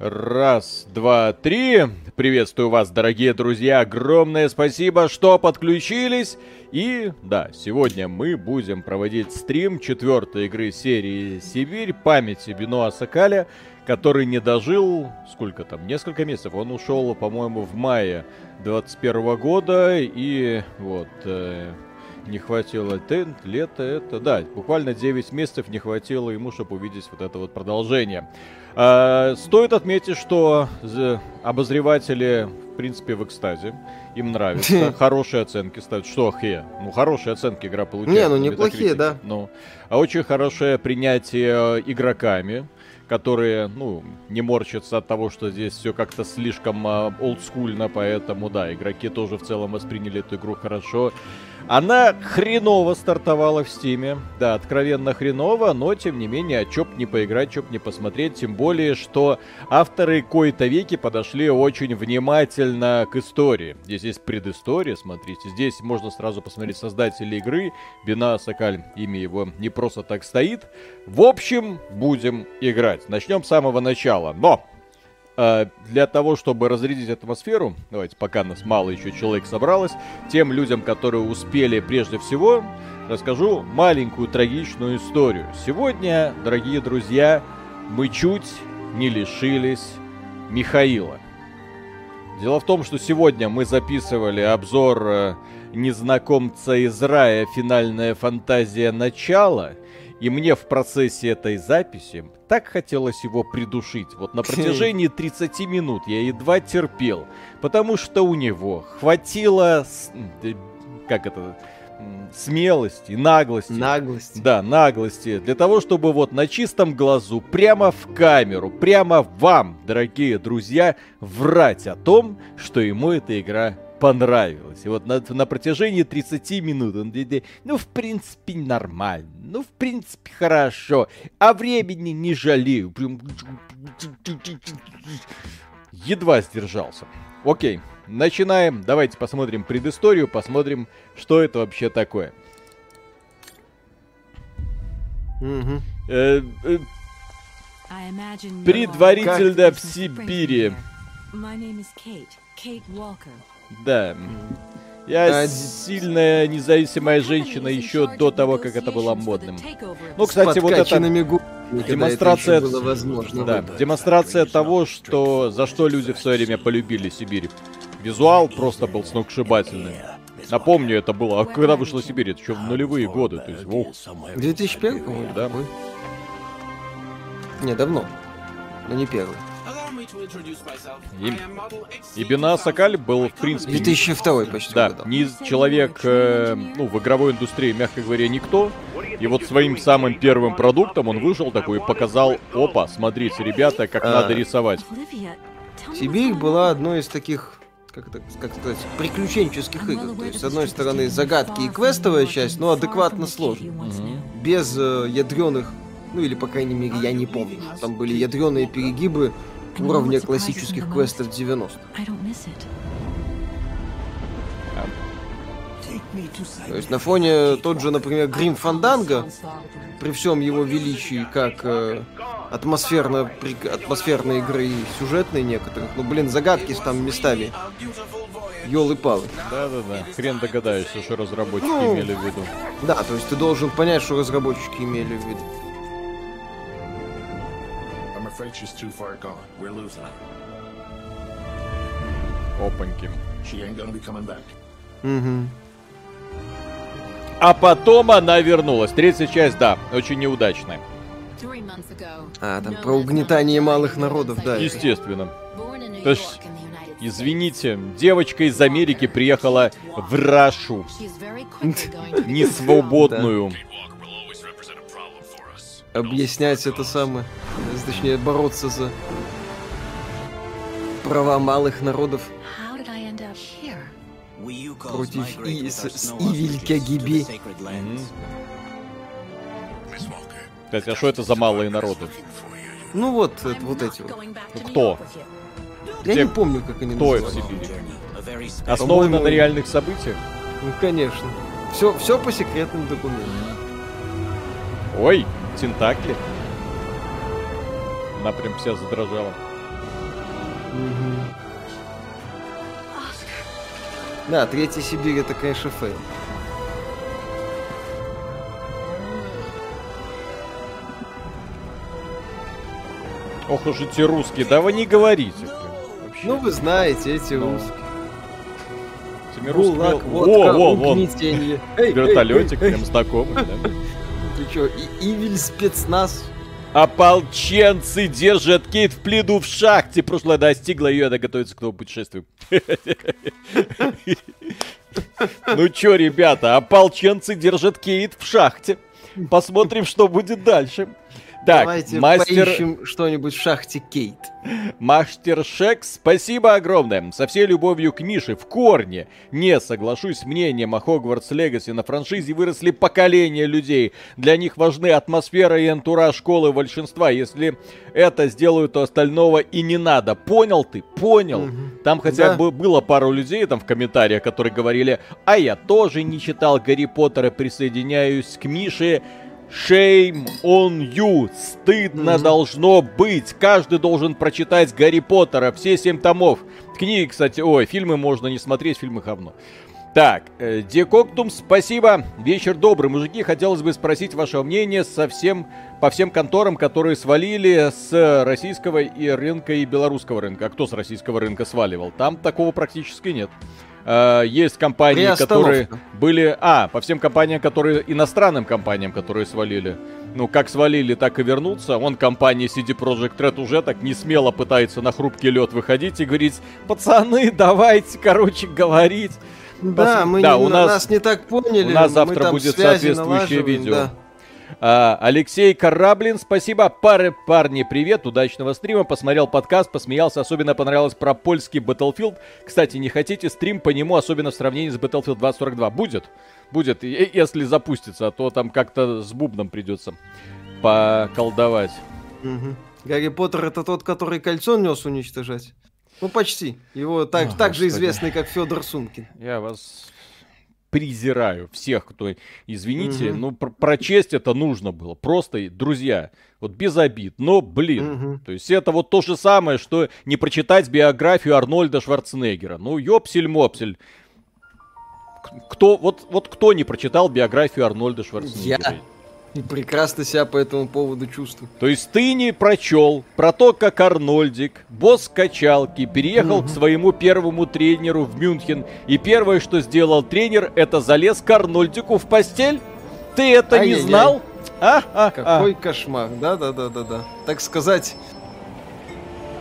Раз, два, три. Приветствую вас, дорогие друзья. Огромное спасибо, что подключились. И да, сегодня мы будем проводить стрим четвертой игры серии «Сибирь» памяти Бенуа Сакаля, который не дожил, сколько там, несколько месяцев. Он ушел, по-моему, в мае 21 года. И вот, э, не хватило тент, лето, это, да, буквально 9 месяцев не хватило ему, чтобы увидеть вот это вот продолжение. А, стоит отметить, что обозреватели, в принципе, в экстазе. Им нравится. Хорошие оценки ставят. Что, хе? Ну, хорошие оценки игра получает. Не, ну неплохие, да. Ну, а очень хорошее принятие игроками которые, ну, не морщатся от того, что здесь все как-то слишком а, олдскульно, поэтому, да, игроки тоже в целом восприняли эту игру хорошо. Она хреново стартовала в стиме. Да, откровенно хреново, но тем не менее, а чё не поиграть, чё не посмотреть. Тем более, что авторы кои-то веки подошли очень внимательно к истории. Здесь есть предыстория, смотрите. Здесь можно сразу посмотреть создатели игры. Бина Сокаль, имя его не просто так стоит. В общем, будем играть. Начнем с самого начала. Но для того, чтобы разрядить атмосферу, давайте, пока нас мало еще человек собралось, тем людям, которые успели прежде всего, расскажу маленькую трагичную историю. Сегодня, дорогие друзья, мы чуть не лишились Михаила. Дело в том, что сегодня мы записывали обзор э, незнакомца из рая «Финальная фантазия. Начало», и мне в процессе этой записи так хотелось его придушить. Вот на протяжении 30 минут я едва терпел. Потому что у него хватило... Как это? смелости, наглости. Наглости. Да, наглости. Для того, чтобы вот на чистом глазу, прямо в камеру, прямо вам, дорогие друзья, врать о том, что ему эта игра понравилось. И вот на, на протяжении 30 минут он, ну, в принципе, нормально. Ну, в принципе, хорошо. А времени не жалею. Едва сдержался. Окей, начинаем. Давайте посмотрим предысторию, посмотрим, что это вообще такое. Угу. Э, э, предварительно в Сибири. Да. Я сильная независимая женщина еще до того, как это было модным. Ну, кстати, вот это демонстрация, это было возможно, да, демонстрация того, что за что люди в свое время полюбили Сибирь. Визуал просто был сногсшибательный. Напомню, это было, а когда вышла Сибирь, это еще в нулевые годы, то есть, ух. 2001, по-моему, да. Не, давно, но не первый. И, и Бена Сакаль был, в принципе... 2002 почти. Да, не человек, э, ну, в игровой индустрии, мягко говоря, никто. И вот своим самым первым продуктом он вышел такой и показал, опа, смотрите, ребята, как а, надо рисовать. Сибирь была одной из таких как, это, как сказать, приключенческих игр. То есть, с одной стороны, загадки и квестовая часть, но адекватно сложно. Угу. Без э, ядреных, ну или, по крайней мере, я не помню, там были ядреные перегибы уровня классических квестов 90-х. То есть на фоне тот же, например, Грим Фанданга, при всем его величии, как э, атмосферно, при, атмосферной игры и сюжетной некоторых, ну, блин, загадки там местами. Ёлы-палы. Да-да-да, хрен догадаешься, что разработчики ну, имели в виду. Да, то есть ты должен понять, что разработчики имели в виду afraid she's too far gone. We're losing her. Опаньки. She ain't gonna be coming back. Угу. А потом она вернулась. Третья часть, да, очень неудачная. А, там про угнетание малых народов, да. Естественно. То есть, извините, девочка из Америки приехала в Рашу. Несвободную объяснять это самое, точнее бороться за права малых народов против и, с, с Ивель Кагиби. Кстати, а что это за малые народы? Ну вот, это, вот эти вот. Ну, кто? Я Те... не помню, как они кто называются. Кто в Сибири? Основано на реальных событиях? Ну, конечно. Все, все по секретным документам. Ой, Тентакли. Она прям вся задрожала. Да, Третья Сибирь это, конечно, fail. Ох уж эти русские, да вы не говорите. Вообще. Ну вы знаете, эти ну. русские. Этими русскими... Гулаг, водка, О, вон, вон. Вертолетик, прям знакомый, да? Чё, Ивель спецназ? Ополченцы держат Кейт в плену в шахте. Прошлое достигла ее, она готовится к новому путешествию. Ну чё, ребята, ополченцы держат Кейт в шахте. Посмотрим, что будет дальше. Так, Давайте мастер... поищем что-нибудь в шахте Кейт. Мастер Шек, спасибо огромное. Со всей любовью к Мише в корне не соглашусь с мнением о Хогвартс Легаси. На франшизе выросли поколения людей. Для них важны атмосфера и антураж школы большинства. Если это сделают, то остального и не надо. Понял ты? Понял. Угу. Там хотя да. бы было пару людей там в комментариях, которые говорили, а я тоже не читал Гарри Поттера, присоединяюсь к Мише. Shame on you. Стыдно mm-hmm. должно быть. Каждый должен прочитать Гарри Поттера. Все семь томов. Книги, кстати, ой, фильмы можно не смотреть, фильмы говно. Так, э, Декоктум, спасибо. Вечер добрый, мужики. Хотелось бы спросить ваше мнение совсем по всем конторам, которые свалили с российского и рынка и белорусского рынка. А кто с российского рынка сваливал? Там такого практически нет. Э, есть компании, которые были... А, по всем компаниям, которые... Иностранным компаниям, которые свалили. Ну, как свалили, так и вернуться. Он компания CD Projekt Red уже так не смело пытается на хрупкий лед выходить и говорить, пацаны, давайте, короче, говорить. Да, Пос... мы да, не, у нас, нас не так поняли. У нас завтра будет соответствующее видео. Да. А, Алексей Кораблин, спасибо. Пары, парни, привет, удачного стрима. Посмотрел подкаст, посмеялся, особенно понравилось про польский Battlefield. Кстати, не хотите стрим по нему, особенно в сравнении с Battlefield 2042? Будет, будет, если запустится, а то там как-то с бубном придется поколдовать. Угу. Гарри Поттер это тот, который кольцо нес уничтожать. Ну, почти. Его так, О, так же известный, как Федор Сумкин. Я вас презираю всех, кто, извините, угу. ну про, прочесть это нужно было. Просто, друзья, вот без обид. Но, блин, угу. то есть это вот то же самое, что не прочитать биографию Арнольда Шварценеггера. Ну, ёпсель-мопсель. Кто, вот, вот кто не прочитал биографию Арнольда Шварценеггера? Я. И прекрасно себя по этому поводу чувствую. То есть ты не прочел про то, как Арнольдик, босс качалки, переехал угу. к своему первому тренеру в Мюнхен, и первое, что сделал тренер, это залез к Арнольдику в постель? Ты это Ай-яй-яй. не знал? А, а, Какой а. кошмар, да-да-да-да-да. Так сказать...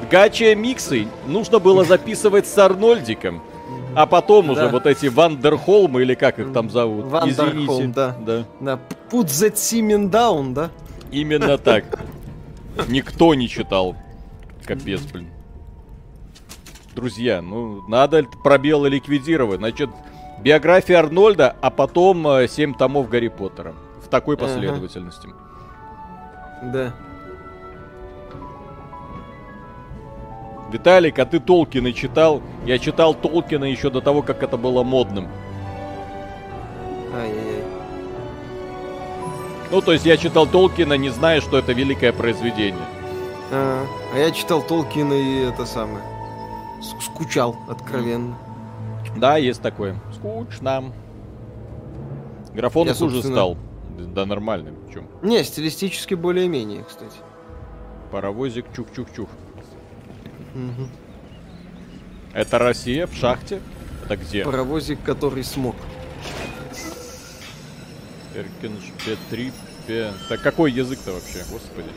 Гача миксы нужно было записывать с Арнольдиком. А потом да. уже вот эти Вандерхолмы, или как их там зовут? Вандерхолм, Извините. да. да. да. Put the semen down, да? Именно так. Никто не читал. Капец, блин. Друзья, ну, надо пробелы ликвидировать. Значит, биография Арнольда, а потом э, 7 томов Гарри Поттера. В такой последовательности. Ага. Да. Виталик, а ты Толкина читал? Я читал Толкина еще до того, как это было модным. Ай-яй-яй. Ну, то есть я читал Толкина, не зная, что это великое произведение. А, а я читал Толкина и это самое. Скучал откровенно. Да, есть такое. Скучно. Графон я, хуже собственно... стал. Да нормальным. В чем? Не, стилистически более-менее, кстати. Паровозик чух-чух-чух. Это Россия в шахте? Это где? Паровозик, который смог. Эркеншпе Так какой язык-то вообще, господи?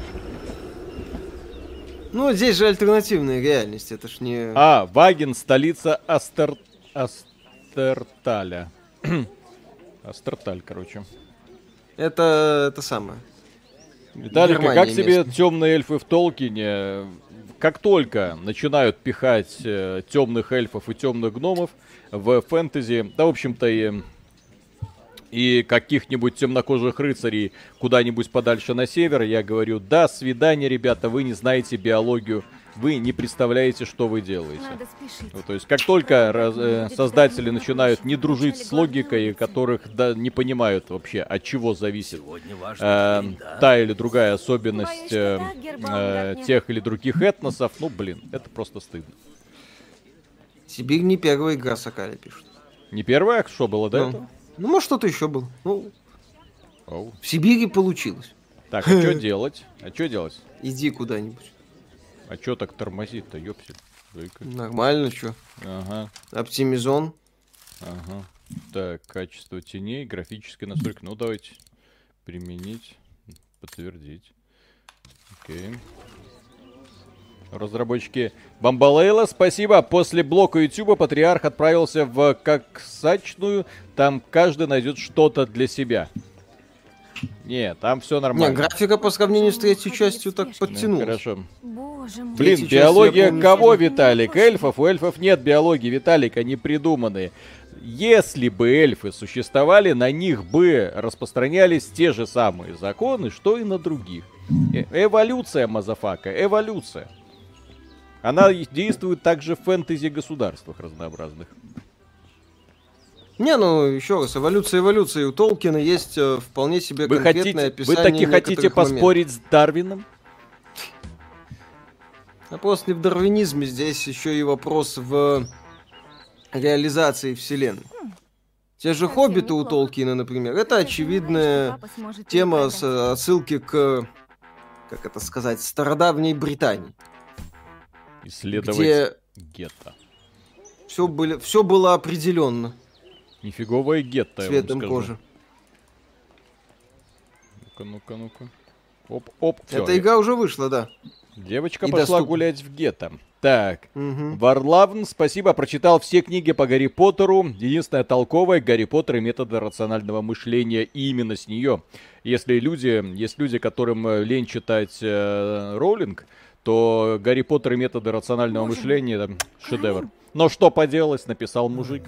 Ну, здесь же альтернативная реальность, это ж не... А, Ваген, столица Астер... Астерталя. Астерталь, короче. Это, это самое. Виталик, а как тебе темные эльфы в Толкине? Как только начинают пихать э, темных эльфов и темных гномов в фэнтези, да, в общем-то, и и каких-нибудь темнокожих рыцарей куда-нибудь подальше на север, я говорю, да, свидание, ребята, вы не знаете биологию, вы не представляете, что вы делаете. Ну, то есть, как только раз, э, создатели начинают не дружить с логикой, которых да, не понимают вообще, от чего зависит э, та или другая особенность э, э, тех или других этносов, ну, блин, это просто стыдно. Сибирь не первая игра Сакали пишут. Не первая, что было до ну. этого? Ну, может, что-то еще было. Ну, Оу. в Сибири получилось. Так, а что делать? А что делать? Иди куда-нибудь. А что так тормозит-то, ёпсель? Нормально, что? Ага. Оптимизон. Ага. Так, качество теней, графическая настройка. Ну, давайте применить, подтвердить. Окей. Разработчики Бамбалейла, спасибо. После блока YouTube Патриарх отправился в Коксачную. Там каждый найдет что-то для себя. Не, там все нормально. Не, графика по сравнению с третьей частью так подтянулась. Ну, хорошо. Боже мой. Блин, биология помню, кого, Виталик? Эльфов? У эльфов нет биологии, Виталик, они придуманные. Если бы эльфы существовали, на них бы распространялись те же самые законы, что и на других. Э эволюция, motherfucker, эволюция. Она действует также в фэнтези-государствах разнообразных. Не, ну еще раз, эволюция эволюции. У Толкина есть э, вполне себе вы конкретное хотите, описание Вы таки хотите поспорить моментов. с Дарвином? Вопрос не в дарвинизме, здесь еще и вопрос в реализации вселенной. Те же хоббиты у Толкина, например, это очевидная тема с отсылки к, как это сказать, стародавней Британии. Исследовать где гетто. Все, были, все было определенно. Нифиговое гетто, Цветом кожи. Ну-ка, ну-ка, ну-ка. Оп, оп, все. Эта игра уже вышла, да. Девочка И пошла гулять в гетто. Так, угу. Варлавн, спасибо, прочитал все книги по Гарри Поттеру. Единственное толковое Гарри Поттер и методы рационального мышления. И именно с нее. Если люди, есть люди, которым э, лень читать э, Роулинг, то Гарри Поттер и методы рационального Боже мышления это шедевр. Но что поделать, написал мужик.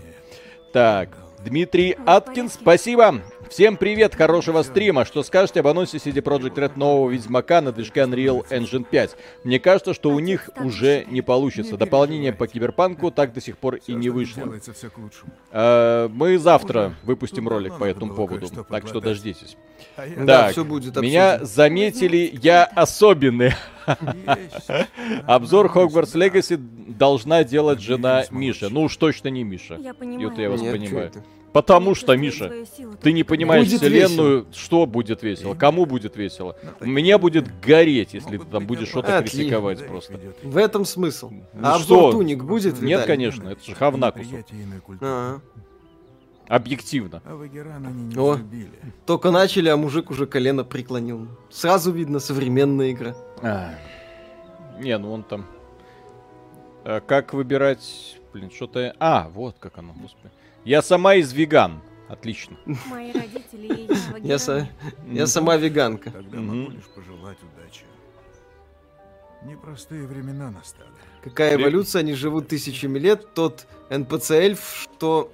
Так, Дмитрий Аткин, спасибо. Всем привет, хорошего стрима. Что скажете об анонсе CD Projekt Red нового Ведьмака на движке Unreal Engine 5? Мне кажется, что у них уже не получится. Дополнение по Киберпанку так до сих пор и не вышло. А, мы завтра выпустим ролик по этому поводу, так что дождитесь. Да, все будет Меня заметили, я особенный. Обзор Hogwarts Legacy должна делать жена Миша. Ну уж точно не Миша. Я понимаю. Вот я вас понимаю. Потому что, Миша, ты не понимаешь будет вселенную, весело. что будет весело, кому будет весело. Мне будет гореть, если ты там будешь что-то критиковать просто. В этом смысл. Ну а обзор что? туник будет, Виталий? Нет, конечно, это же хавна кусок. А-а. Объективно. А О, только начали, а мужик уже колено преклонил. Сразу видно современная игра. А. Не, ну он там... А, как выбирать... Блин, что-то... А, вот как оно, господи. Я сама из веган. Отлично. Мои родители я, са... я сама веганка. Тогда могу лишь пожелать удачи. Непростые времена настали. Какая эволюция, они живут тысячами лет. Тот НПЦ-эльф, что...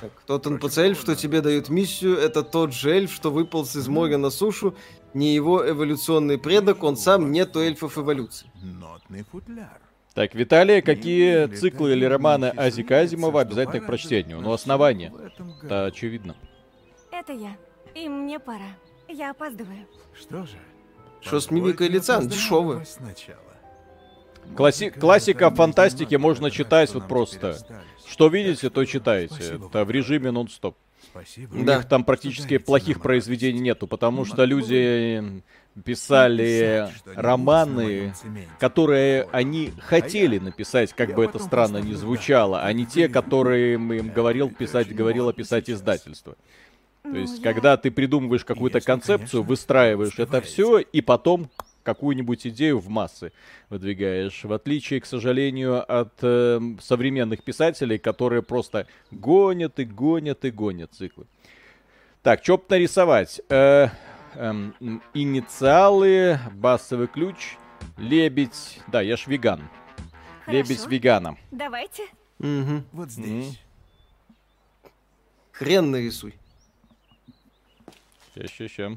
так, тот НПЦ-эльф, что тебе дают миссию, это тот же эльф, что выполз из моря на сушу. Не его эволюционный предок, он сам нету эльфов эволюции. Нотный футляр. Так, Виталий, какие циклы или романы Азика Азимова обязательно к прочтению? Ну, основание. Это очевидно. Это я. И мне пора. Я опаздываю. Что же? Что с мимикой лица? Дешевый. Класси классика фантастики можно читать вот просто. Что видите, то читаете. Это в режиме нон-стоп. У да. них там практически плохих произведений нету, потому что люди писали романы, которые они хотели написать, как бы это странно ни звучало, а не те, которые им говорил писать, говорило писать издательство. То есть, когда ты придумываешь какую-то концепцию, выстраиваешь это все, и потом какую-нибудь идею в массы выдвигаешь. В отличие, к сожалению, от э, современных писателей, которые просто гонят и гонят и гонят циклы. Так, что нарисовать? Э, эм, инициалы, басовый ключ, лебедь. Да, я ж веган. Хорошо. Лебедь вегана. Давайте. Угу. Вот здесь. Угу. Хрен нарисуй. Ща, ща, ща.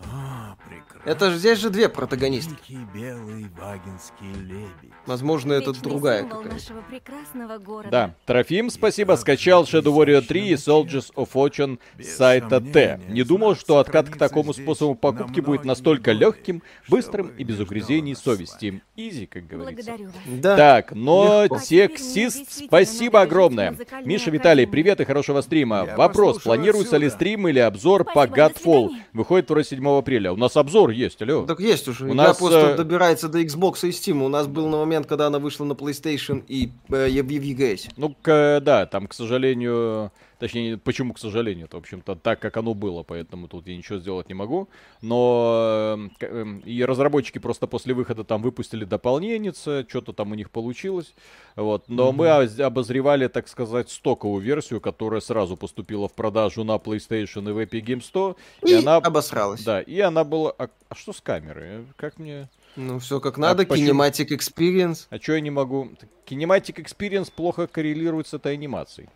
А, прекрасно. Это же здесь же две протагонистки. Белый вагинский лебедь. Возможно, это Вечный другая какая-то. Да, Трофим, спасибо, скачал Shadow Warrior 3 и Soldiers of Fortune с сайта Т. Не думал, что откат к такому способу покупки будет настолько легким, быстрым и без угрызений совести. Изи, как говорится. Благодарю вас. Да. Так, но Легко. тексист, спасибо огромное. Миша, Виталий, привет и хорошего стрима. Я Вопрос, планируется ли стрим или обзор по Godfall? Выходит вроде 7 апреля. У нас обзор есть, алло. Так есть уже. У Я нас, просто э, добирается до Xbox и Steam. У нас был на момент, когда она вышла на PlayStation и э, в в EGS. Ну, к- да, там, к сожалению, точнее, почему к сожалению, это, в общем-то, так, как оно было, поэтому тут я ничего сделать не могу. Но к- эм, и разработчики просто после выхода там выпустили дополнение, что-то там у них получилось. Вот. Но мы оз- обозревали, так сказать, стоковую версию, которая сразу поступила в продажу на PlayStation и в Epic Games 100. И, И она... обосралась. Да, и она была... А, а что с камерой? Как мне... Ну, все как надо. почему? Kinematic Experience. А что я не могу? Kinematic Experience плохо коррелирует с этой анимацией.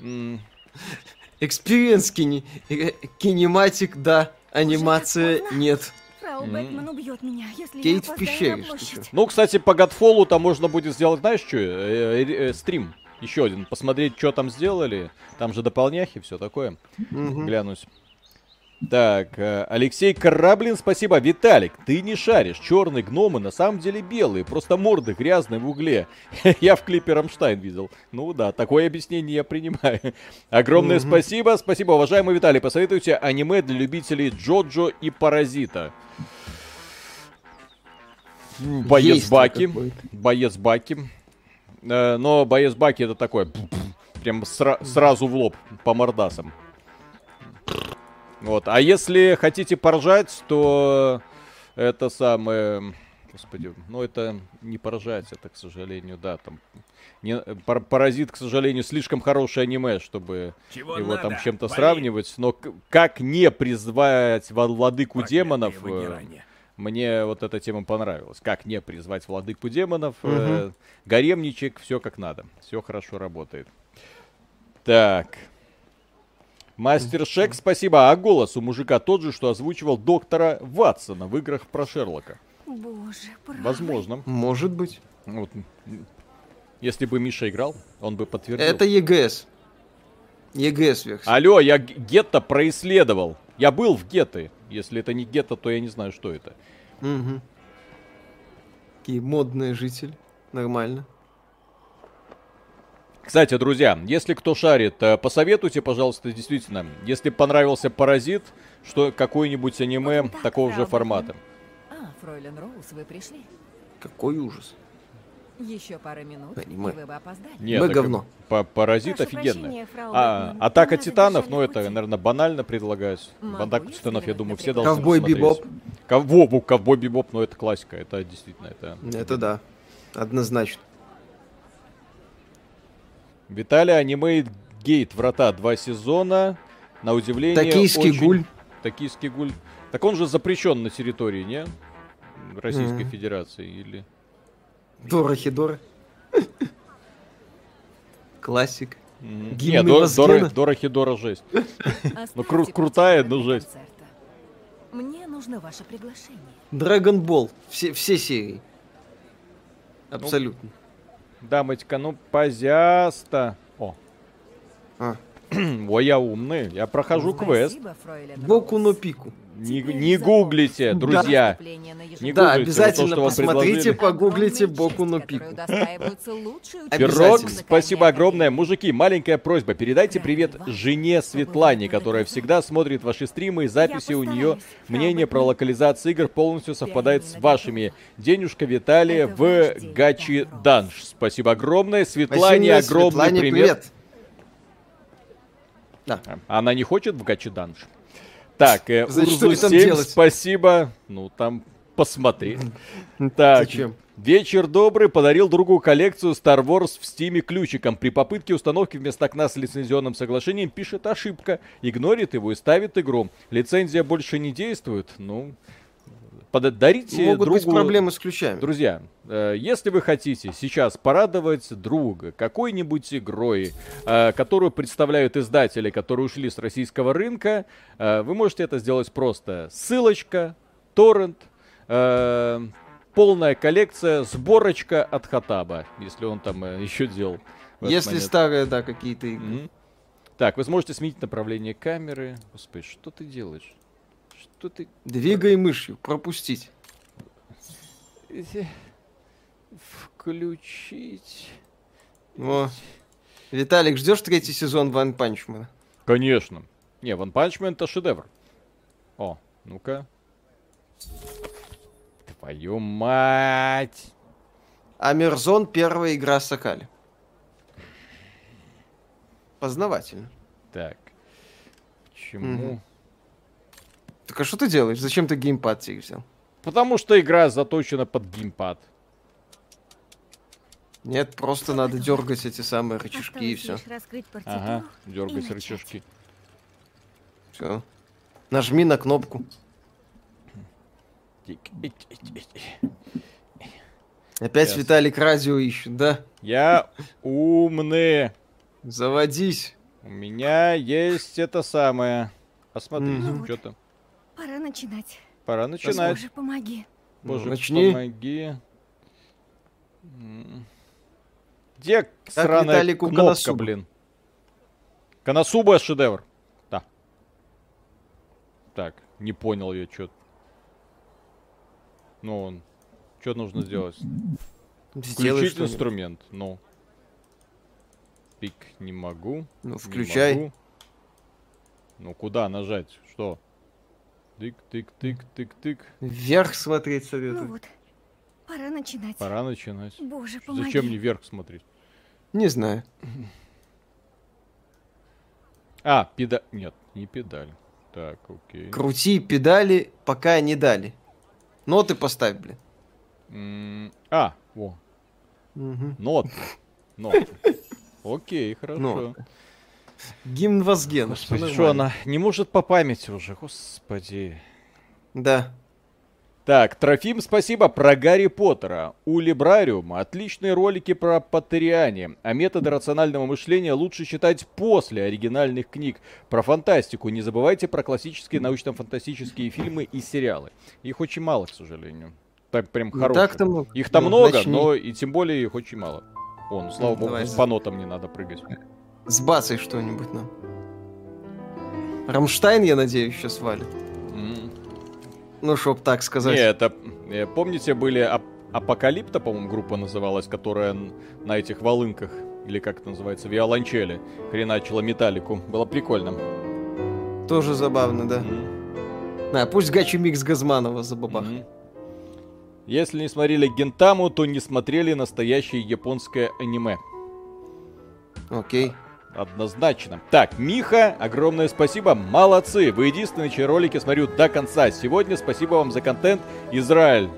М, Experience кини... э, Kinematic, да. Анимация нет. Фрау М. Бэтмен убьет меня, если Кейт я в пещере. Ну, кстати, по Godfall там можно будет сделать, знаешь, что? Э, э, э, стрим. Еще один. Посмотреть, что там сделали. Там же дополняхи, все такое. Глянусь. Так, э, Алексей Кораблин, спасибо. Виталик, ты не шаришь. Черные гномы на самом деле белые, просто морды грязные в угле. Я в клипе Рамштайн видел. Ну да, такое объяснение я принимаю. Огромное Мгм. спасибо. Спасибо, уважаемый Виталий. Посоветуйте аниме для любителей Джоджо и Паразита. Боец Есть Баки. Боец Баки. Э, Но боец Баки это такое. Прям сра- сразу в лоб по мордасам. Вот. А если хотите поржать, то это самое... Господи, ну это не поржать, это, к сожалению, да, там... Не, пар- Паразит, к сожалению, слишком хорошее аниме, чтобы Чего его там надо? с чем-то сравнивать. Но как не призвать владыку Проклятые демонов, э, мне вот эта тема понравилась. Как не призвать владыку демонов, э, гаремничек, все как надо. Все хорошо работает. Так. Мастер Шек, спасибо. А голос у мужика тот же, что озвучивал доктора Ватсона в играх про Шерлока. Боже, правда. Возможно. Может быть. Вот, Если бы Миша играл, он бы подтвердил. Это EGS. EGS версия. Алло, я гетто происследовал. Я был в гетто. Если это не гетто, то я не знаю, что это. Мгм. Такие модные жители. Нормально. Кстати, друзья, если кто шарит, э, посоветуйте, пожалуйста, действительно, если понравился Паразит, что какое-нибудь аниме Вот так, такого же формата. А, фройлен Роуз, вы пришли? Какой ужас. Еще пара минут, Аниме. и вы бы опоздали. Нет, Мы так, говно. па- Паразит Прошу офигенный. прощения, фрау А, Атака Титанов, ну это, пути. наверное, банально предлагать. Могу Атаку я Титанов, я думаю, все должны Ковбой. Бибоп. Ков- Во, Ковбой Бибоп, ну это классика, это действительно, это... Это да. Однозначно. Виталий, аниме Гейт, Врата, два сезона. На удивление, Токийский очень- гуль. Токийский гуль. Так он же запрещен на территории, не? Российской Мгм. Федерации или... Дора Хидора. Классик. Мгм. Гимн Не, До- Вазгена. Дора, Дора Хидора жесть. Ну, кру- крутая, но жесть. концерта. Мне нужно ваше приглашение. Болл. Все, все серии. Абсолютно. Дамочка, ну, позяста. О, А. ой, я умный. Я прохожу квест. Спасибо, фройлен Боку но пику. Не, не гуглите, друзья. На Не Да, гуглите, вот то, обязательно что вам посмотрите, погуглите боку которой пику. Пирог, спасибо огромное. Мужики, маленькая просьба. Передайте привет жене Светлане, которая всегда смотрит ваши стримы и записи. У нее мнение про локализацию игр полностью совпадает с вашими. Денежка Виталия в Гачи Дан Роуз. Данж. Спасибо огромное. Светлане Спасибо, огромный Светлане, привет. Да. Она не хочет в Гачи Данж. Так, э, Значит, Урзу там 7, делать? спасибо. Ну, там посмотри. Так, Зачем? Вечер добрый подарил другу коллекцию Star Wars в стиме ключиком. При попытке установки вместо окна с лицензионным соглашением пишет ошибка, игнорит его и ставит игру. Лицензия больше не действует. Ну, Подарите Могут другу... быть проблемы с ключами. Друзья, э, если вы хотите сейчас порадовать друга какой-нибудь игрой, э, которую представляют издатели, которые ушли с российского рынка, э, вы можете это сделать просто. Ссылочка, торрент, э, полная коллекция, сборочка от Хатаба, если он там э, еще делал. Если момент. старые, да, какие-то игры. Мгм. Так, вы сможете сменить направление камеры. Господи, что ты делаешь? Что ты... Двигай мышью, пропустить. Включить... О. Виталик, ждешь третий сезон Ван Панчмана? Конечно. Не, Ван Панчмен это шедевр. О, ну-ка. Твою мать. Амерзон первая игра Сакали. Познавательно. Так. Почему? Мгм. Так а что ты делаешь? Зачем ты геймпад себе взял? Потому что игра заточена под геймпад. Нет, просто надо дергать эти самые рычажки и все. Ага, и дергать начать. рычажки. Все. Нажми на кнопку. Опять Сейчас. Виталик радио ищет, да? Я умный. Заводись. У меня есть это самое. Посмотрите, Мгм. что там. Пора начинать. Пора начинать. Боже, помоги. Ну, Боже, начни. помоги. Где сраная Виталику кнопка, Коносуба. блин? Коносуба шедевр. Да. Так, не понял я, что. Ну, он. Что нужно сделать? Сделай Включить что-нибудь. инструмент. Ну. Пик не могу. Ну, не включай. могу. Ну, куда нажать? Что? Тык, тык, тык, тык, тык. Вверх смотреть Ну советую. вот, пора начинать. Пора начинать. Боже, помоги. Зачем мне вверх смотреть? Не знаю. А, педаль. Нет, не педаль. Так, окей. Крути педали, пока не дали. Ноты поставь, блин. М, А, о, Мгм. ноты. Ноты. Окей, хорошо. Ноты. Гимн Возгена. всё Господи, что она не может по памяти уже, господи. Да. Так, Трофим, спасибо про Гарри Поттера. У Либрариума отличные ролики про Поттериане, а методы рационального мышления лучше читать после оригинальных книг. Про фантастику не забывайте про классические научно-фантастические фильмы и сериалы. Их очень мало, к сожалению. Так прям Ну, хороших. много. Их там Ну, много, начни. но и тем более их очень мало. О, ну слава Ну, богу, давай. по нотам не надо прыгать. Сбацай что-нибудь нам. Рамштайн, я надеюсь, сейчас валит. М. Ну, чтоб так сказать. Не, это, э, помните, были Ап- Апокалипта, по-моему, группа называлась, которая на этих волынках, или как это называется, виолончели, хреначила металлику. Было прикольно. Тоже забавно, да. М, На, пусть Гачи Микс Газманова забабах. м. Если не смотрели Гентаму, то не смотрели настоящее японское аниме. Окей. Однозначно. Так, Миха, огромное спасибо, молодцы. Вы единственные, чьи ролики смотрю до конца. Сегодня спасибо вам за контент, Израиль.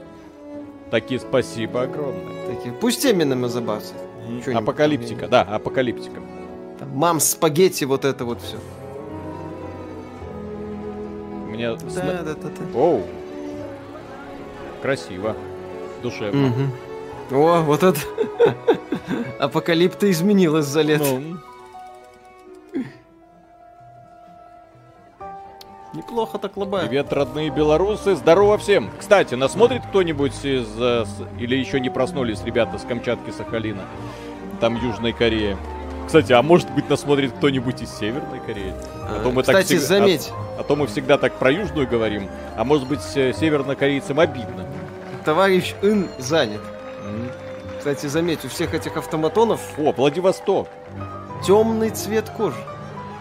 Такие спасибо огромное. Такие. Пусть Эминема забався. Чё-нибудь Апокалиптика, да, апокалиптика. Там, мам, спагетти, вот это вот все. Мне... Да, сна- да, да, да. Оу. Красиво. Душевно. Мгм. О, вот это. Апокалипта изменилась за лет. Ну, Неплохо так лобает. привет, родные белорусы. Здорово всем. Кстати, нас смотрит кто-нибудь из... э, Или еще не проснулись ребята с Камчатки, Сахалина? Там Южной Кореи. Кстати, а может быть нас смотрит кто-нибудь из Северной Кореи? А то мы так Кстати, всег- заметь, А, а то мы всегда так про Южную говорим, а может быть э, севернокорейцам обидно. товарищ Ин занят. М. Кстати, заметь, у всех этих автоматонов О, Владивосток. темный цвет кожи.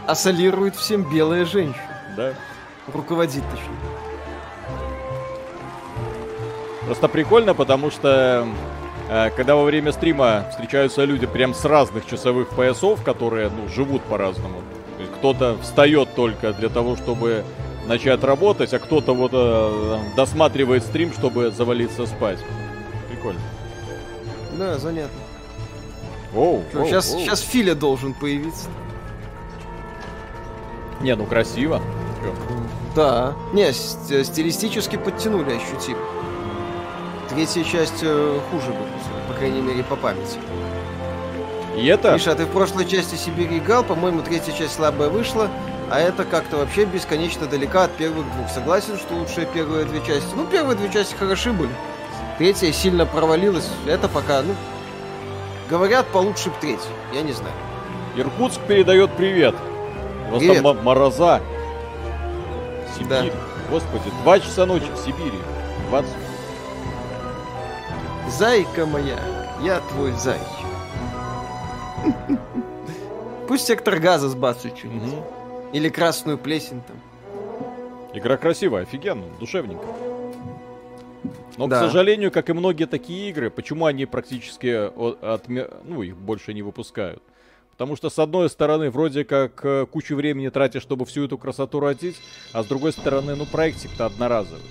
А солирует всем белая женщина. Да. Руководит точнее. Просто прикольно, потому что э, когда во время стрима встречаются люди прям с разных часовых поясов, которые, ну, живут по-разному. Кто-то встает только для того, чтобы начать работать, а кто-то вот э, досматривает стрим, чтобы завалиться спать. Прикольно. Да, занятно. Оу, оу, сейчас, оу. сейчас Филя должен появиться. Не, ну красиво. Прям. Да. Не, ст- стилистически подтянули ощутимо. Третья часть э, хуже выпустила, по крайней мере, по памяти. И это... Миша, а ты в прошлой части Сибири играл, по-моему, третья часть слабая вышла, а это как-то вообще бесконечно далека от первых двух. Согласен, что лучшие первые две части? Ну, первые две части хороши были. Третья сильно провалилась. Это пока, ну... Говорят, получше б третья. Я не знаю. Иркутск передает привет. У вас Привет. там мо- мороза. Сибирь. Да. Господи, два часа ночи в Сибири. 20... Зайка моя, я твой зайчик. Пусть сектор газа сбацают что-нибудь. Мгм. Или красную плесень там. Игра красивая, офигенно, душевненько. Но, Да. к сожалению, как и многие такие игры, почему они практически о- отме- ну, их больше не выпускают? Потому что, с одной стороны, вроде как э, кучу времени тратишь, чтобы всю эту красоту родить, а с другой стороны, ну, проектик-то одноразовый.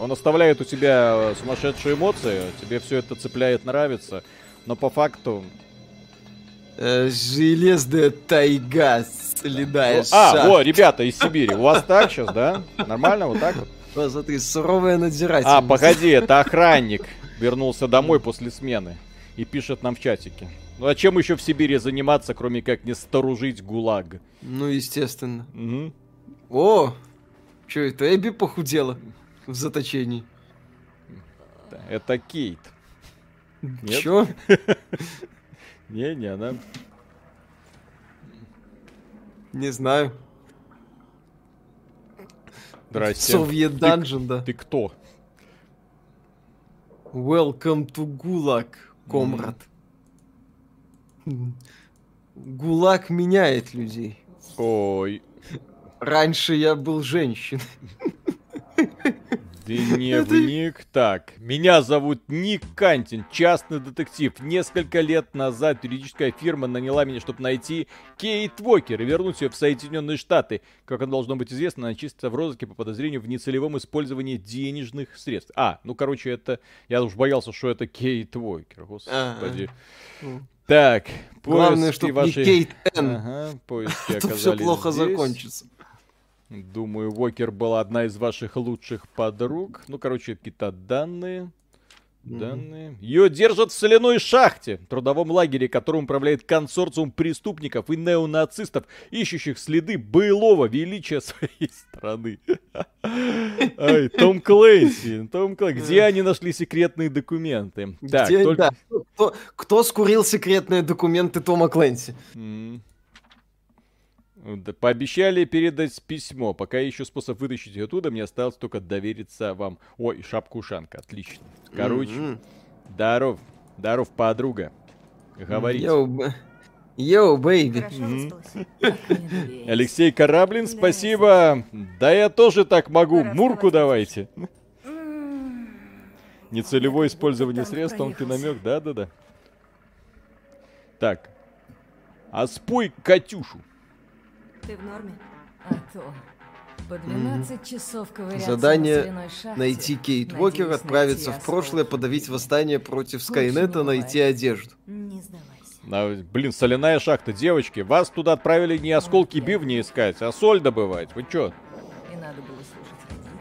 Он оставляет у тебя э, сумасшедшие эмоции, тебе все это цепляет, нравится, но по факту... Э, железная тайга, следая А, о, ребята из Сибири, у вас так сейчас, да? Нормально вот так вот? Посмотри, суровая надзирательница. А, погоди, это охранник. Вернулся домой после смены. И пишет нам в чатике. Ну а чем еще в Сибири заниматься, кроме как не сторожить ГУЛАГ? Ну, естественно. Мгм. О, что это, Эбби похудела в заточении. Это Кейт. Нет? Чё? Не-не, она... Не знаю. Здрасте. Совет Dungeon, да. Ты кто? Welcome to Gulag, комрад. Гулаг меняет людей. Ой, Раньше я был женщиной. дневник. Так, меня зовут Ник Кантин, частный детектив. Несколько лет назад юридическая фирма наняла меня, чтобы найти Кейт Уокер и вернуть ее в Соединенные Штаты. Как оно должно быть известно, она числится в розыске по подозрению в нецелевом использовании денежных средств. А, ну короче, это... Я уж боялся, что это Кейт Уокер, господи. М. Так, Главное, поиски чтобы ваши... не Кейт Н. Ага, поиски то все оказались плохо здесь. закончится. Думаю, Уокер была одна из ваших лучших подруг. Ну, короче, какие-то данные. Данные. Ее держат в соляной шахте, трудовом лагере, которым управляет консорциум преступников и неонацистов, ищущих следы былого величия своей страны. Ай, Том Клэнси, Том Клэнси. Где они нашли секретные документы? Так, Где- только... да. Кто, кто скурил секретные документы Тома Клэнси? Пообещали передать письмо. Пока ищу способ вытащить ее оттуда, мне осталось только довериться вам. Ой, шапка-ушанка, отлично. Короче, Мгм. здоров, здоров, подруга. Говорите. Yo, yo, baby. Алексей Кораблин, спасибо. Да я тоже так могу. Мурку давайте. Нецелевое использование средств, тонкий намек, да-да-да. Так. А спой Катюшу. Ты в норме? А то. По 12 часов ковыряться Задание шахте. Найти Кейт Надеюсь, Уокер, отправиться в прошлое, осколки. подавить восстание против Скайнета, не найти одежду. Не сдавайся. Блин, соляная шахта, девочки, вас туда отправили не осколки бивни искать, а соль добывать. Вы чё?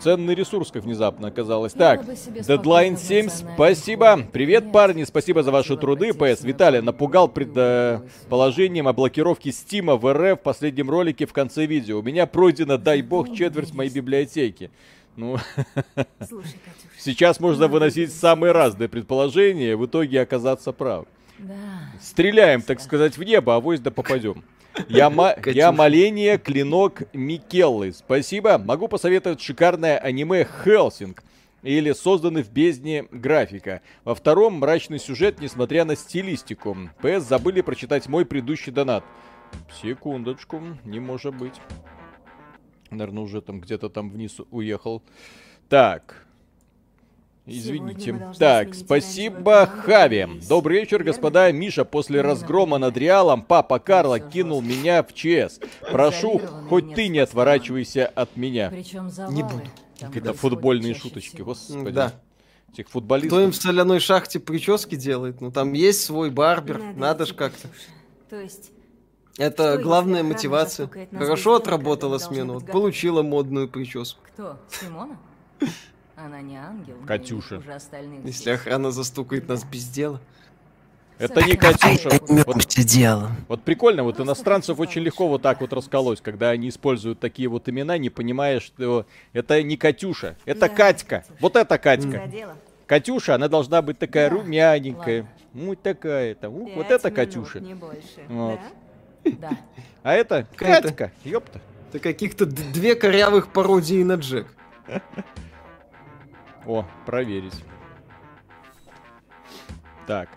Ценный ресурс, как внезапно оказалось. Так, Deadline спокойно 7, глаза на спасибо. Привет, парни, спасибо за ваши труды. ПС, Виталий напугал предположением о блокировке Стима в РФ в последнем ролике в конце видео. У меня пройдено, дай бог, четверть моей библиотеки. Ну, Слушай, сейчас можно выносить самые разные предположения, в итоге оказаться прав. Да. Стреляем, так сказать, в небо, а вось да попадем. Я, ма- я моление Клинок Микеллы. Спасибо. Могу посоветовать шикарное аниме Хелсинг. Или созданный в бездне графика. Во втором мрачный сюжет, несмотря на стилистику. ПС забыли прочитать мой предыдущий донат. Секундочку, не может быть. Наверное, уже там где-то там вниз уехал. Так. Извините. Так, спасибо, Хави. Добрый вечер, господа. Миша, после разгрома над Реалом, папа Карло кинул меня в ЧС. Прошу, хоть ты не отворачивайся от меня. Не буду. Какие-то футбольные шуточки, господи. Да. Этих Кто им футболистов. в соляной шахте прически делает? Ну там есть свой барбер, надо, ж как-то. Катюша. То есть Это Что, главная мотивация. Хорошо отработала смену, вот получила модную прическу. Кто? Симона? Она не ангел. но Катюша. остальных Если охрана застукает нас без дела. Это не Катюша. Вот, делом. вот прикольно, вот иностранцев очень легко вот так вот расколоть, когда они используют такие вот имена, не понимая, что это не Катюша, это Да, Катька. Катюша. Вот это Катька. Дело. Катюша, она должна быть такая Да, румяненькая. ладно. Ну, такая там. ух, вот это Катюша. Не больше. Вот. Да? Да. А это Катька. Ёпта. Это каких-то две корявых пародии на Джек. О, проверить. Так.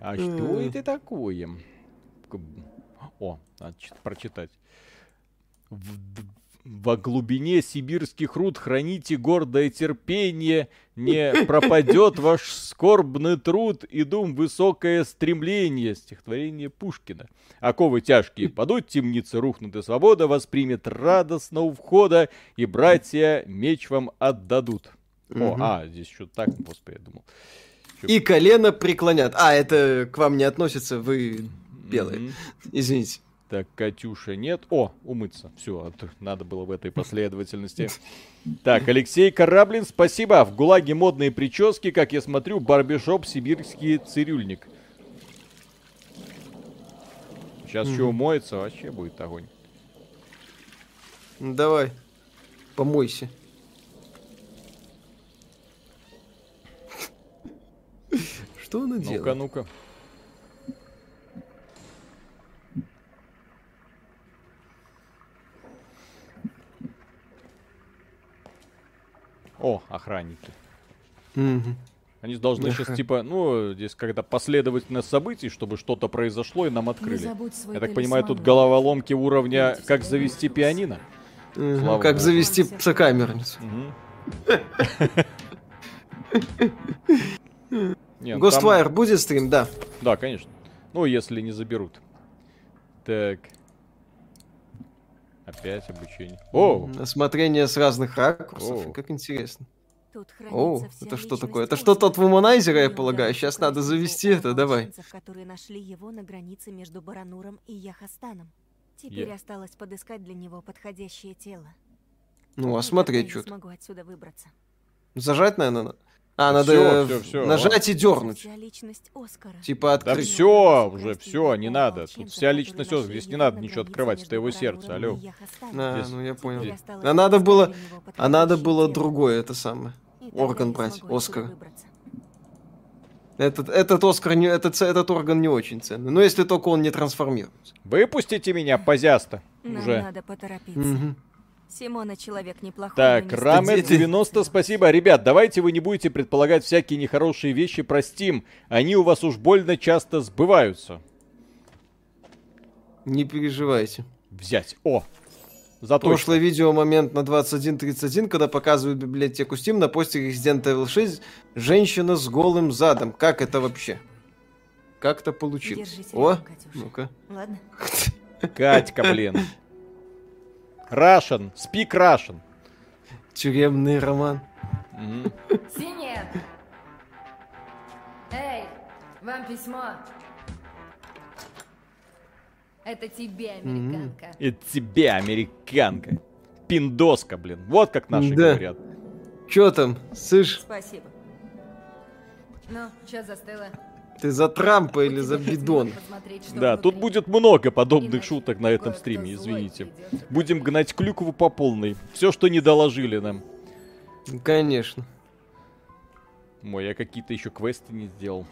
А что Ой. это такое? О, надо чит- прочитать. В, во глубине сибирских руд храните гордое терпение, не пропадет ваш скорбный труд и дум высокое стремление. Стихотворение Пушкина. Оковы тяжкие падут, темницы рухнут, и свобода воспримет радостно у входа, и братья меч вам отдадут. О, а, здесь что-то так, господи, я думал. И колено преклонят. А, это к вам не относится, вы белые. Извините. Так, Катюша нет. О, умыться. Все, надо было в этой последовательности. Так, Алексей Кораблин, спасибо. В ГУЛАГе модные прически, как я смотрю, барбишоп, сибирский цирюльник. Сейчас еще умоется, вообще будет огонь. Давай, помойся. Что она Ну-ка, делает? ну-ка. О, охранники. Мгм. Они должны Ага. сейчас, типа, ну, здесь когда последовательность событий, чтобы что-то произошло и нам открыли. Я так понимаю, тут головоломки уровня «Как завести пианино». Слава Как богу. завести сокамерницу. Мгм. Не, ну там- будет стрим? Да. Да, конечно. Ну, если не заберут. Так. Опять обучение. О! Осмотрение с разных ракурсов. О. Как интересно. Тут О, это что такое? Это Оскара. что-то от вуманайзера, я полагаю. Сейчас надо завести это, давай. которые нашли его на границе между Барануром и Яхастаном. Теперь Я- осталось подыскать для него подходящее тело. Ну, Никогда осмотреть не что-то. смогу отсюда выбраться. Зажать, наверное, надо. А, надо э, всё, всё. нажать и дернуть. Вся личность Оскара. Типа Да открыть. все, уже все, не надо. Тут вся личность Оскара. Здесь не надо ничего открывать, это его сердце, алло. А, Здесь- ну я понял. Осталось А надо было, а надо было другое, это самое. Орган брать, выбраться. Этот, этот Оскар, не, этот, этот орган не очень ценный. Но если только он не трансформируется. Выпустите меня, позяста. Нам Уже. надо поторопиться. Мгм. Симона человек неплохой. Так, не Рамер Дети. 90, спасибо. Ребят, давайте вы не будете предполагать всякие нехорошие вещи про Steam. Они у вас уж больно часто сбываются. Не переживайте. Взять. О! Заточка. Прошлое видео момент на 21.31, когда показывают библиотеку Steam на постере Resident Evil 6 женщина с голым задом. Как это вообще? Как это получилось? Держись О, ну-ка. Ладно. Катька, блин. Russian. Speak Russian. Тюремный роман. Синяя! Эй, вам письмо. Это тебе, американка. Это тебе, американка. Пиндоска, блин. Вот как наши Да. говорят. Чё там, слышь, Спасибо. Ну, чё застыла? Ты за Трампа или за бидон? Да, тут будет много подобных шуток на этом стриме, извините. Будем гнать Клюкову по полной. Все, что не доложили нам. Ну, Конечно. Мой, я какие-то еще квесты не сделал.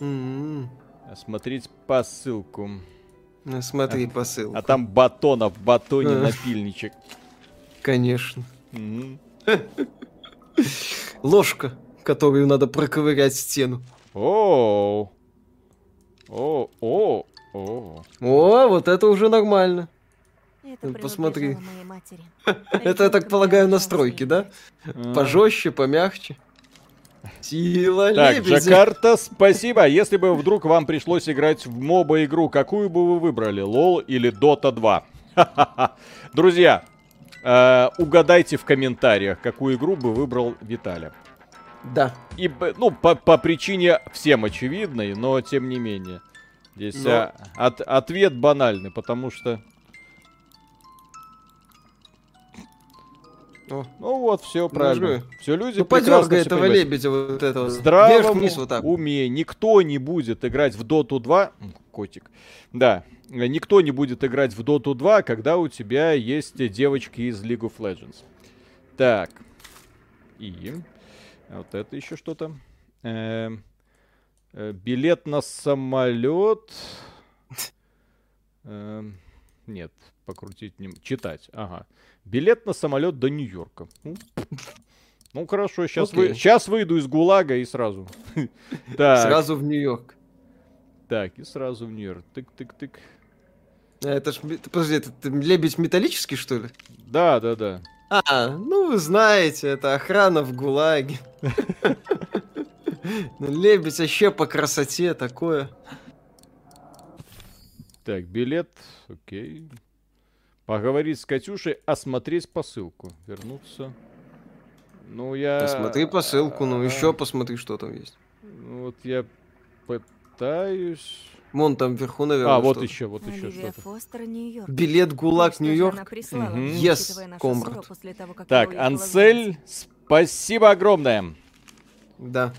М-м. Осмотреть посылку. Ну, Смотри посыл. А там батонов, батоне А. напильничек. Конечно. Ложка, которую надо проковырять стену. О, о, о, о. О, вот это уже нормально. Это Ну, посмотри. Это, я так полагаю, настройки, да? А. Пожестче, помягче. Сила Так, лебедя. Джакарта, спасибо. Если бы вдруг вам пришлось играть в моба игру, какую бы вы выбрали? Лол или Дота 2? Ха-ха-ха. Друзья, э, угадайте в комментариях, какую игру бы выбрал Виталя. Да. И, ну, по, по причине всем очевидной, но тем не менее. Здесь Но- а, от- ответ банальный, потому что... О, Ну вот, все Ну, правильно. же. Все люди Ну прекрасно этого понимают. лебедя вот этого. В здравом Вверх-вниз вот так. уме никто не будет играть в Доту 2. М, Котик. Да. э, Никто не будет играть в Доту 2, когда у тебя есть девочки из League of Legends. Так. И... Вот это еще что-то. Эм, э, билет на самолет. Эм, Нет, покрутить не... Читать, ага. Билет на самолет до Нью-Йорка. Ну, хорошо, сейчас, вы... сейчас выйду из ГУЛАГа и сразу. Сразу в Нью-Йорк. так, и сразу в Нью-Йорк. Тык-тык-тык. А, Это ж, подожди, это, ты лебедь металлический, что ли? Да, да, да. А, ну вы знаете, это охрана в ГУЛАГе. Ну, лебедь вообще по красоте такое. Так, билет, окей. Поговорить с Катюшей, осмотреть посылку. Вернуться. Ну, я... Посмотри посылку, ну А, еще посмотри, что там есть. ну, Вот я пытаюсь... Вон там вверху, наверное, А, вот еще, вот еще что-то. Билет ГУЛАГ, Нью-Йорк. нашу комрад. ссору после того, как я Так, Ансель, спасибо огромное. Да.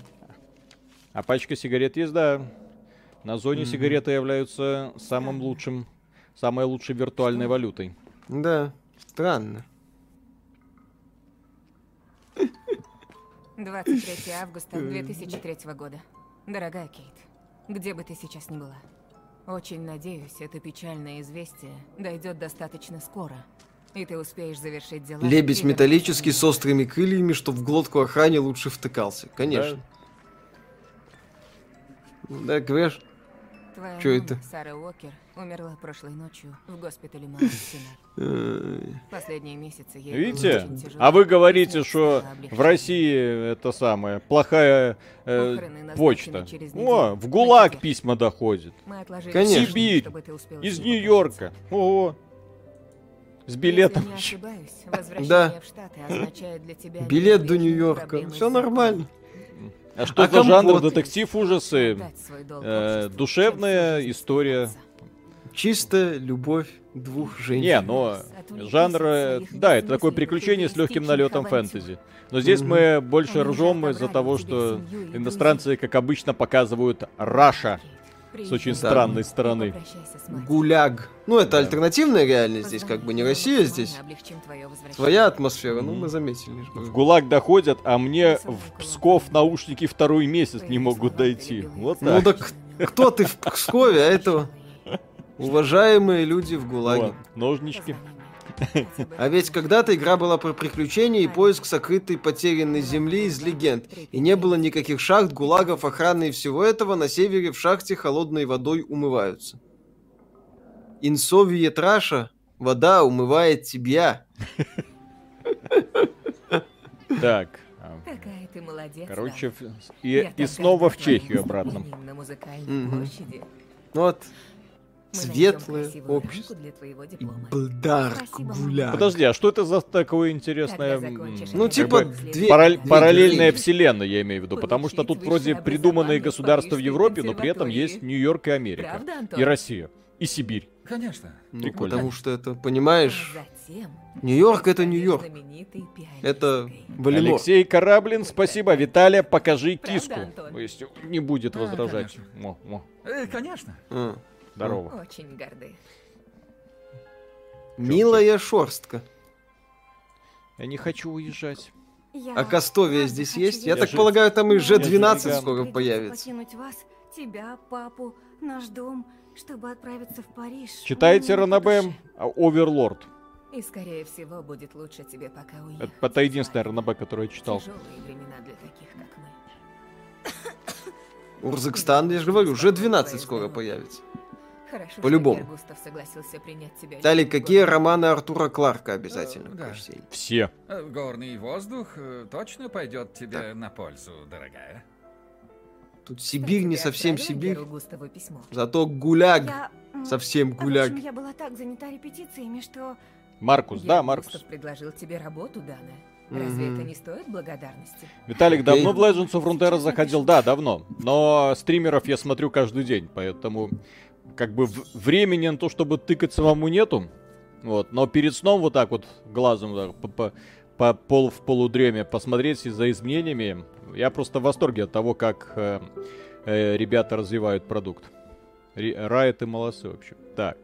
А пачка сигарет есть, да. На зоне Мгм. сигареты являются самым лучшим, самой лучшей виртуальной валютой. Да. Странно. 23 августа 2003 года. Дорогая Кейт, где бы ты сейчас ни была, очень надеюсь, это печальное известие дойдет достаточно скоро, и ты успеешь завершить дела. Лебедь металлический с острыми крыльями, что в глотку охране лучше втыкался. Конечно. Да, говоришь? домой. Твоя Чё мама, это? Сара Уокер умерла прошлой ночью в госпитале. Э, Последние месяцы ей было Видите? А вы говорите, что в. России это самое плохая э, почта. через О, в ГУЛАГ письма отложили Конечно. Сибирь. чтобы ты успела Из Нью-Йорка. Ого. С билетом. Если не еще. ошибаюсь, возвращение Да. в Штаты означает для тебя Билет до Нью-Йорка. Все нормально. А что А за жанр детектив ужасы? Э, душевная история. Чистая любовь двух женщин. Не, но жанр, да, это такое приключение с легким налетом фэнтези. Но здесь мы больше ржем из-за того, что иностранцы, как обычно, показывают Раша с очень странной и стороны. Гуляг. Ну, это Да. альтернативная реальность здесь, как бы не Россия здесь. Своя атмосфера, ну, Мгм. мы заметили. В ГУЛАГ доходят, а мне в. Псков наушники второй месяц не могут дойти. Вот Ну так. так кто ты в Пскове, а этого? Уважаемые люди в ГУЛАГе. Вот, Ножнички. А ведь когда-то игра была про приключения и поиск сокрытой потерянной земли из легенд. И не было никаких шахт, гулагов, охраны и всего этого. На севере в шахте холодной водой умываются. Инсовиет Раша, вода умывает тебя. Так. а, Какая ты молодец. Короче, и, и снова в Чехию обратно. площади. Вот, светлое общество. И Спасибо, гуляк. Подожди, а что это за такое интересное... Ну, типа, две- параллель- две параллельная двери. вселенная, я имею в виду, потому что тут вроде придуманные государства в Европе, но при этом есть. Нью-Йорк и Америка. Правда? И Россия. И Сибирь. Конечно. Ну, Прикольно. потому что это, понимаешь, Нью-Йорк это Нью-Йорк. Это. Валимор. Алексей Кораблин, спасибо. Виталия, покажи киску. Есть не будет А, возражать. конечно. Мо, мо. Э, конечно. А. Здорово. Очень горды. Милая шорстка. Я не хочу уезжать. Я А Кастовия правда здесь есть? Я верить, так же- полагаю, там и но же Ж-12 веган. скоро появится. покинуть вас, тебя, папу, наш дом, чтобы отправиться в Париж. Читайте Ранабе душе. Оверлорд. И, скорее всего, будет лучше тебе пока уехать. Это, это единственное Ранабе, которое я читал. Тяжелые времена для таких, как мы. Урзакстан, я же говорю, Ж-12 скоро появится. Хорошо, По-любому. Густав согласился принять тебя. Личным какие романы Артура Кларка обязательно Э, да. Все. Э, Горный воздух э, точно пойдет тебе на пользу, дорогая. Тут Сибирь не совсем Сибирь, зато гуляг Я, совсем а в гуляг. общем, я была так занята репетициями, что... Маркус, да, Гер Маркус. Густав предложил тебе работу, Дана. Разве Мгм. это не стоит благодарности? Виталик давно в Legends of Runeterra заходил? Да, давно. Но стримеров я смотрю каждый день, поэтому как бы в- времени на то, чтобы тыкать самому нету. Вот, но перед сном вот так вот глазом так, по, по- по пол, в полудреме посмотреть за изменениями. Я просто в восторге от того, как э, э, ребята развивают продукт. Райт и молодцы вообще. Так.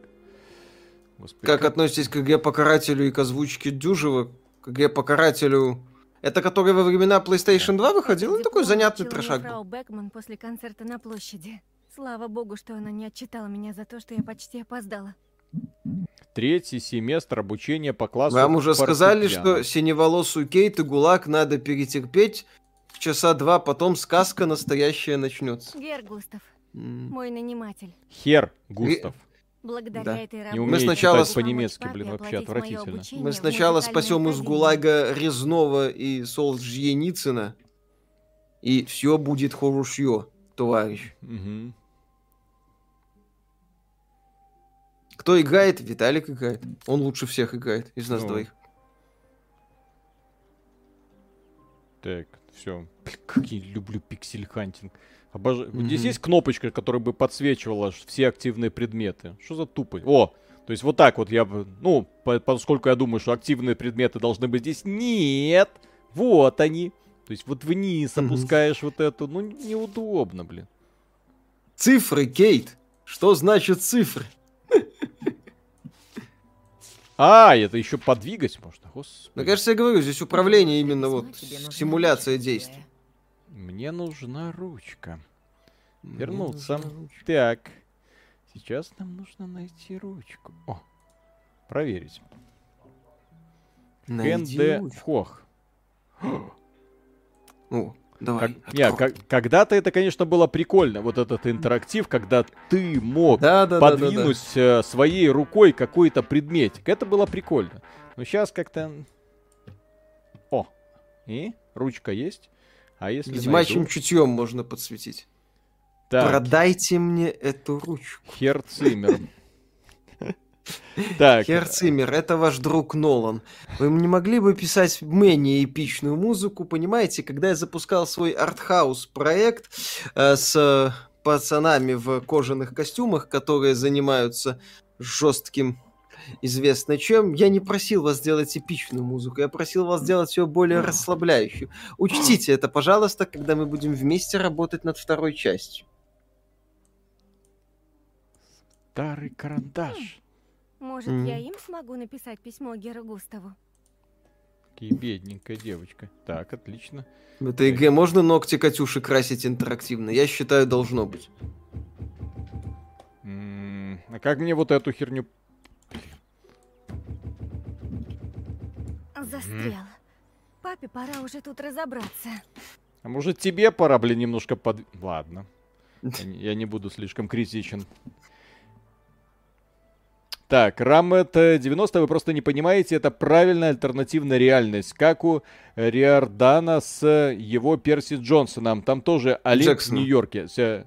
Господи, Как относитесь к игре Покарателю и к озвучке Дюжева? К игре Покарателю... Это который во времена PlayStation 2 выходил? Ну, такой занятный. Фрау Бекман после концерта на площади. Слава богу, что она не отчитала меня за то, что я почти опоздала. Третий семестр обучения по классу Вам уже сказали, что синеволосую Кейт и ГУЛАГ надо перетерпеть. Часа два потом сказка настоящая начнется. Гер Густав, М. мой наниматель. Хер, Густав. Благодаря Да. этой Не работе... умеет сначала я с- смогла по-немецки, блин, вообще отвратительно. Мы в сначала спасем из. ГУЛАга Резнова и Солженицына. И все будет хорошо, товарищ. Мгм. Кто играет? Виталик играет. Он лучше всех играет из нас Ну. двоих. Так, все. Как я люблю pixel hunting. Обожаю. Мгм. Здесь есть кнопочка, которая бы подсвечивала все активные предметы. Что за тупый? О! То есть вот так вот я бы... Ну, по- поскольку я думаю, что активные предметы должны быть здесь. Нет! Вот они. То есть вот вниз Мгм. опускаешь вот эту. Ну, неудобно, блин. Цифры, Кейт. Что значит цифры? А, это еще подвигать можно. Господи. Ну, кажется, я говорю, здесь управление именно вот симуляция действий. Мне нужна ручка. Мне Вернуться. нужна ручка. Так. Сейчас нам нужно найти ручку. О, проверить. Найди ручку. Фох. О, давай. Как- не, как- когда-то это, конечно, было прикольно, вот этот интерактив, когда ты мог Да, да, да, да, да. подвинуть э, своей рукой какой-то предметик. Это было прикольно. Но сейчас как-то... О, и ручка есть. А если Ведьмачьим найду? чутьем можно подсветить. Так, Продайте мне эту ручку. Херцимер. Так, Херцимер, это ваш друг Нолан. Вы не могли бы писать менее эпичную музыку, понимаете? Когда я запускал свой артхаус проект э, с пацанами в кожаных костюмах, которые занимаются жестким известно чем, я не просил вас сделать эпичную музыку, я просил вас сделать ее более расслабляющую. Учтите это, пожалуйста, когда мы будем вместе работать над второй частью. старый карандаш. Может, Мгм. я им смогу написать письмо Геру Густаву? Какие бедненькая девочка. Так, отлично. В этой игре можно ногти Катюши красить интерактивно? Я считаю, должно быть. М, А как мне вот эту херню... Застряла. Папе пора уже тут разобраться. А может тебе пора, блин, немножко под... Ладно. Я не буду слишком критичен. Так, RAM это 90, вы просто не понимаете, это правильная альтернативная реальность, как у Риордана с его Перси Джонсоном. Там тоже Олимп Джексона. в Нью-Йорке. Э,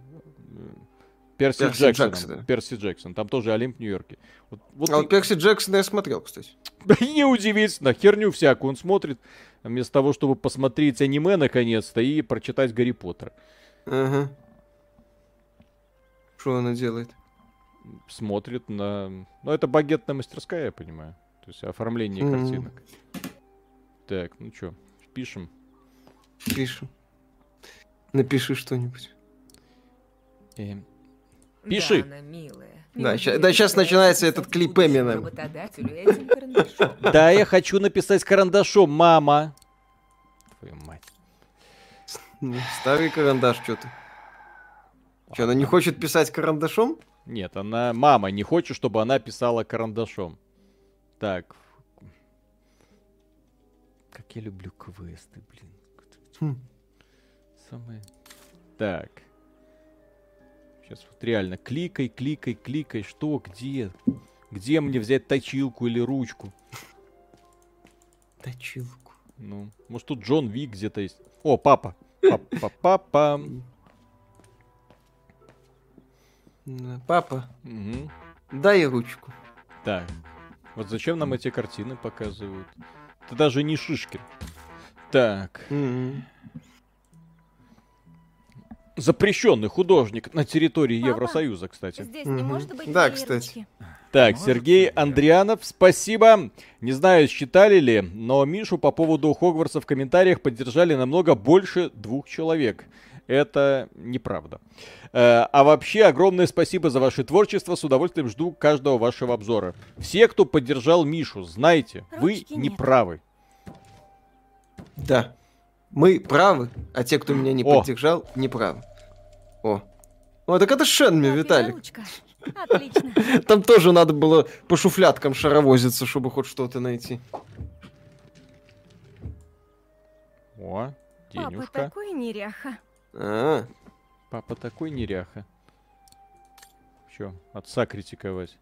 Перси, Перси. Джексон, да. Перси Джексон. Там тоже Олимп в Нью-Йорке. Вот, вот А и- вот Перси Джексона я смотрел, кстати. Неудивительно, херню всякую он смотрит, вместо того, чтобы посмотреть аниме наконец-то и прочитать Гарри Поттера. Ага. Что она делает? Смотрит на... Ну, это багетная мастерская, я понимаю. То есть оформление Мгм. картинок. Так, ну что, пишем. Пишем. Напиши что-нибудь. Эм, Пиши. Дана, милая. Да, ща- да, собираешься начинается этот клип карандашом? Да, я хочу написать карандашом, мама. Твою мать. Ну, Старый карандаш, что ты? Что, она не хочет писать карандашом? Нет, она... Мама не хочет, чтобы она писала карандашом. Так. Как я люблю квесты, блин. Хм. Самое... Так. Сейчас вот реально кликай, кликай, кликай. Что, где? Где мне взять точилку или ручку? Точилку. Ну, может тут Джон Вик где-то есть. О, папа. Папа, папа. Папа, Мгм. дай ручку. Так. Вот зачем нам эти картины показывают? Это даже не Шишкин. Так. Мгм. Запрещенный художник на территории Папа, Евросоюза, кстати. Здесь не Мгм. может быть Да, кстати. Так, Может, Сергей. Андрианов, спасибо. Не знаю, считали ли, но Мишу по поводу Хогвартса в комментариях поддержали намного больше двух человек. Это неправда. Э, А вообще, огромное спасибо за ваше творчество. С удовольствием жду каждого вашего обзора. Все, кто поддержал Мишу, знайте, вы Ручки не нет. правы. Да. Мы правы, а те, кто меня не О. поддержал, не правы. О. О, так это Шенми, Виталик. ручка. Отлично. Там тоже надо было по шуфляткам шаровозиться, чтобы хоть что-то найти. О, Папа денежка. такой неряха. А, Папа такой неряха. Че, отца критиковать?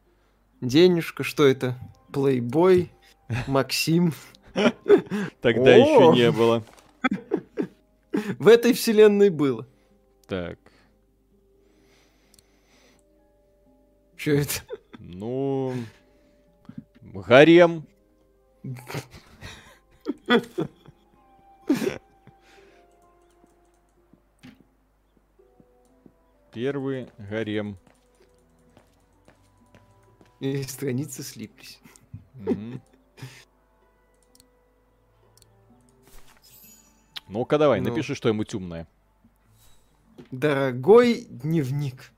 денежка, что это? Плейбой, Максим. Тогда еще не было. В этой вселенной было. Так, Что это? ну... Гарем. Первый гарем. И страницы слиплись. Мгм. Ну-ка давай, Ну. напиши что-нибудь умное. Дорогой дневник.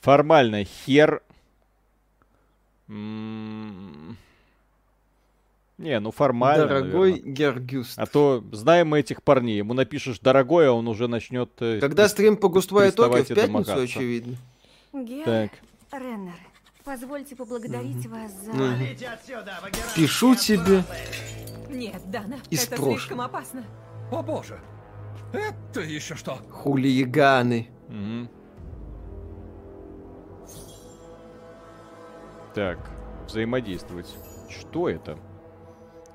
Формально хер. М, Не, ну формально. Дорогой. Гергюст. А то знаем мы этих парней. Ему напишешь дорогой, а он уже начнет. э, Когда стрим по Густвай Токио? В пятницу, очевидно. Гер Так. Реннер, позвольте поблагодарить вас за... Мгм. Пишу тебе. Нет, Дана, Из это прошлого. слишком опасно. О боже! Это еще что? Хулиганы. Мгм. Так, взаимодействовать. Что это?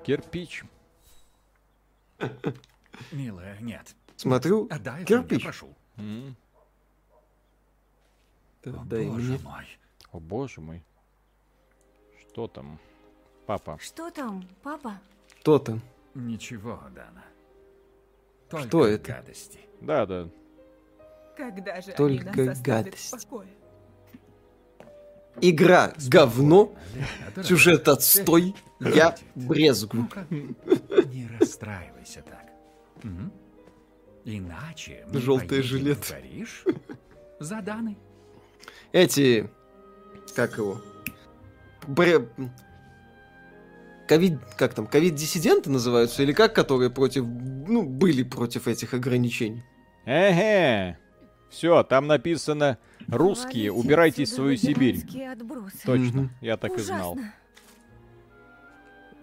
Кирпич. Милая, нет. Смотрю, Отдай кирпич. мне, прошу. М, О, дай боже мне. мой. О боже мой. Что там? Папа. Что там, папа? Кто там? Ничего, Дана. Только Что это? гадости. Да, да. Когда же Только они нас гадость. в покое? Игра говно, сюжет отстой, я. Ну-ка, не расстраивайся так. Иначе мы Желтый жилет. в Париж за Даной. Эти, как его, бре... Ковид, как там, ковид-диссиденты называются, или как, которые против, ну, были против этих ограничений? Эге. Все, там написано русские, в отсюда свою Сибирь. Точно, я так и знал.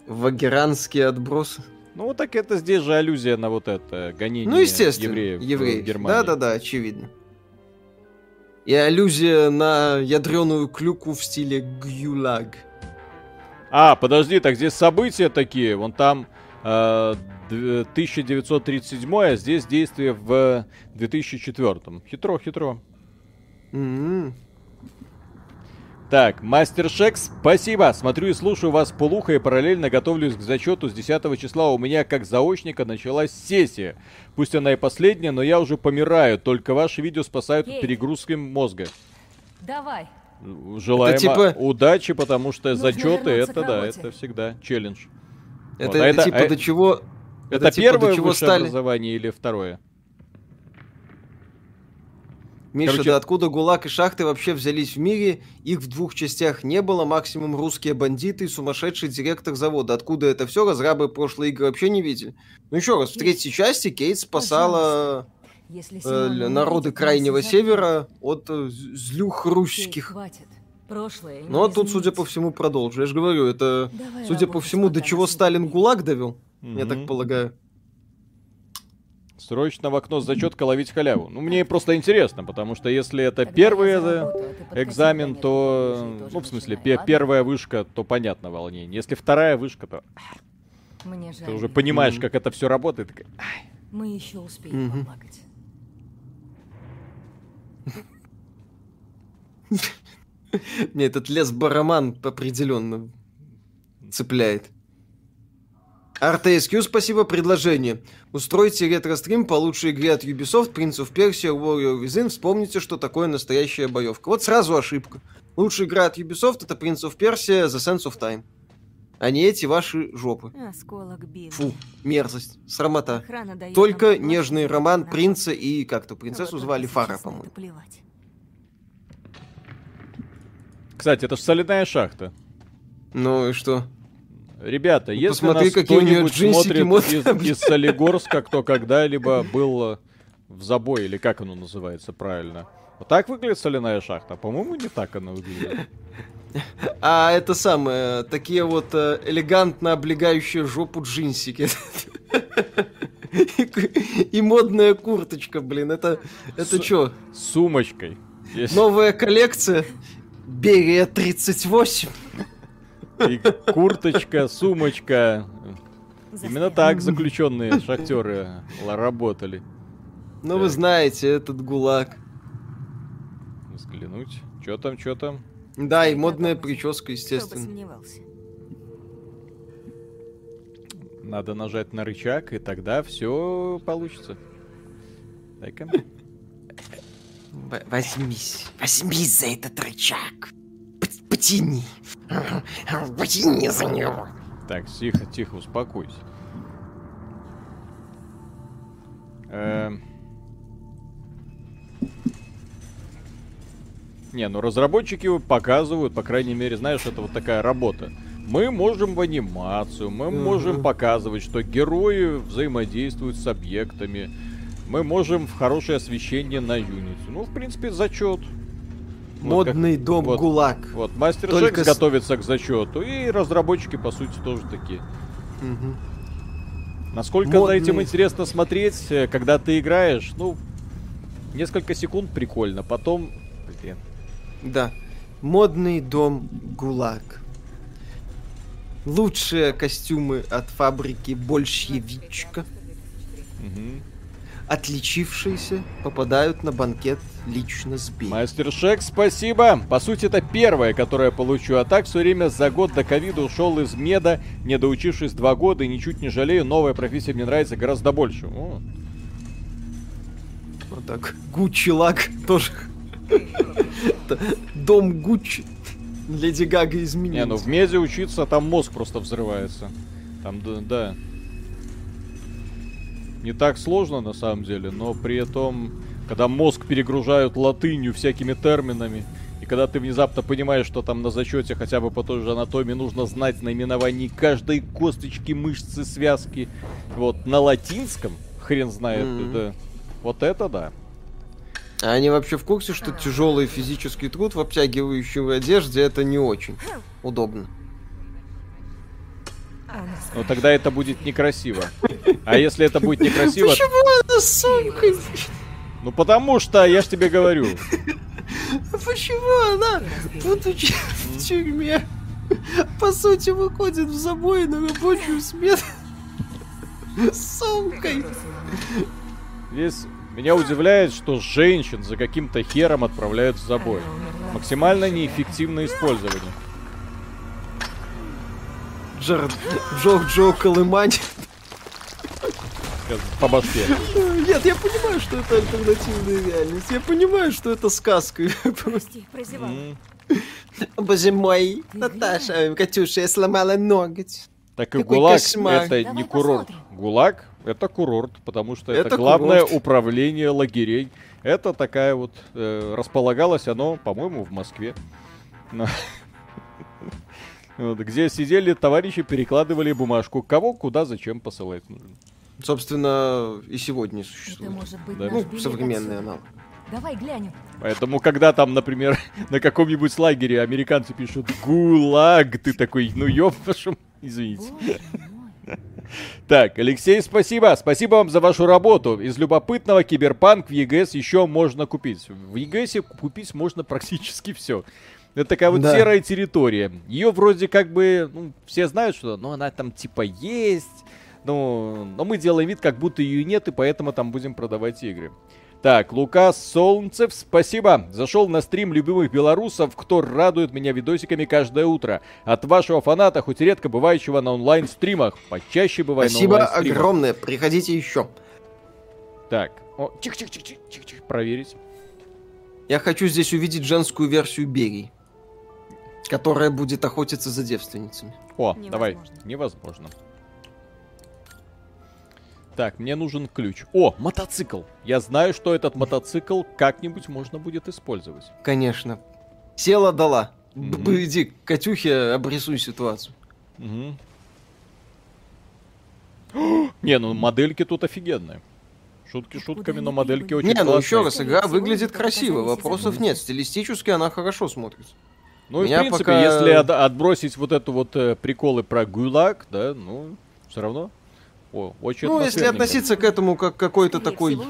Вагеранские отбросы. Ну, так это здесь же аллюзия на вот это гонение Ну, естественно, евреев, в евреев. Германии. Да-да-да, очевидно. И аллюзия на ядреную клюку в стиле гюлаг. А, подожди, так здесь события такие. Вон там э, д- 1937, а здесь действие в 2004. Хитро, хитро. М-м. Так, Мастер Шекс, спасибо. Смотрю и слушаю вас полуха и параллельно готовлюсь к зачету с 10 числа. У меня как заочника началась сессия. Пусть она и последняя, но я уже помираю. Только ваши видео спасают от перегрузки мозга. Давай. Желаем типа- удачи, потому что Нужно зачеты это да, это всегда челлендж. Это, Вот, а это- типа а- до чего... Это, типа первое до чего высшее стали... образование или второе? Миша, Короче- да откуда ГУЛАГ и шахты вообще взялись в мире? Их в двух частях не было, максимум русские бандиты и сумасшедший директор завода. Откуда это все? Разрабы прошлой игры вообще не видели. Ну еще раз, в третьей части Кейт спасала Если э, народы Крайнего. Севера от э, злюх русских. хватит. Прошлое не Ну а тут, судя по всему, продолжу. Я же говорю, это, Давай судя по всему, до чего Сталин. ГУЛАГ довел, я Мгм. так полагаю. Срочно в окно с зачетка ловить халяву. Ну, мне просто интересно, потому что если это Когда первый э, заработаю, экзамен, то... Ну, в смысле, начинай, первая вышка, то понятно волнение. Если вторая вышка, то Мне жаль. ты уже понимаешь, Мгм. как это все работает. Мы еще успеем Мгм. поплакать. Мне этот лес Бараман определенно цепляет. RTSQ, спасибо, предложение. Устройте ретро-стрим по лучшей игре от Ubisoft, Prince of Persia, Warrior Within. Вспомните, что такое настоящая боевка. Вот сразу ошибка. Лучшая игра от Ubisoft это Prince of Persia, The Sense of Time. А не эти ваши жопы. Осколок бил. Фу, мерзость, срамота. Только нежный роман на- принца и как-то принцессу Вот звали Фара, по-моему. плевать. Кстати, это же соляная шахта. Ну и что? Ребята, если посмотри, нас кто-нибудь смотрит модные. из, из Солигорска, кто когда-либо был э, в забое, или как оно называется правильно. Вот так выглядит соляная шахта? По-моему, не так она выглядит. А это самое, такие вот э, элегантно облегающие жопу джинсики. И модная курточка, блин, это, это что? С сумочкой. Новая коллекция? Берия 38. И курточка, сумочка. Именно так заключенные шахтеры работали. Ну вы знаете, этот гулаг. Взглянуть. Что там, что там? Да, и модная прическа, Кто бы естественно. сомневался. Надо нажать на рычаг, и тогда все получится. Дай-ка Возьмись, возьмись за этот рычаг. Потяни. Потяни за него. Так, тихо, тихо, успокойся. Эм. Не, ну разработчики показывают, по крайней мере, знаешь, это вот такая работа. Мы можем в анимацию, мы Мгм. можем показывать, что герои взаимодействуют с объектами. Мы можем в хорошее освещение на Unity. Ну, в принципе, зачет. Вот как- Модный дом вот. ГУЛАГ. Вот, Мастер Только Шекс с- готовится к зачету, и разработчики, по сути, тоже такие. Мгм. Насколько за Модный. этим интересно смотреть, э, когда ты играешь, ну, несколько секунд прикольно, потом... Блин. Да. Модный дом ГУЛАГ. Лучшие костюмы от фабрики Большевичка, Мгм. Отличившиеся, попадают на банкет лично с Бей. Мастер Шек, спасибо. По сути, это первое, которое я получу. А так, все время за год до ковида ушел из меда, не доучившись два года, и ничуть не жалею. Новая профессия мне нравится гораздо больше. О, Вот так. Гуччи Лаг тоже. Дом Гуччи. Леди Гага изменилась. Не, ну в меде учиться, там мозг просто взрывается. Там, да. Не так сложно на самом деле, но при этом, когда мозг перегружают латынью, всякими терминами, и когда ты внезапно понимаешь, что там на зачете хотя бы по той же анатомии нужно знать наименование каждой косточки, мышцы, связки, вот, на латинском, хрен знает, Мгм. это... Вот это да. А они вообще в курсе, что тяжелый физический труд в обтягивающей одежде это не очень удобно. Но тогда это будет некрасиво. А если это будет некрасиво, Почему она сумкой? ну потому что, я ж тебе говорю, Почему она, будучи в тюрьме, по сути выходит в забой на рабочую смену с сумкой? Здесь меня удивляет, что женщин за каким-то хером отправляют в забой. Максимально неэффективное использование. Джаред, Джо Джо Колымань. По башке. Нет, я понимаю, что это альтернативная реальность. Я понимаю, что это сказка. Прости, прозевал. Боже мой, Наташа, Катюша, я сломала ноготь. Так и Какой ГУЛАГ кошмар. это Давай не курорт. посмотрим. ГУЛАГ это курорт, потому что это, Это главное курорт. управление лагерей. Это такая вот... э, располагалось оно, по-моему, в Москве. Вот, где сидели товарищи, перекладывали бумажку. Кого, куда, зачем посылать нужно. Собственно, и сегодня Это существует. может быть Да. Ну, современный аналог. Давай глянем. Поэтому, когда там, например, на каком-нибудь лагере американцы пишут «ГУЛАГ», ты такой, ну ёб вашу, извините. Так, Алексей, спасибо. Спасибо вам за вашу работу. Из любопытного киберпанк в ЕГС еще можно купить. В ЕГСе купить можно практически все. Это такая вот Да. серая территория. Ее вроде как бы, ну, все знают, что ну, она там типа есть. Ну, но мы делаем вид, как будто ее нет, и поэтому там будем продавать игры. Так, Лукас Солнцев, спасибо. Зашел на стрим любимых белорусов, кто радует меня видосиками каждое утро. От вашего фаната, хоть редко бывающего на онлайн-стримах. Почаще бывает на Спасибо онлайн-стримах. огромное. Приходите еще. Так, о, чих-чих-чих-чих-чих, проверить. Я хочу здесь увидеть женскую версию Берии, которая будет охотиться за девственницами. О, Невозможно. давай. Невозможно. Так, мне нужен ключ. О, мотоцикл. Я знаю, что этот мотоцикл как-нибудь можно будет использовать. Конечно. Села дала. Б- Иди к Катюхе, обрисуй ситуацию. Мгм. Не, ну модельки тут офигенные. Шутки шутками, но модельки очень Не, ну классные. еще раз, игра выглядит красиво, вопросов нет. Стилистически она хорошо смотрится. Ну и в Меня принципе, пока- если от- отбросить вот эту вот э, приколы про ГУЛАГ, да, ну, все равно. О, очень Ну, если относиться к этому как к какой-то Скорее такой всего,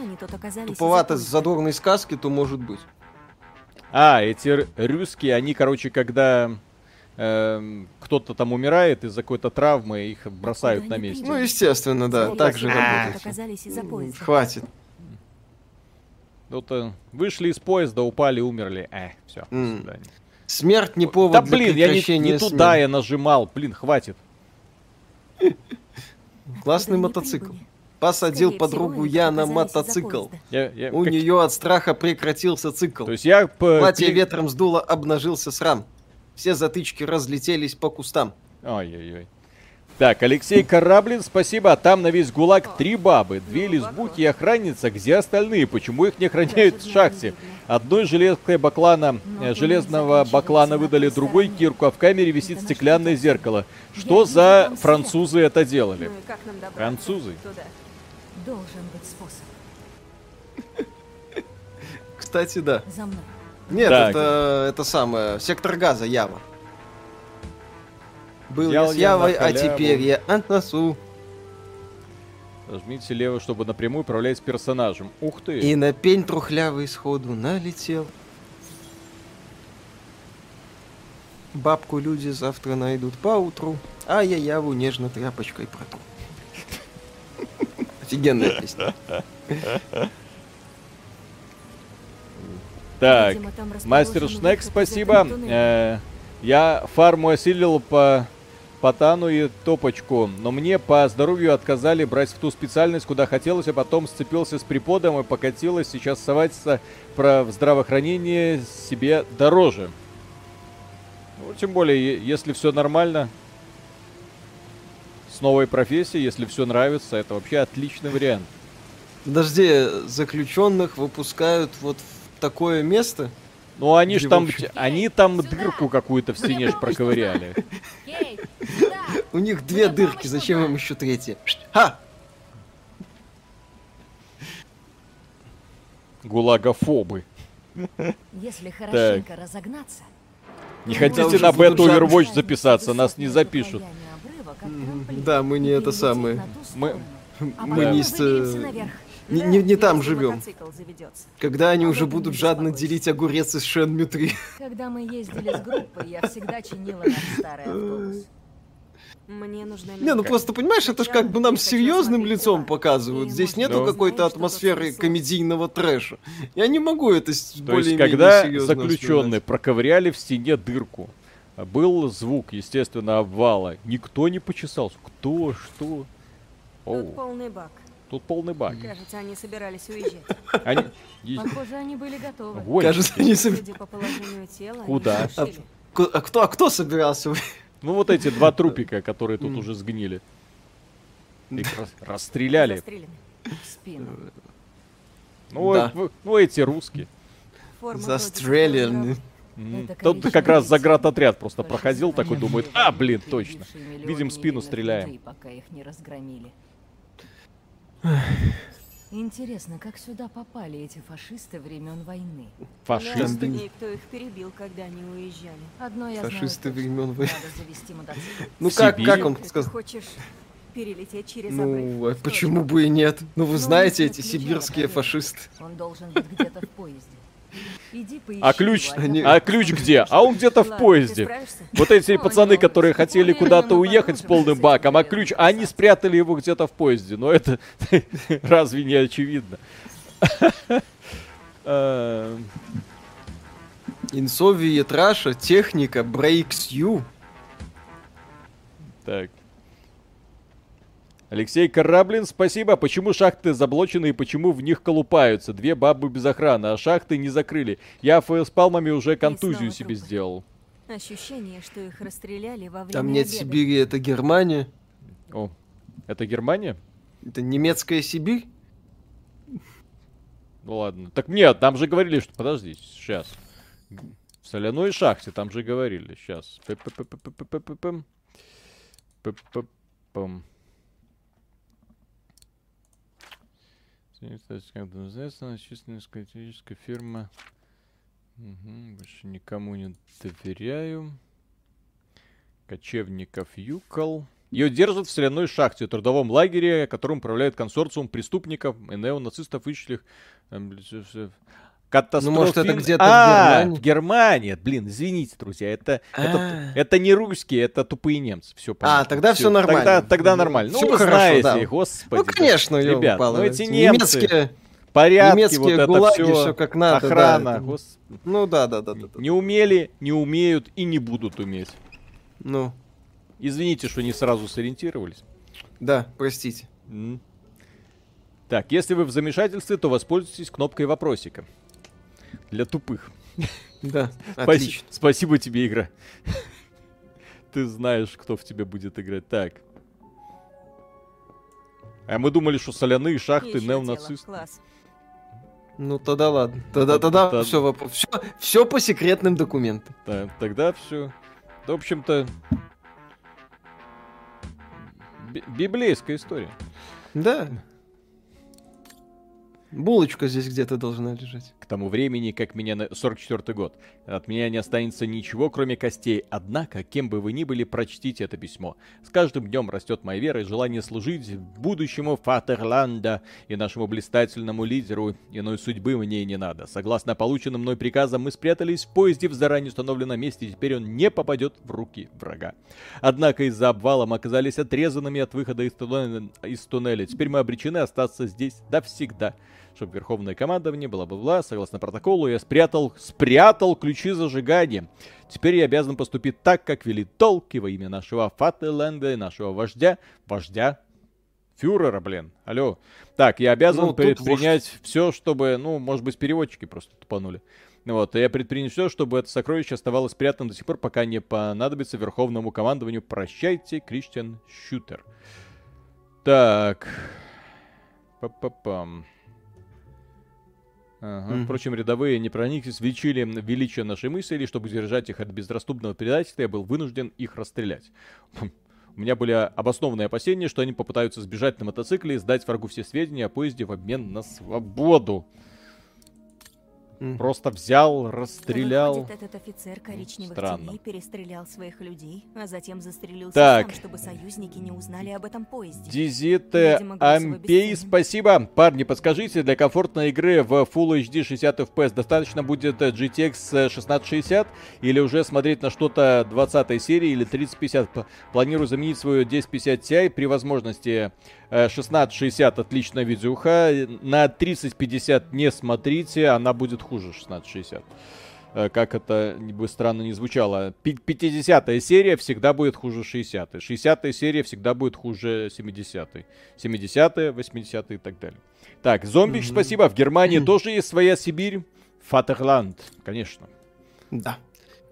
из-за задорной сказки, то может быть. А, эти русские, они, короче, когда эм, кто-то там умирает из-за какой-то травмы, их бросают на месте. Ну, естественно, да, Скорее так же работает. Хватит. Вот, э, вышли из поезда, упали, умерли. Э, все, до М. свидания. Смерть не повод Да для блин, я не, не туда я нажимал. Блин, хватит. Классный мотоцикл. Посадил Скорее подругу всего, я на мотоцикл. Я, я- У как- нее от страха прекратился цикл. То есть я... Платье ветром сдуло, обнажился срам. Все затычки разлетелись по кустам. Ой-ой-ой. Так, Алексей Кораблин, спасибо. А Там на весь ГУЛАГ три бабы, две лесбуки и охранница. Где остальные? Почему их не охраняют в шахте? Одной железной баклана, э, железного баклана выдали другой кирку, а в камере висит стеклянное зеркало. Что за французы это делали? И как нам добраться Французы. Должен быть способ. Кстати, да. За мной. Нет, Так. это, это самое, сектор газа, Ява. Был я с Явой, а теперь я от носу. Нажмите лево, чтобы напрямую управлять персонажем. Ух ты. И на пень трухлявый сходу налетел. Бабку люди завтра найдут поутру, а я Яву нежно тряпочкой протру. Офигенная песня. Так, Мастер Шнек, спасибо. Э, я фарму осилил по Потану и Топочку, но мне по здоровью отказали брать в ту специальность, куда хотелось, а потом сцепился с преподом и покатилось. Сейчас соваться про здравоохранение себе дороже. Ну, тем более, если все нормально, с новой профессией, если все нравится, это вообще отличный вариант. Подожди, заключенных выпускают вот в такое место? Ну, они ж там, вообще? они там дырку какую-то в стене ж проковыряли. У них две Куда дырки, зачем нужна? им еще третья? Ха! Гулагофобы. Если хорошенько разогнаться... Не хотите на жадные. Overwatch записаться, нас не запишут. Да, мы не это самое. Мы- Мы не с, э, Не, не- не там живем. Когда они уже будут жадно делить огурец из Шенмю 3. Когда мы ездили с группой, я всегда чинила наш старый автобус. Мне нужна Не, ну просто понимаешь, это ж как бы нам серьезным лицом показывают. Здесь нету какой-то атмосферы комедийного трэша. Я не могу это с- То есть, более-менее когда заключенные проковыряли в стене дырку, был звук, естественно, обвала. Никто не почесался. Кто? Что? Тут Оу, полный бак. тут полный баг. Кажется, они собирались уезжать. Они... Похоже, они были готовы. Огонь. Кажется, они соб- Судя по положению тела, они Куда? Ко- А кто, а кто собирался? Ну вот эти два трупика, которые тут уже сгнили. Их рас- расстреляли. Застрелены. В спину. Ну, Да. э, ну, эти русские. Форма вроде Застрелены. М, Это Тут как раз заградотряд просто проходил, такой думает, а, блин, точно. Видим спину, стреляем. пока их не разгромили. Интересно, как сюда попали эти фашисты времен войны? Фашист. Там- И кто их перебил, когда они уезжали. Одно я Фашисты знаю времен войны. Надо завести мотоцикл. Ну как, как он сказал? хочешь перелететь через? Ну, а почему бы и нет? Ну, вы Но знаете, нет эти ключа сибирские фашисты. Он должен быть где-то в поезде. А ключ, а ключ где? А он где-то в поезде. Вот эти пацаны, ну, которые хотели уверена, куда-то уехать с полным баком, а ключ, они спрятали его где-то в поезде. Но это разве не очевидно? In Soviet Russia техника breaks you. Так. Алексей Кораблин, спасибо. Почему шахты заблочены и почему в них колупаются? Две бабы без охраны, а шахты не закрыли. Я с палмами уже контузию себе трупы. сделал. Ощущение, что их расстреляли во время Там нет обеда. Сибири, это Германия. О, это Германия? Это немецкая Сибирь. Ну ладно. Так нет, там же говорили, что... Подожди, сейчас. В соляной шахте там же говорили. Сейчас. Пы-пы-пы-пы-пы-пы-пым. Пы-пы-пым. Известная туристическая фирма. Мгм, Больше никому не доверяю. Кочевников Юкол. Ее держат в соляной шахте, трудовом лагере, которым управляет консорциум преступников и неонацистов, эм, Катастрофин... Ну, может, это где-то А, в Германии. Блин, извините, друзья, это, это, А. это не русские, это тупые немцы. Все А, тогда всё нормально. Тогда, тогда нормально. Всё ну, вы хорошо, знаете, да. господи. Ну, конечно, ребят, ну эти немцы, Немецкие, порядки, немецкие вот это гулаги, все, всё как надо, да, охрана, это- гос- ну да, да, да, да. да. не умели, не умеют и не будут уметь. Ну, Извините, что не сразу сориентировались. да, простите. Так, если вы в замешательстве, то воспользуйтесь кнопкой вопросика. Для тупых. Да, отлично. Спасибо тебе, игра. Ты знаешь, кто в тебе будет играть. Так. А мы думали, что соляные шахты неонацисты. Класс. Ну тогда ладно. Тогда, тогда Тогда- все, все, все по секретным документам. Да, тогда все. Да, в общем-то, би- библейская история. Да. Булочка здесь где-то должна лежать. К тому времени, как меня на 44 год, от меня не останется ничего, кроме костей. Однако, кем бы вы ни были, прочтите это письмо. С каждым днем растет моя вера и желание служить будущему Фатерланда и нашему блистательному лидеру. Иной судьбы мне и не надо. Согласно полученным мной приказам, мы спрятались в поезде в заранее установленном месте, и теперь он не попадет в руки врага. Однако из-за обвала мы оказались отрезанными от выхода из туннеля. Теперь мы обречены остаться здесь навсегда. Чтобы верховное командование, бла-бла-бла, согласно протоколу, я спрятал, спрятал ключи зажигания. Теперь я обязан поступить так, как велит Толки во имя нашего Фателленда и нашего вождя, вождя фюрера, блин. Алло. Так, я обязан Ну, предпринять все, чтобы, ну, может быть, переводчики просто тупанули. Ну Вот, и я предпринят все, чтобы это сокровище оставалось спрятанным до сих пор, пока не понадобится верховному командованию. Прощайте, Кристиан Шутер. Так. Па-па-пам. Ага. Мгм. Впрочем, рядовые не прониклись величием величия нашей мысли, и чтобы удержать их от безрассудного предательства, я был вынужден их расстрелять. Хм. У меня были обоснованные опасения, что они попытаются сбежать на мотоцикле и сдать врагу все сведения о поезде в обмен на свободу. М. Просто взял, расстрелял. Выходит, этот офицер коричневых Странно. теней перестрелял своих людей, а затем застрелился Так. сам, чтобы союзники не узнали об этом поезде. Дизите Ампей, спасибо. Парни, подскажите, для комфортной игры в Full HD 60 FPS достаточно будет э, GTX 1660 или уже смотреть на что-то 20 серии или 3050? П- Планирую заменить свою 1050 Ti при возможности э, 1660 отличная видеуха. На 3050 не смотрите, она будет хуже 1660. Э, Как это бы странно не звучало. 50 серия всегда будет хуже 60 60 серия всегда будет хуже 70 70 80 и так далее. Так, зомбик, спасибо. В Германии тоже есть своя Сибирь. Фатерланд, конечно. Да.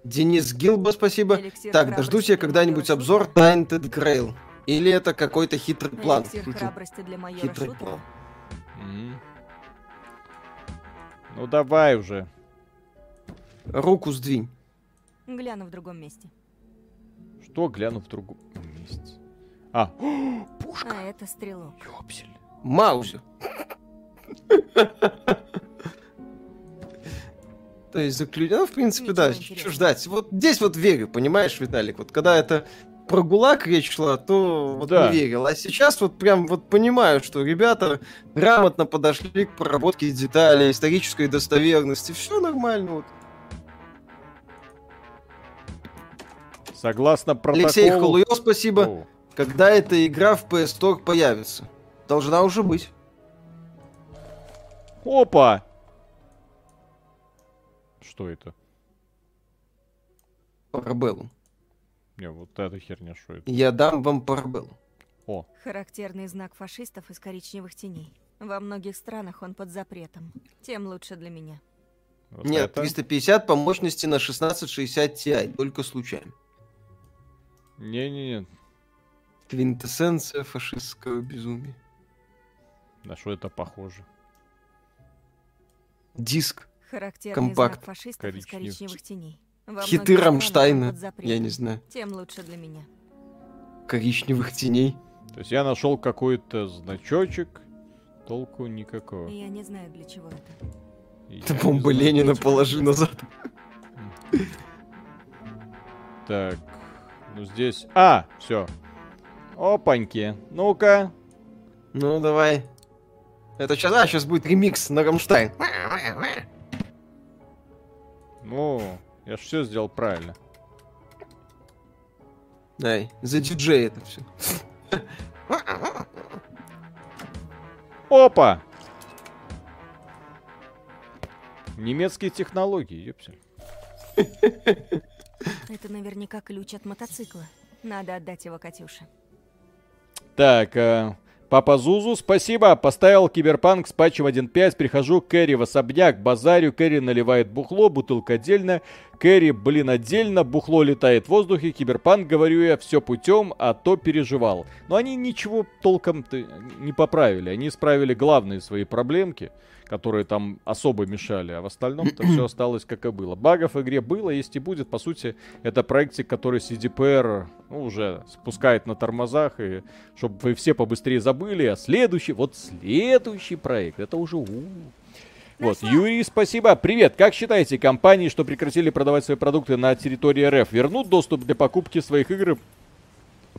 Денис Гилба, спасибо. Эликсир Так, храбрости дождусь я когда-нибудь обзор Tainted Grail. Или это какой-то хитрый план. Эликсир Хитрый план. М. Ну давай уже. Руку сдвинь. Гляну в другом месте. Что гляну в другом месте? А, А это стрелок. ёпсель. Маузер. То есть заключено, ну, в принципе, Ничего да, что ждать. Вот здесь вот верю, понимаешь, Виталик? Вот когда это про ГУЛАГ речь шла, то вот Да. не верил. А сейчас вот прям вот понимаю, что ребята грамотно подошли к проработке деталей, исторической достоверности. Все нормально. Вот. Согласно протоколу... Алексей Халуев, спасибо. О, Когда эта игра в PS Store появится? Должна уже быть. Опа! Что это? Парабеллум. Не, вот эта херня, что это? Я дам вам парабеллум. О, Характерный знак фашистов из коричневых теней. Во многих странах он под запретом. Тем лучше для меня. вот Нет, это? 350 по мощности на 1660 Ti, только случайно. Не-не-не. Квинтэссенция фашистского безумия. На что это похоже? Диск. Характерный Компакт. знак фашистов из Коричневый. коричневых теней. Хиты Рамштайна. Я не знаю. Тем лучше для меня. Коричневых теней. То есть я нашел какой-то значочек, толку никакого. Я не знаю, для чего это. Я Ты не бомбу знаю. Ленина положи назад. Так, ну здесь... А, все. Опаньки. Ну-ка. Ну, давай. Это сейчас, а, сейчас будет ремикс на Рамштайн. Ну, я ж все сделал правильно. Ай, за диджей это все. Опа! Немецкие технологии, ёпсель. Это наверняка ключ от мотоцикла. Надо отдать его Катюше. Так, э, Папа Зузу, спасибо. Поставил киберпанк с патчем 1.5. Прихожу к Кэрри в особняк, базарю. Кэрри наливает бухло, бутылка отдельно. Кэрри, блин, отдельно. Бухло летает в воздухе. Киберпанк, говорю я, все путем, а то переживал. Но они ничего толком не поправили. Они исправили главные свои проблемки которые там особо мешали, а в остальном-то все осталось как и было. Багов в игре было, есть и будет. По сути, это проектик, который CDPR ну, уже спускает на тормозах, и чтобы вы все побыстрее забыли, а следующий, вот следующий проект, это уже у вот, Юрий, спасибо. Привет. Как считаете, компании, что прекратили продавать свои продукты на территории РФ, вернут доступ для покупки своих игр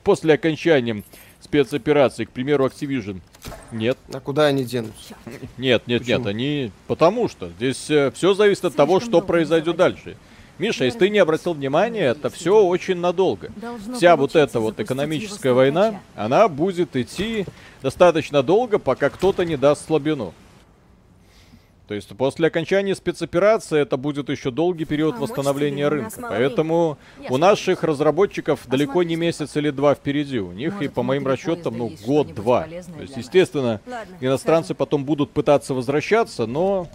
после окончания спецоперации, к примеру, Activision? Нет. А куда они денутся? Нет, нет, Почему? нет, они... Потому что здесь все зависит от того, что произойдет дальше. Миша, если ты не обратил внимания, это все очень надолго. Вся вот эта вот экономическая война, она будет идти достаточно долго, пока кто-то не даст слабину. То есть после окончания спецоперации это будет еще долгий период Помочь восстановления рынка. Поэтому времени. у наших разработчиков далеко не месяц или два впереди. У них и Может, по моим расчетам, ну, год-два. То есть, естественно, Ладно, иностранцы скажу. потом будут пытаться возвращаться, но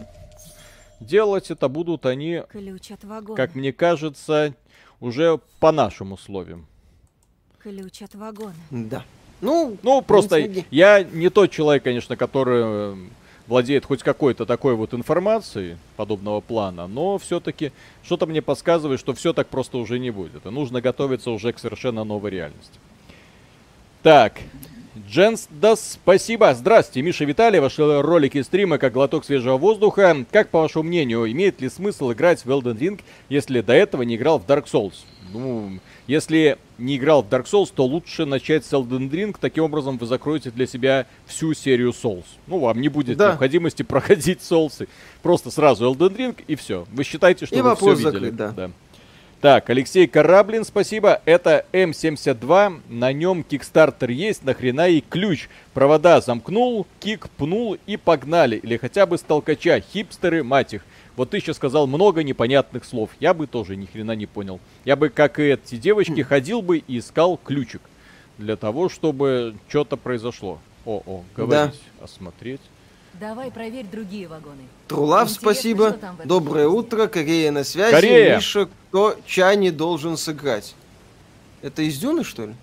делать это будут они, Ключ от вагона. как мне кажется, уже по нашим условиям. Ключ от вагона. Да. Ну, Ну, просто я не тот человек, конечно, который э, владеет хоть какой-то такой вот информацией подобного плана, но все-таки что-то мне подсказывает, что все так просто уже не будет. И нужно готовиться уже к совершенно новой реальности. Так, Дженс, да спасибо. Здрасте, Миша Виталий, ваши ролики стрима как глоток свежего воздуха. Как, по вашему мнению, имеет ли смысл играть в Elden Ring, если до этого не играл в Dark Souls? Ну, если не играл в Dark Souls, то лучше начать с Elden Ring. Таким образом, вы закроете для себя всю серию Souls. Ну, вам не будет Да. необходимости проходить Souls. Просто сразу Elden Ring и все. Вы считаете, что И вы все видели. закрыт, да. Так, Алексей Кораблин, спасибо. Это М72. На нем кикстартер есть, нахрена и ключ. Провода замкнул, кик пнул и погнали. Или хотя бы с толкача. Хипстеры, мать их. Вот ты сейчас сказал много непонятных слов. Я бы тоже ни хрена не понял. Я бы, как и эти девочки, ходил бы и искал ключик. Для того, чтобы что-то произошло. О-о, говорить, осмотреть. Давай проверь другие вагоны. Трулав, Интересно, спасибо. Доброе утро, Корея на связи. Корея! Миша, кто Чани должен сыграть? Это из Дюны, что ли?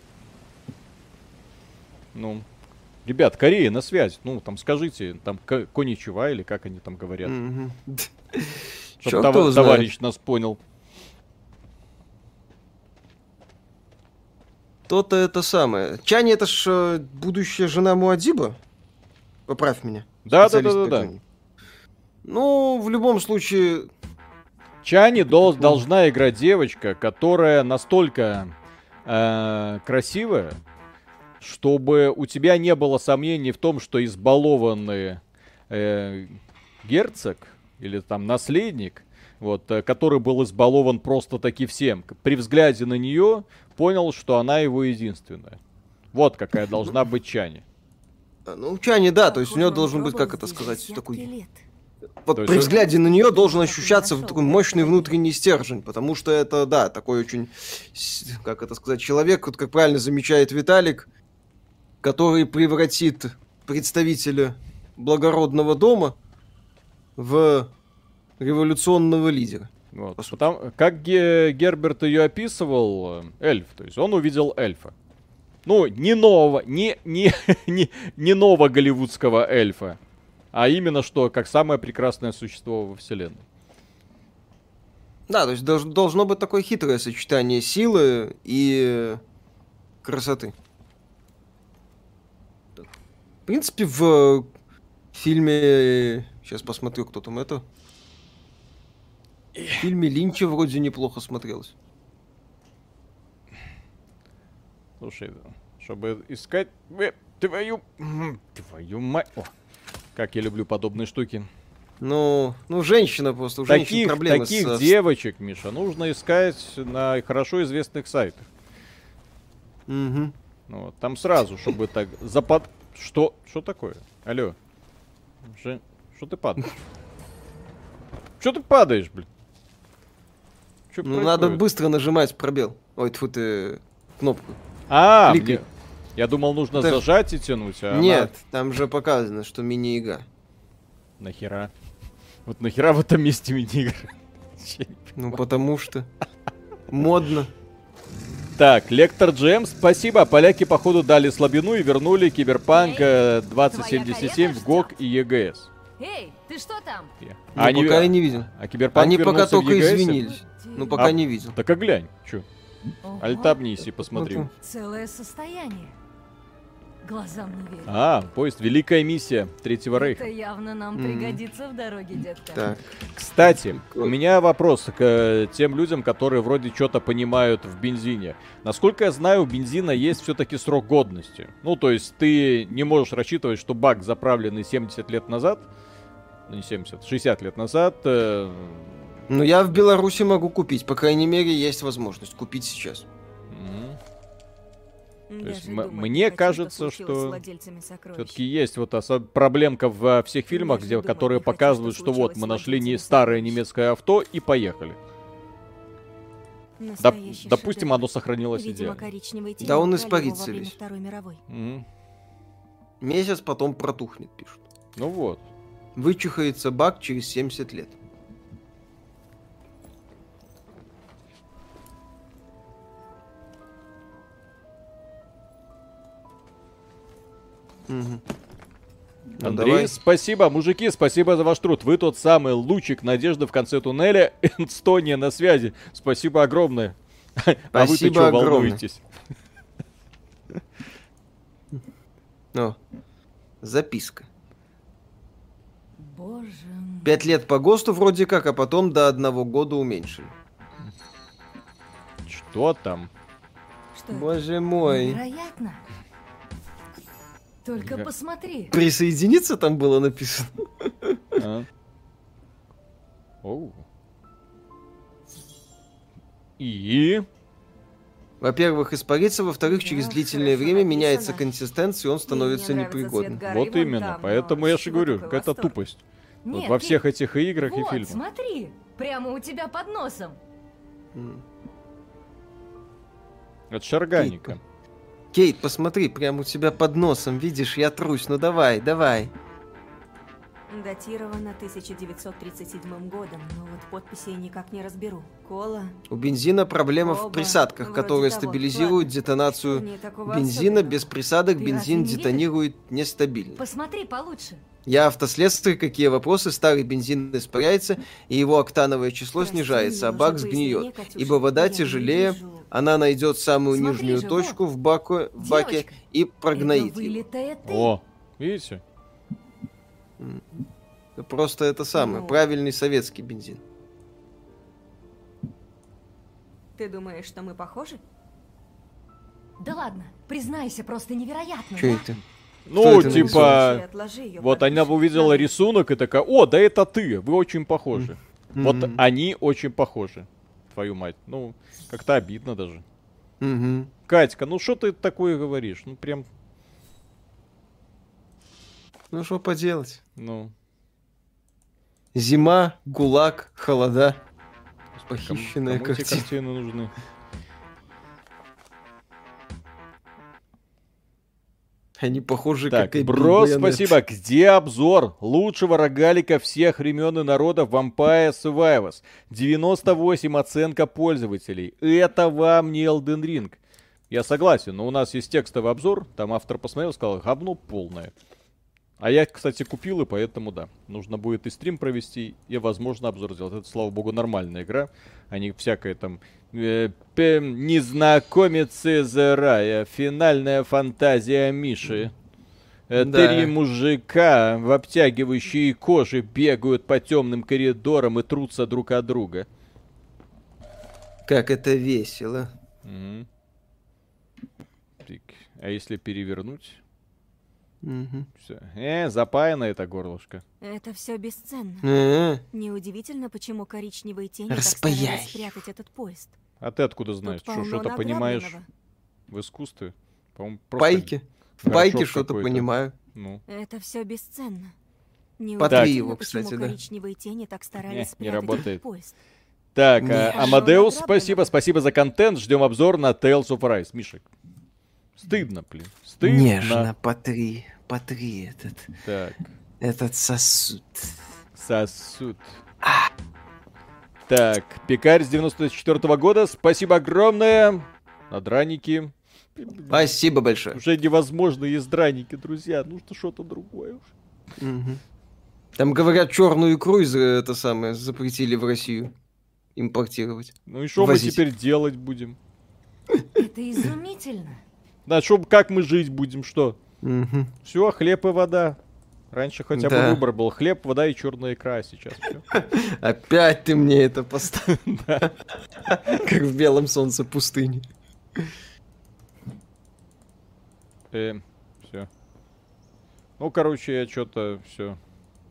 Ну, ребят, Корея на связь. Ну, там скажите, там ко- коничева или как они там говорят. Чтоб знает. товарищ нас понял. То-то это самое. Чани это ж э, будущая жена Муадиба? Поправь меня. Да, да, да, да, да. Ну, в любом случае, Чани дол- должна играть девочка, которая настолько э, красивая, чтобы у тебя не было сомнений в том, что избалованный э, герцог или там наследник, вот, э, который был избалован просто таки всем, при взгляде на нее понял, что она его единственная. Вот какая должна быть Чани. А, ну, Чани, да, то есть у он должен быть, как это сказать, такой лет. вот при взгляде на нее должен ощущаться такой мощный внутренний стержень, потому что это, да, такой очень, как это сказать, человек, вот как правильно замечает Виталик, который превратит представителя благородного дома в революционного лидера. Вот. Потому- как Ге- Герберт ее описывал, э, эльф, то есть он увидел эльфа. Ну, не нового, не, не, не, не нового голливудского эльфа, а именно что, как самое прекрасное существо во вселенной. Да, то есть долж- должно быть такое хитрое сочетание силы и красоты. В принципе, в фильме... Сейчас посмотрю, кто там это. В фильме Линча вроде неплохо смотрелось. Слушай, чтобы искать... э, Твою... Твою мать... О, как я люблю подобные штуки. Ну, ну женщина просто, у женщин Таких, проблемы таких с... девочек, Миша, нужно искать на хорошо известных сайтах. Мгм. Ну, вот, там сразу, чтобы так запад... Что? Что такое? Алло. Же... Что ты падаешь? Что ты падаешь, блин? Чё Ну, надо происходит? быстро нажимать пробел. Ой, тьфу ты, кнопку. А, мне- Я думал, нужно Это- зажать и тянуть, а она- Нет, там же показано, что мини-ига. Нахера? Вот нахера в этом месте не Ну, потому что модно. Так, Лектор Джем, спасибо. Поляки, походу, дали слабину и вернули Киберпанк э, 2077 в GOG и EGS. Эй, ты что там? Ну, А они- пока я не видел. А Киберпанк Они пока только извинились. Ну, пока А- не видел. Так а глянь, чё? Ого, Альтабнись и посмотри. Целое состояние. Глазам не верю. А, поезд Великая миссия Третьего Это Рейха. явно нам Мгм. пригодится в дороге, детка. Так. Кстати, у меня вопрос к э, тем людям, которые вроде что-то понимают в бензине. Насколько я знаю, у бензина есть все-таки срок годности. Ну, то есть ты не можешь рассчитывать, что бак, заправленный 70 лет назад, ну не 70, 60 лет назад, э, Ну, я в Беларуси могу купить. По крайней мере, есть возможность купить сейчас. м, Даже есть не мне кажется, что все-таки есть вот осо- проблемка в всех фильмах, Даже где, думать которые показывают, что что вот мы нашли не старое немецкое авто и поехали. Доп- допустим, шедевр. оно сохранилось Видимо, идеально. Да он испарится во весь. Второй мировой. Мгм. Месяц потом протухнет, пишут. Ну вот. Вычухается бак через 70 лет. Ну, Андрей, давай. спасибо, мужики, спасибо за ваш труд. Вы тот самый лучик надежды в конце туннеля. Энстония на связи. Спасибо огромное. А вы-то Спасибо что волнуетесь? О, записка. Боже. Пять лет по ГОСТу вроде как, а потом до одного года уменьшили. Что там? Что это? Боже мой. Невероятно. Только Га- посмотри. Присоединиться там было написано. А? Оу. И? Во-первых, испарится, во-вторых, через Да, длительное время меняется консистенция, и он становится непригодным. Вот именно. там, Поэтому но я же говорю, какая-то тупость. Вот во ты- всех этих играх, и фильмах. смотри. Прямо у тебя под носом. Это шарганика. Кейт, посмотри, прямо у тебя под носом, видишь, я трусь, ну давай, давай. Датировано 1937 годом, но вот подписи я никак не разберу. Кола. У бензина проблема в Оба. присадках, Вроде которые того. стабилизируют Ладно. детонацию в бензина. особенного? Без присадок Ты бензин не видишь? детонирует нестабильно. Посмотри получше. Я автоследствие, какие вопросы, старый бензин испаряется, и его октановое число Прости, снижается, а бак сгниет. Катюша. Ибо вода тяжелее, она найдет самую Смотри нижнюю же, точку в, баку, в баке и прогноит его. О, видите? Это Просто это самое, Ну. правильный советский бензин. Ты думаешь, что мы похожи? Да ладно, признайся, просто невероятно. Че да? это? Ну, это типа... Вот она увидела Надо. рисунок и такая, о, да это ты, вы очень похожи. Вот Мгм. они очень похожи. Твою мать. Ну, как-то обидно даже. Мгм. Катька, ну что ты такое говоришь? Ну, прям, Ну что поделать? Ну... Зима, ГУЛАГ, холода. Кому- Похищенная кому эти картина. картины нужны? Они похожи Так, как бро, спасибо. Где обзор лучшего рогалика всех времен и народов Vampire Survivors? 98 оценка пользователей. Это вам не Elden Ring. Я согласен, но у нас есть текстовый обзор. Там автор посмотрел, сказал, говно полное. А я, кстати, купил, и поэтому, да, нужно будет и стрим провести, и, возможно, обзор сделать. Это, слава богу, нормальная игра, а не всякая там э, незнакомец из рая, финальная фантазия Миши. Э, Да. Три мужика в обтягивающей коже бегают по темным коридорам и трутся друг от друга. Как это весело. Так, А если перевернуть? Мгм. Все. Э, запаяно это горлышко. Это все бесценно. Э, Неудивительно, почему коричневые тени Распаяй так старались спрятать этот поезд. А ты откуда знаешь? Что, что-то понимаешь в искусстве? По-моему, просто... Пайки. В пайке что-то какой-то. понимаю. Ну, Это все бесценно. Потри Неудивительно, его, почему кстати, да. коричневые тени так старались Не, не работает. этот поезд. Так, а, Амадеус, спасибо, спасибо за контент. Ждем обзор на Tales of Rise. Мишек, стыдно, блин. Стыдно. Нежно потри, потри этот, Так, этот сосуд. сосуд. Так, Пекарь с 94 года, спасибо огромное. На драники. Спасибо большое. Уже невозможно есть драники, друзья. Нужно что-то другое уже. Мгм. Там говорят, черную икру из э, это самое запретили в Россию импортировать. Ну и что мы теперь делать будем? Это изумительно. Да, что, как мы жить будем, что? Мгм. Все, хлеб и вода. Раньше хотя бы Да. выбор был хлеб, вода и черная икра, сейчас. Опять ты мне это поставил. Как в белом солнце пустыни. Э, все. Ну, короче, я что-то все.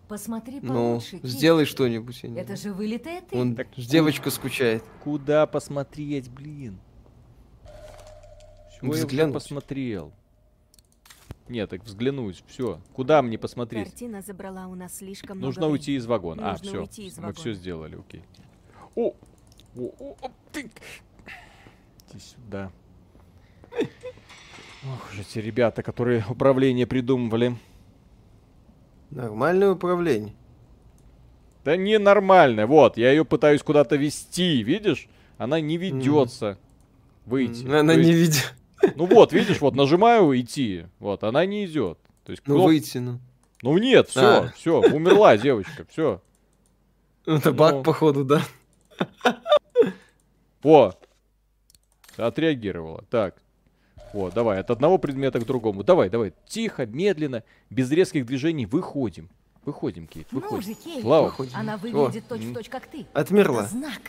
Посмотри Ну, получше. Кит. сделай что-нибудь. Это же вылитая ты. Так девочка скучает. Куда посмотреть, блин? Уже Взглянуть. посмотрел. Нет, так взглянуть, все. Куда мне посмотреть? Картина забрала у нас слишком Нужно много уйти из вагона. а, Нужно все. уйти из Мы вагона. все сделали, окей. О! О, о, о, ты! Иди сюда. Ох же эти ребята, которые управление придумывали. Нормальное управление. Да ненормально. Вот, я ее пытаюсь куда-то вести, видишь? Она не ведется. Выйти. М, Она То не есть- видит. Ну вот, видишь, вот нажимаю идти. Вот, она не идет. То есть, Ну кноп- выйти, ну. ну нет, все, А. все, умерла девочка, все. Это баг, Ну. походу, да. О! Отреагировала. Так. Вот, давай, от одного предмета к другому. Давай, давай, тихо, медленно, без резких движений выходим. Выходим, Кейт, Ну выходим. же, Кейт. Слава. Выходим. Она выглядит точь-в-точь, как ты. Отмерла. Это знак.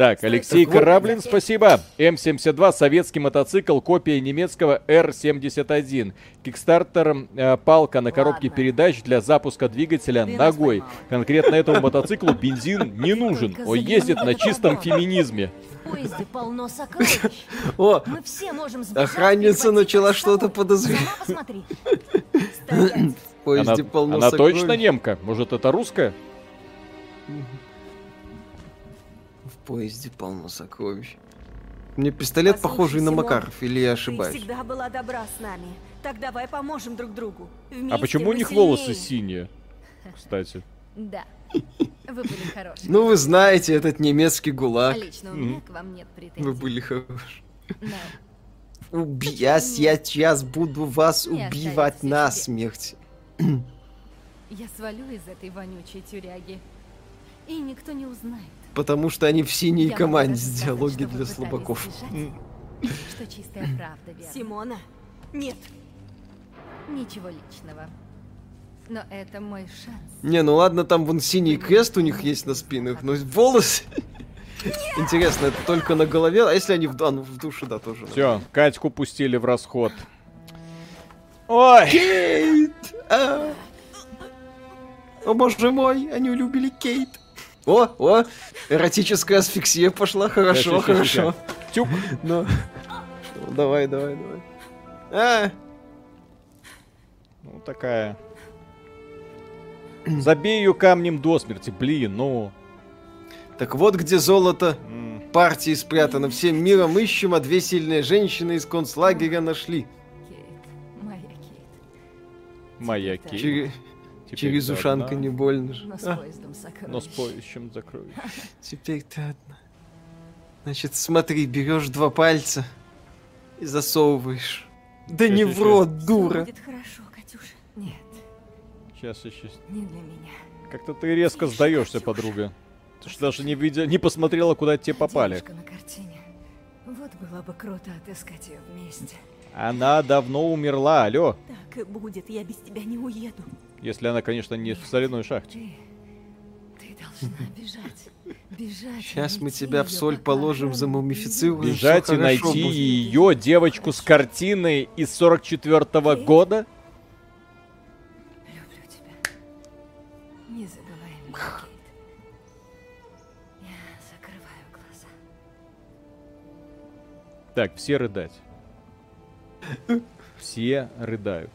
Так, Алексей так вот. Кораблин, спасибо. М72, советский мотоцикл, копия немецкого R71. Кикстартер, э, палка на коробке Ладно. передач для запуска двигателя Ты ногой. Конкретно этому мотоциклу бензин не нужен. Он ездит на чистом феминизме. В поезде полно сокровищ. О, Мы все можем сбежать, Охранница начала что-то подозревать. Посмотри. В поезде Она, полно она сокровищ. точно немка? Может, это русская? Поезде полно сокровищ. Мне пистолет Послушай, похожий на Симон, Макаров, или я Ты ошибаюсь? всегда была добра с нами. Так давай поможем друг другу. А Вместе почему у них волосы сильнее. синие? Кстати. Да. Вы были хорошие. Ну, вы знаете, этот немецкий А гулаг. лично у меня к вам нет Вы претензий. были хорошие. Уби... Я, сейчас буду вас убивать на смерть. Я свалю из этой вонючей тюряги. И никто не узнает. Потому что они в синей Я команде диалоги для слабаков. Что чистая правда, верно? Симона? Нет. Ничего личного. Но это мой шанс. Не, ну ладно, там вон синий крест у них есть на спинах, но волосы... Интересно, это только на голове? А если они в, а, ну, в душе, да, тоже. Все, Катьку пустили в расход. Ой! Кейт! А! О боже мой, они любили Кейт. О, о, эротическая асфиксия пошла, хорошо, ща. хорошо. Тюк. Ну, Ну, давай, давай, давай. А, Ну, такая. Забей ее камнем до смерти, блин, ну. Так вот где золото партии спрятано. Всем миром ищем, а две сильные женщины из концлагеря нашли. Кейт, моя Кейт. Моя Кейт. Через, Теперь через ушанка одна, не больно же. Но с А, поездом. Но с закроешь. теперь ты одна. Значит, смотри, берешь два пальца и засовываешь. Да не в рот, дура. Будет хорошо, Катюша. Нет, Сейчас, сейчас. не для меня. Как-то ты резко сдаешься, подруга. Ты же даже не видя, не посмотрела, куда тебе попали. Девушка на картине. Вот было бы круто отыскать ее вместе. Она давно умерла, алло. Так и будет, я без тебя не уеду. Если она, конечно, не в соляной шахте. Ты, ты должна бежать. Бежать. Сейчас мы тебя в соль положим, замумифицируем. Бежать и найти будет. ее, девочку с картины из 44 года? Люблю тебя. Не забывай меня, Кейт. Я закрываю глаза. Так, все рыдать. Все рыдают.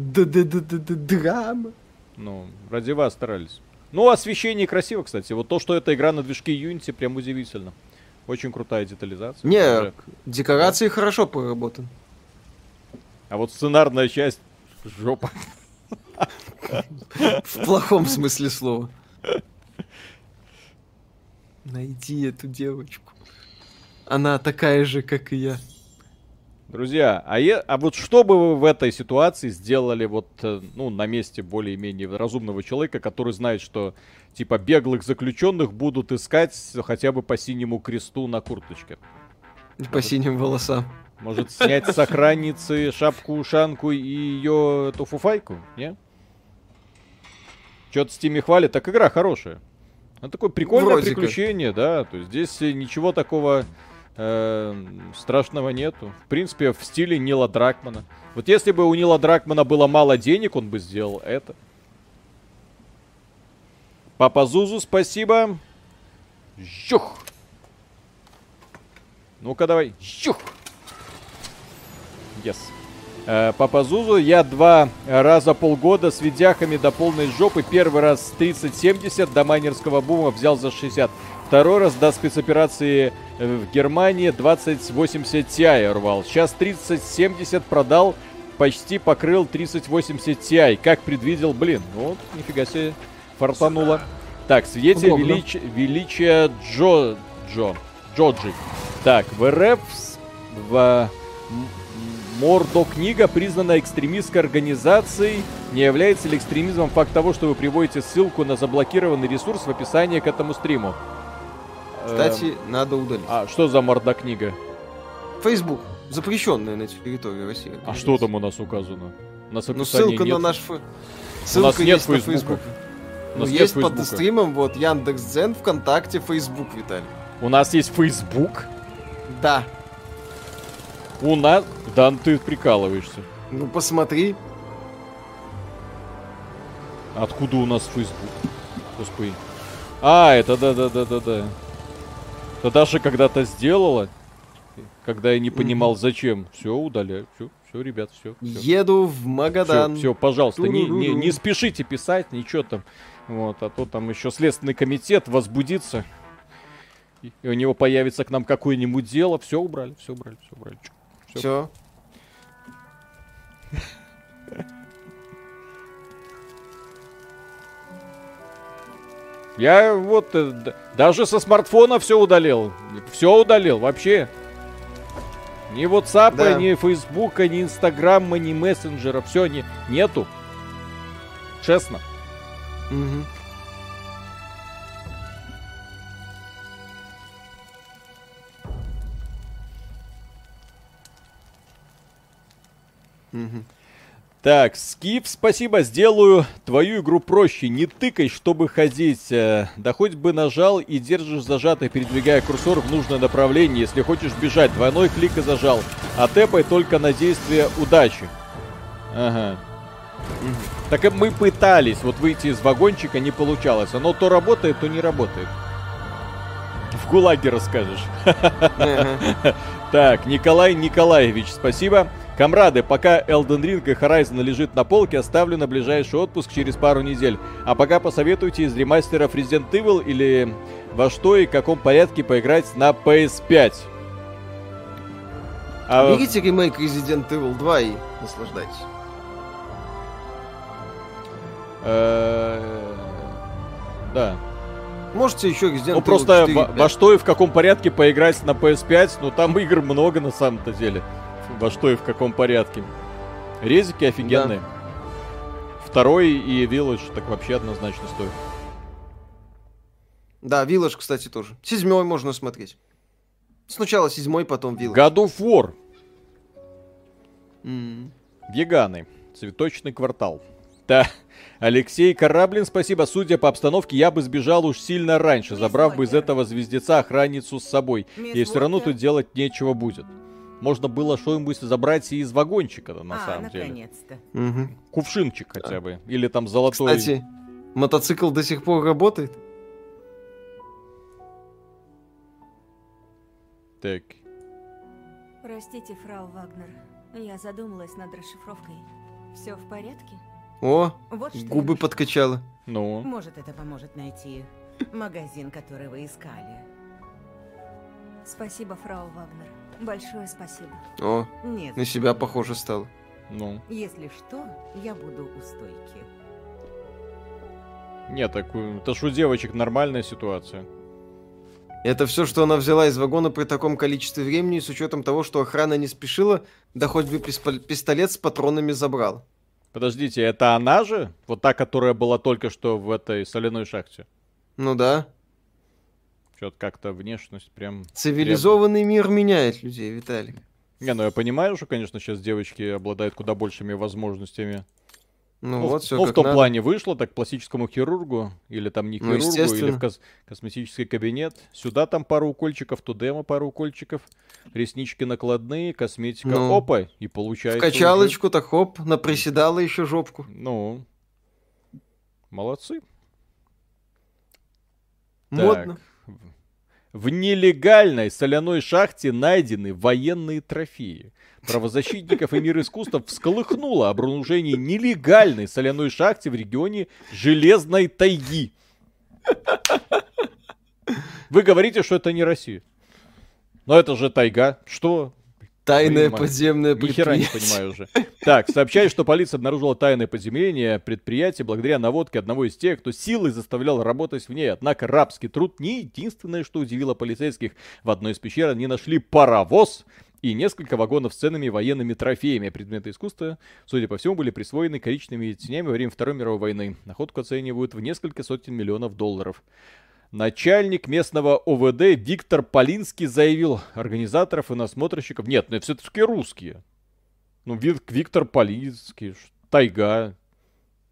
Драма. Ну, ради вас старались. Ну, освещение красиво, кстати. Вот то, что эта игра на движке Unity, прям удивительно. Очень крутая детализация. Не, Даже- декорации хорошо проработаны. А вот сценарная часть жопа. В плохом смысле слова. Найди эту девочку. Она такая же, как и я. Друзья, а, е- а вот что бы вы в этой ситуации сделали вот, э, ну, на месте более-менее разумного человека, который знает, что, типа, беглых заключенных будут искать хотя бы по синему кресту на курточке? По синим волосам. Может, снять с охранницы шапку-ушанку и ее эту фуфайку, не? Что-то Стиме хвалит, так игра хорошая. Ну, такое прикольное Вроде как. приключение, да. То есть здесь ничего такого э, страшного нету. В принципе, в стиле Нила Дракмана. Вот если бы у Нила Дракмана было мало денег, он бы сделал это. Папа Зузу, спасибо. Жух. Ну-ка давай. Жух. Yes. Э, Папа Зузу, я два раза полгода с видяхами до полной жопы. Первый раз с 30-70 до майнерского бума взял за 60. Второй раз до спецоперации в Германии 2080 Ti рвал. Сейчас 3070 продал, почти покрыл 3080 Ti. Как предвидел, блин, ну вот, нифига себе, фартануло. Так, свидетель Удобно. велич- величия Джо... Джо... Джоджи. Так, в РФ в Мордо книга признана экстремистской организацией. Не является ли экстремизмом факт того, что вы приводите ссылку на заблокированный ресурс в описании к этому стриму? Кстати, надо удалить. Эм, а что за морда книга? Facebook. Запрещенная на территории России. А что там у нас указано? У нас Ну, ссылка нет. на наш... фе- У Ссылка нас нет есть на Фейсбука. Facebook. У Ну, есть под Фейсбука. стримом, вот, Яндекс.Дзен, ВКонтакте, Facebook, Виталий. У нас есть Facebook. Да. У нас... Да, ну ты прикалываешься. Ну, посмотри. Откуда у нас Facebook? Господи. А, это да-да-да-да-да. Это Даша когда-то сделала, когда я не понимал, зачем. Все, удаляю. Все, все, ребят, все. Еду в Магадан. Все, пожалуйста, не, не, не спешите писать, ничего там. Вот, а то там еще Следственный комитет возбудится. И у него появится к нам какое-нибудь дело. Все убрали, все убрали, все убрали. Все. Я вот э, даже со смартфона все удалил. Все удалил, вообще. Ни WhatsApp, Да. ни Фейсбука, ни Инстаграма, ни мессенджера. Все не, нету. Честно. Мгм. Мгм. Так, Скиф, спасибо, сделаю твою игру проще. Не тыкай, чтобы ходить. э, Да хоть бы нажал и держишь зажатый, передвигая курсор в нужное направление. Если хочешь бежать, двойной клик и зажал. А тэпай только на действие удачи. Ага. Так мы пытались вот выйти из вагончика, не получалось. Оно то работает, то не работает. В ГУЛАГе расскажешь. Так, Николай Николаевич, спасибо. Камрады, пока Elden Ring и Horizon лежит на полке, оставлю на ближайший отпуск через пару недель. А пока посоветуйте из ремастеров Resident Evil или во что и каком порядке поиграть на PS5. А... Берите ремейк Resident Evil 2 и наслаждайтесь. Э, да. Можете еще Resident Ну просто во что и в каком порядке поиграть на PS5, но там игр много на самом-то деле во что и в каком порядке. Резики офигенные. Да. Второй и Village так вообще однозначно стоит. Да, Village, кстати, тоже. Седьмой можно смотреть. Сначала седьмой, потом Village. God of War. Mm. Веганы. Цветочный квартал. Да. Алексей Кораблин, спасибо. Судя по обстановке, я бы сбежал уж сильно раньше, забрав бы из этого звездеца охранницу с собой. И все равно тут делать нечего будет. Можно было что-нибудь забрать и из вагончика, на а, самом деле. Угу. Кувшинчик хотя бы. Или там золотой. Кстати, мотоцикл до сих пор работает? Так. Простите, фрау Вагнер. Я задумалась над расшифровкой. Все в порядке? О, вот губы подкачала. Ну. Может, это поможет найти магазин, который вы искали. Спасибо, фрау Вагнер. Большое спасибо. О, Нет. на себя похоже стало. Ну. Если что, я буду у стойки. Нет, так это ж у девочек нормальная ситуация. Это все, что она взяла из вагона при таком количестве времени, с учетом того, что охрана не спешила, да хоть бы пистолет с патронами забрал. Подождите, это она же? Вот та, которая была только что в этой соляной шахте? Ну да. Что-то как-то внешность прям... Цивилизованный прям... мир меняет людей, Виталик. Не, ну я понимаю, что, конечно, сейчас девочки обладают куда большими возможностями. Ну, ну вот все Ну, в том надо. плане вышло, так пластическому хирургу, или там не ну, хирургу, ну, или в кос- косметический кабинет. Сюда там пару укольчиков, туда пару укольчиков, реснички накладные, косметика, ну, опа, и получается В качалочку, уже... так хоп, наприседала еще жопку. Ну, молодцы. Модно. Так. В нелегальной соляной шахте найдены военные трофеи. Правозащитников и мир искусства всколыхнуло обнаружение нелегальной соляной шахте в регионе Железной Тайги. Вы говорите, что это не Россия. Но это же тайга. Что? Тайное подземное предприятие. Ни не понимаю уже. Так, сообщает, что полиция обнаружила тайное подземление предприятия благодаря наводке одного из тех, кто силой заставлял работать в ней. Однако рабский труд не единственное, что удивило полицейских. В одной из пещер они нашли паровоз и несколько вагонов с ценными военными трофеями. Предметы искусства, судя по всему, были присвоены коричневыми тенями во время Второй мировой войны. Находку оценивают в несколько сотен миллионов долларов. Начальник местного ОВД Виктор Полинский заявил, организаторов и насмотрщиков... Нет, ну все-таки русские. Ну, Виктор Полинский, Тайга.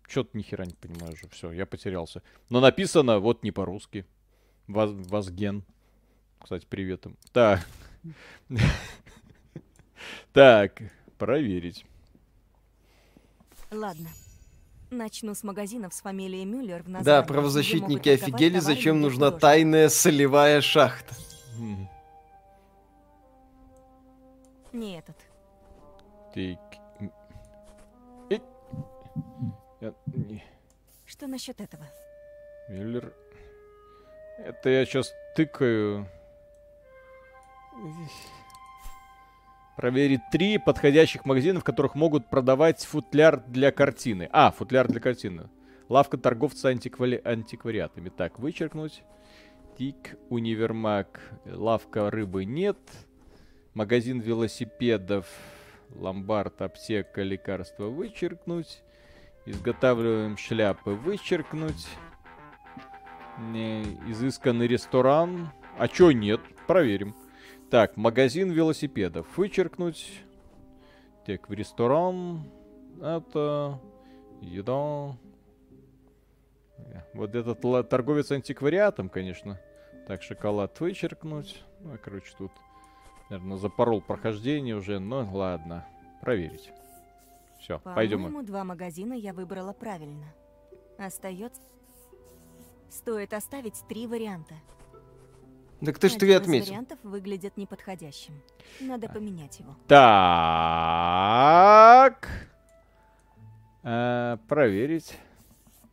Что-то ни хера не понимаю уже. Все, я потерялся. Но написано вот не по-русски. Воз, Возген. Кстати, привет им. Так. Так, проверить. Ладно. Начну с магазинов с фамилией Мюллер в Да, правозащитники офигели, зачем нужна тайная солевая шахта. Не этот. Ты... Что насчет этого? Мюллер... Это я сейчас тыкаю... проверить три подходящих магазина, в которых могут продавать футляр для картины. А, футляр для картины. Лавка торговца антиквали... антиквариатами. Так, вычеркнуть. Тик, универмаг. Лавка рыбы нет. Магазин велосипедов. Ломбард, аптека, лекарства вычеркнуть. Изготавливаем шляпы вычеркнуть. Не, изысканный ресторан. А чё нет? Проверим. Так, магазин велосипедов. Вычеркнуть. Так, в ресторан. Это... Еда. Вот этот торговец антиквариатом, конечно. Так, шоколад вычеркнуть. Ну, короче, тут, наверное, запорол прохождение уже. Но ладно, проверить. Все, пойдем. По-моему, два магазина я выбрала правильно. Остается... Стоит оставить три варианта. Так ты ж три Один из отметил. вариантов выглядит неподходящим. Надо поменять его. Так. А, проверить.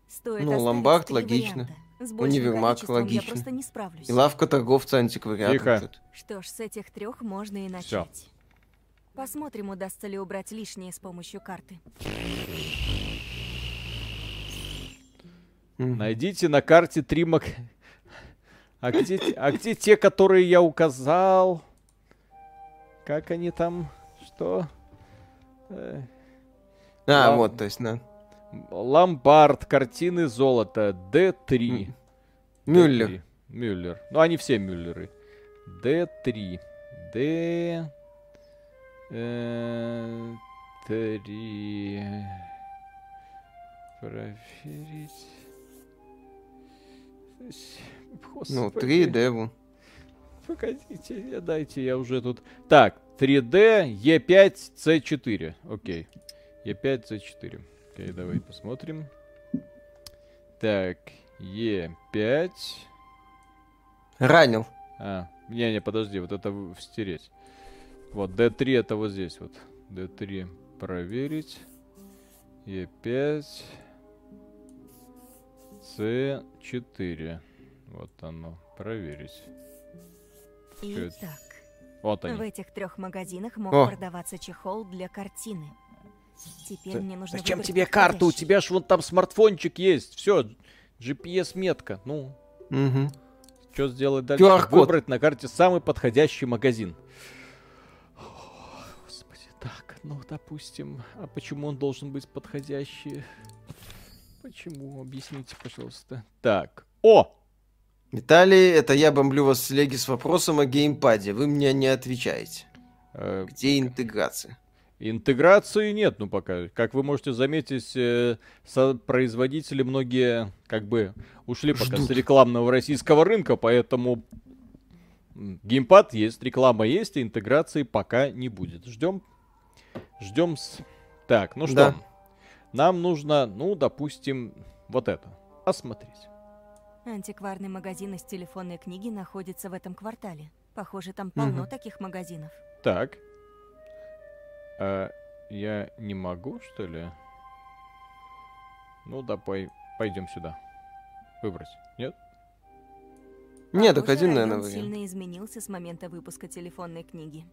Стоит Ну, ломбард логично. Универмаг логично. Я просто не справлюсь. И лавка торговца антиквариата. Тихо. тут. Что ж, с этих трех можно и начать. Посмотрим, удастся ли убрать лишнее с помощью карты. Найдите на карте три маг... А где, те- а где те, которые я указал? Как они там? Что? Э, А, Лав- вот, то есть, на. Ломбард, картины золота, Д3. Мюллер. Д3. Мюллер. Ну, они все Мюллеры. Д3. Д... э, Три... Проверить... Ну, Господи. 3D. вон. Погодите, дайте, я уже тут... Так, 3D, E5, C4. Окей. E5, C4. Окей, давай посмотрим. Так, E5. Ранил. А, не-не, подожди, вот это стереть. Вот, D3 это вот здесь вот. D3 проверить. E5. C4. Вот оно, проверить. Итак, Вот в они. этих трех магазинах мог О. продаваться чехол для картины. Теперь Т- мне нужно Зачем тебе карта? У тебя ж вон там смартфончик есть. Все, GPS-метка. Ну, Мгм. что сделать дальше? QR-код. Выбрать на карте самый подходящий магазин. О, Господи, так, ну, допустим, а почему он должен быть подходящий? Почему? Объясните, пожалуйста. Так, о! Виталий, это я бомблю вас с Леги с вопросом о геймпаде. Вы мне не отвечаете. э, Где интеграция? Интеграции нет, ну пока. Как вы можете заметить, э, производители многие как бы ушли пока с Ждут. рекламного российского рынка, поэтому геймпад есть, реклама есть, интеграции пока не будет. Ждем. Ждем. С... Так, ну что? Да. Нам нужно, ну, допустим, вот это. Осмотреть. Антикварный магазин из телефонной книги находится в этом квартале. Похоже, там полно Мгм. таких магазинов. Так. А, я не могу, что ли? Ну, да, пой... пойдем сюда. Выбрать. Нет? Нет, так один, наверное, вариант. сильно изменился с момента выпуска телефонной книги.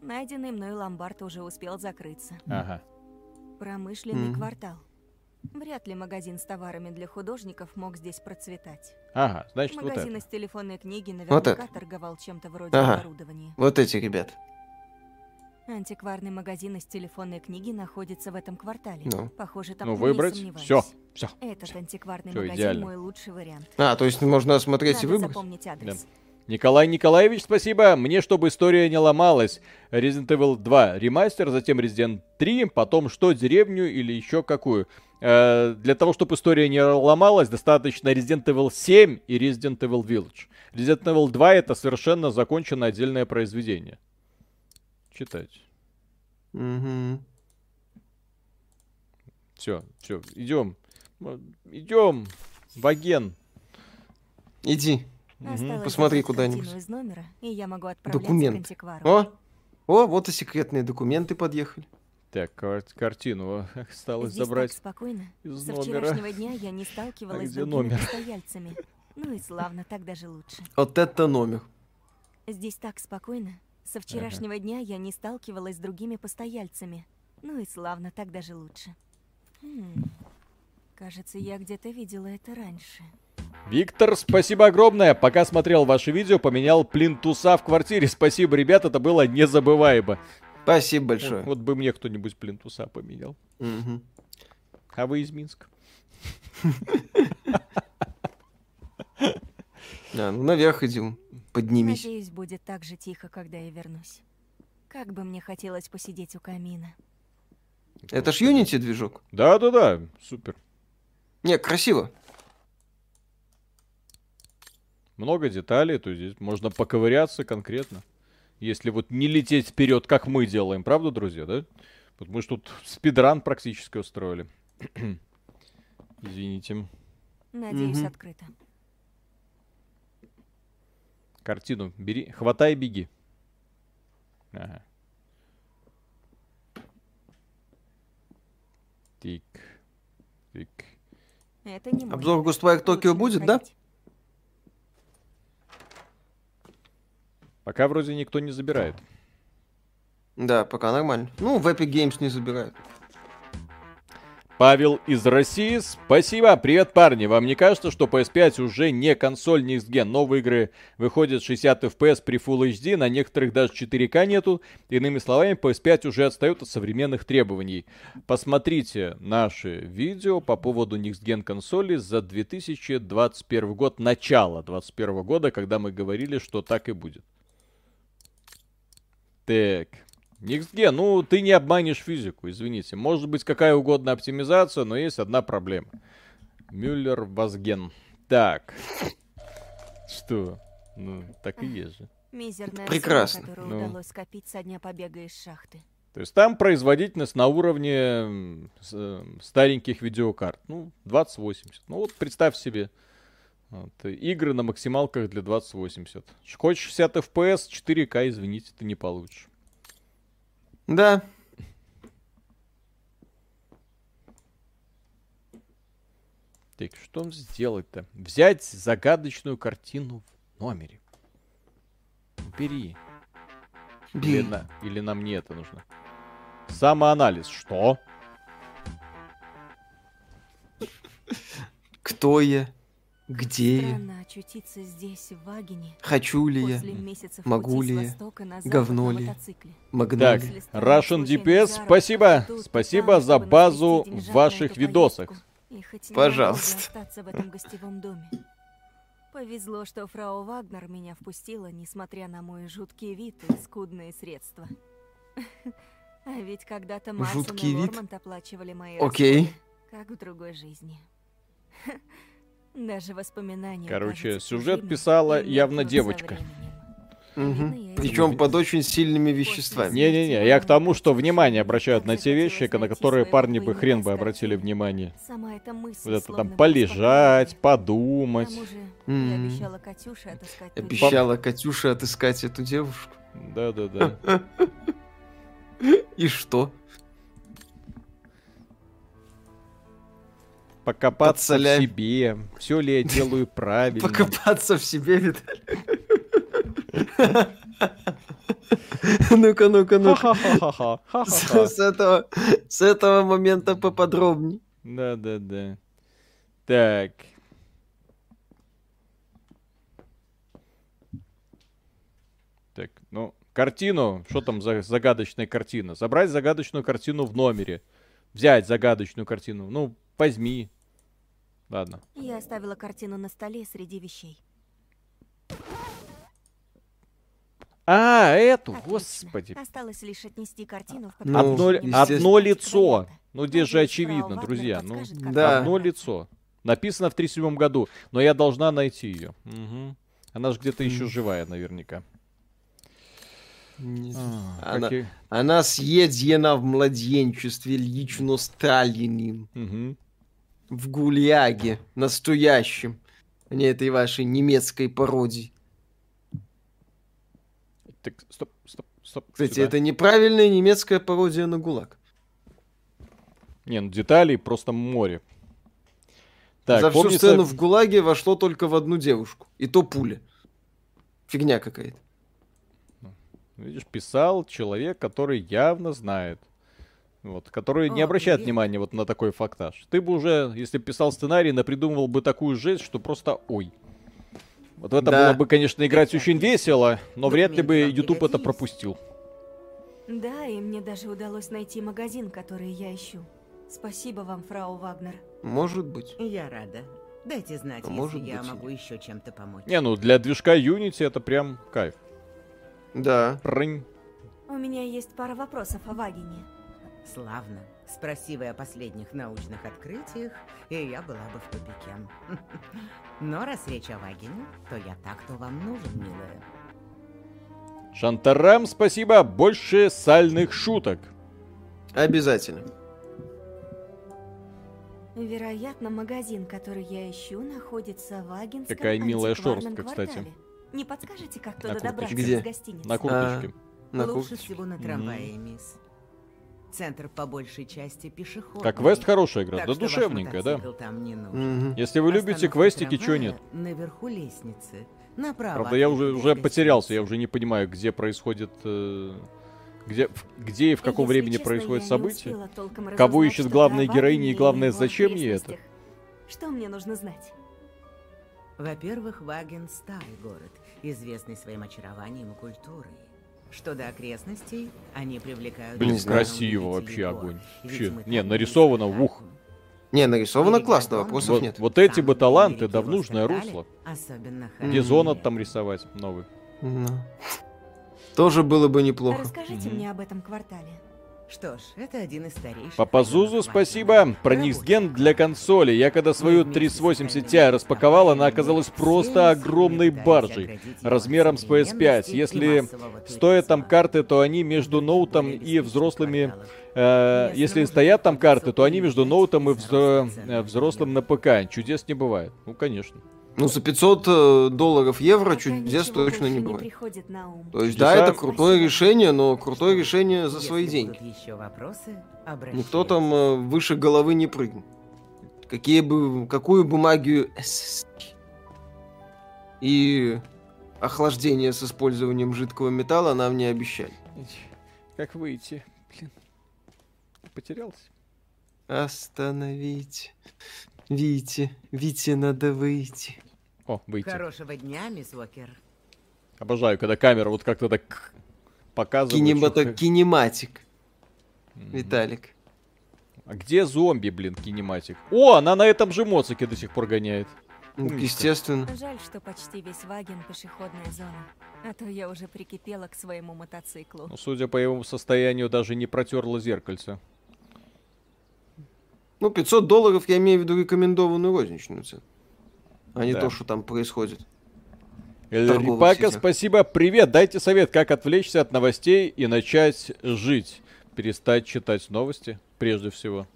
Найденный мной ломбард уже успел закрыться. Ага. Промышленный Мгм. квартал. Вряд ли магазин с товарами для художников мог здесь процветать. Ага, значит, вот магазин это. из телефонной книги Вот наверняка это. торговал чем-то вроде Ага. оборудования. Вот эти ребят. Антикварный магазин из телефонной книги находится в этом квартале. Ну. Похоже, там Ну, не выбрать. Все, все. Этот антикварный Всё, магазин идеально. мой лучший вариант. А, то есть можно осмотреть и Надо выбрать? запомнить адрес. Николай Николаевич, спасибо. Мне, чтобы история не ломалась. Resident Evil 2 ремастер, затем Resident 3, потом что, деревню или еще какую. Э, для того, чтобы история не ломалась, достаточно Resident Evil 7 и Resident Evil Village. Resident Evil 2 это совершенно законченное отдельное произведение. Читать. Мгм. Все, все, идем. Идем. Ваген. Иди. Осталось Посмотри куда-нибудь. картину из номера, и я могу отправляться Документ. О! О, вот и секретные документы подъехали. Так, кар- картину осталось Здесь забрать. так спокойно. из Со номера. вчерашнего дня я не сталкивалась с где другими номер? постояльцами. Ну и славно, так даже лучше. Вот это номер. Здесь так спокойно. Со вчерашнего дня я не сталкивалась с другими постояльцами. Ну и славно, так даже лучше. Хм. Кажется, я где-то видела это раньше. Виктор, спасибо огромное. Пока смотрел ваше видео, поменял плинтуса в квартире. Спасибо, ребят, это было незабываемо. Спасибо большое. Вот бы мне кто-нибудь плинтуса поменял. Мгм. А вы из Минска? А, ну наверх идем. Поднимись. Надеюсь, будет так же тихо, когда я вернусь. Как бы мне хотелось посидеть у камина. Это ж Unity движок. Да-да-да, супер. Не, красиво. Много деталей, то здесь можно поковыряться конкретно. Если вот не лететь вперед, как мы делаем, правда, друзья, да? Вот мы ж тут спидран практически устроили. Извините. Надеюсь, Мгм. открыто. Картину бери, хватай, беги. Ага. Тик. Тик. Это не. Обзор Tokyo Лучше будет, да? Пока вроде никто не забирает. Да, пока нормально. Ну, в Epic Games не забирают. Павел из России, спасибо. Привет, парни. Вам не кажется, что PS5 уже не консоль Next Gen? Новые игры выходят 60 FPS при Full HD, на некоторых даже 4К нету. Иными словами, PS5 уже отстает от современных требований. Посмотрите наши видео по поводу Next Gen консоли за 2021 год, начало 2021 года, когда мы говорили, что так и будет. Так. Никсге, ну ты не обманешь физику, извините. Может быть какая угодно оптимизация, но есть одна проблема. Мюллер Вазген. Так. Что? Ну, так и есть же. Мизерная Прекрасно. сумма, которую Ну. удалось скопить со дня побега из шахты. То есть там производительность на уровне э, стареньких видеокарт. Ну, 2080. Ну вот представь себе. Вот, игры на максималках для 2080. Ш- Хочешь 60 FPS, 4К, извините, ты не получишь. Да. Так, что сделать-то? Взять загадочную картину в номере. Бери. Или, Бей. на- или нам не это нужно? Самоанализ. Что? Кто я? Где я? Очутиться здесь, в Вагине, Хочу ли я? Могу ли я? востока на запад Говно ли? мотоцикле. Так, Russian DPS, спасибо. Спасибо за базу в ваших видосах. Пожалуйста. могу я остаться в этом гостевом доме. Повезло, что фрау Вагнер меня впустила, несмотря на мой жуткий вид и скудные средства. А ведь когда-то Марсон и? Лормонт оплачивали мои Окей. как в другой жизни. Даже воспоминания Короче, сюжет писала и явно девочка. я Причем под очень сильными веществами. Не-не-не, я к тому, что внимание обращают на те вещи, на которые парни бы хрен бы обратили внимание. Сама эта мысль Вот это там полежать, подумать. тому же, М. я обещала Катюше отыскать Обещала Катюше отыскать эту девушку. Да-да-да. И что? Покопаться в солями. себе. Все ли я делаю правильно. Покопаться в себе, Виталий. Ну-ка, ну-ка, ну-ка. С этого, с этого момента поподробней. Да-да-да. Так. Так, ну, картину, что там за загадочная картина? Забрать загадочную картину в номере. Взять загадочную картину. Ну, возьми. Ладно. Я оставила картину на столе среди вещей. А, эту, Отлично. господи. Осталось лишь отнести картину в Ну, одно, одно лицо. Ну, здесь же очевидно, друзья. Ну, Да. одно лицо. Написано в 37 году, но я должна найти ее. Мгм. Она же где-то еще живая, наверняка. А, Она- и- Она съедена в младенчестве лично Сталиним. Мгм. В гуляге. Настоящем. А не этой вашей немецкой пародии. Так, стоп, стоп, стоп. Кстати, сюда. это неправильная немецкая пародия на ГУЛАГ. Не, ну деталей просто море. Так, За всю помнится- сцену в ГУЛАГе вошло только в одну девушку. И то пуля. Фигня какая-то. Видишь, писал человек, который явно знает. Вот, который не О, обращает привет. внимания вот на такой фактаж. Ты бы уже, если б писал сценарий, напридумывал бы такую жесть, что просто ой. Вот в это Да. было бы, конечно, играть очень весело, но вряд ли бы YouTube это пропустил. Да, и мне даже удалось найти магазин, который я ищу. Спасибо вам, фрау Вагнер. Может быть. Я рада. Дайте знать, А если может я быть, и могу еще чем-то помочь. Не, ну для движка Unity это прям кайф. Да. Прынь. У меня есть пара вопросов о Вагине. Славно. Спроси вы о последних научных открытиях, и я была бы в тупике. Но раз речь о Вагине, то я так, кто вам нужен, милая. Шантарам, спасибо, больше сальных шуток. Обязательно. Вероятно, магазин, который я ищу, находится в Агинском Какая милая антикварном шерстка, кстати. Не подскажете, как туда добраться Где? из гостиницы? На курточке. На Лучше курточке. всего на трамвае, мисс. Центр по большей части пешеходный. Так, квест хорошая игра, Так да душевненькая, да? там не нужен. Мгм. Если вы любите Остановка квестики, чё трамвая нет? Наверху лестницы. Направо. Правда, я уже, уже потерялся, я уже не понимаю, где происходит... э, где, в- где и в каком Если времени честно, происходит событие. Кого ищет главная героиня и главное, зачем ей это? Что мне нужно знать? Во-первых, Ваген — старый город, известный своим очарованием и культурой. Что до окрестностей, они привлекают... Блин, красиво вообще гор, огонь. Вообще, не, нарисовано, к ух. Не, нарисовано классно, вопросов Вот, нет. вот эти бы где таланты, да в нужное русло. Особенно Дизонат Хармония. там рисовать новый. Тоже было бы неплохо. Расскажите мне об этом квартале. Что ж, это один из старейших. Папа Зузу, спасибо. Про Никсген для консоли. Я когда свою 380 Ti распаковал, она оказалась просто огромной баржей. размером с PS5. Если стоят там карты, то они между ноутом и взрослыми... э, если стоят там карты, то они между ноутом и э, взрослым на ПК. Чудес не бывает. Ну, конечно. Ну, за 500 э, долларов евро чудес точно не бывает. приходит на ум. То есть, да, это крутое решение, но крутое решение за Если свои деньги. еще вопросы, Никто там э, выше головы не прыгнет. Какие бы, какую бы магию SSD и охлаждение с использованием жидкого металла нам не обещали. Как выйти? Блин. Потерялся. Остановите. Вите, Вите надо выйти. О, выйти. Хорошего дня, мисс Уокер. Обожаю, когда камера вот как-то так показывает. Кинемато... что- Кинематик, Мгм. Виталик. А где зомби, блин, кинематик? О, она на этом же моцике до сих пор гоняет. Ну, Умничка. естественно. Жаль, что почти весь Ваген пешеходная зона. А то я уже прикипела к своему мотоциклу. Ну, судя по его состоянию, даже не протерла зеркальце. Ну, 500 долларов я имею в виду рекомендованную розничную цену. А не Да. то, что там происходит. Рипака, спасибо. Привет, дайте совет, как отвлечься от новостей и начать жить. Перестать читать новости, прежде всего.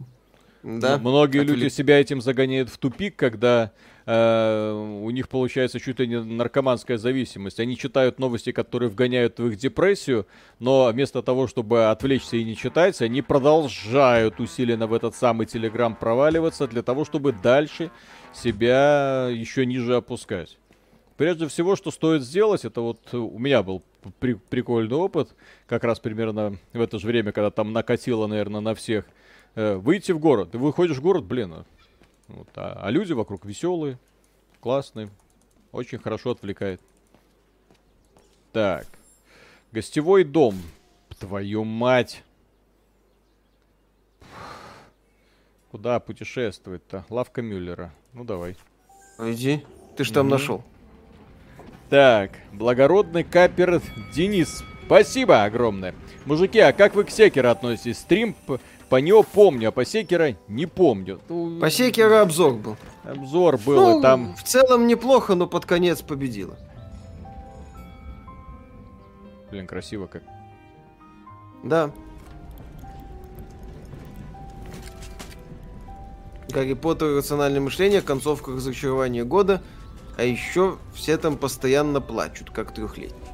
Да. М- Многие Отвлек- люди себя этим загоняют в тупик, когда э, у них получается чуть ли не наркоманская зависимость. Они читают новости, которые вгоняют в их депрессию, но вместо того, чтобы отвлечься и не читать, они продолжают усиленно в этот самый телеграм проваливаться для того, чтобы дальше себя еще ниже опускать. Прежде всего, что стоит сделать, это вот у меня был при- прикольный опыт, как раз примерно в это же время, когда там накатило, наверное, на всех, э, выйти в город. Ты выходишь в город, блин, а, вот, а, а люди вокруг веселые, классные, очень хорошо отвлекает. Так, гостевой дом, твою мать. Куда путешествовать-то? Лавка Мюллера. Ну давай. Иди. Ты ж там нашел. Так, благородный капер Денис. Спасибо огромное. Мужики, а как вы к Секеру относитесь? Стрим по него помню, а по Секера не помню. Ну, По Секеру обзор был. Обзор был, Ну, и там... в целом неплохо, но под конец победила. Блин, красиво как. Да. Гарри Поттер и рациональное мышление, концовка разочарования года. А еще все там постоянно плачут, как трехлетние.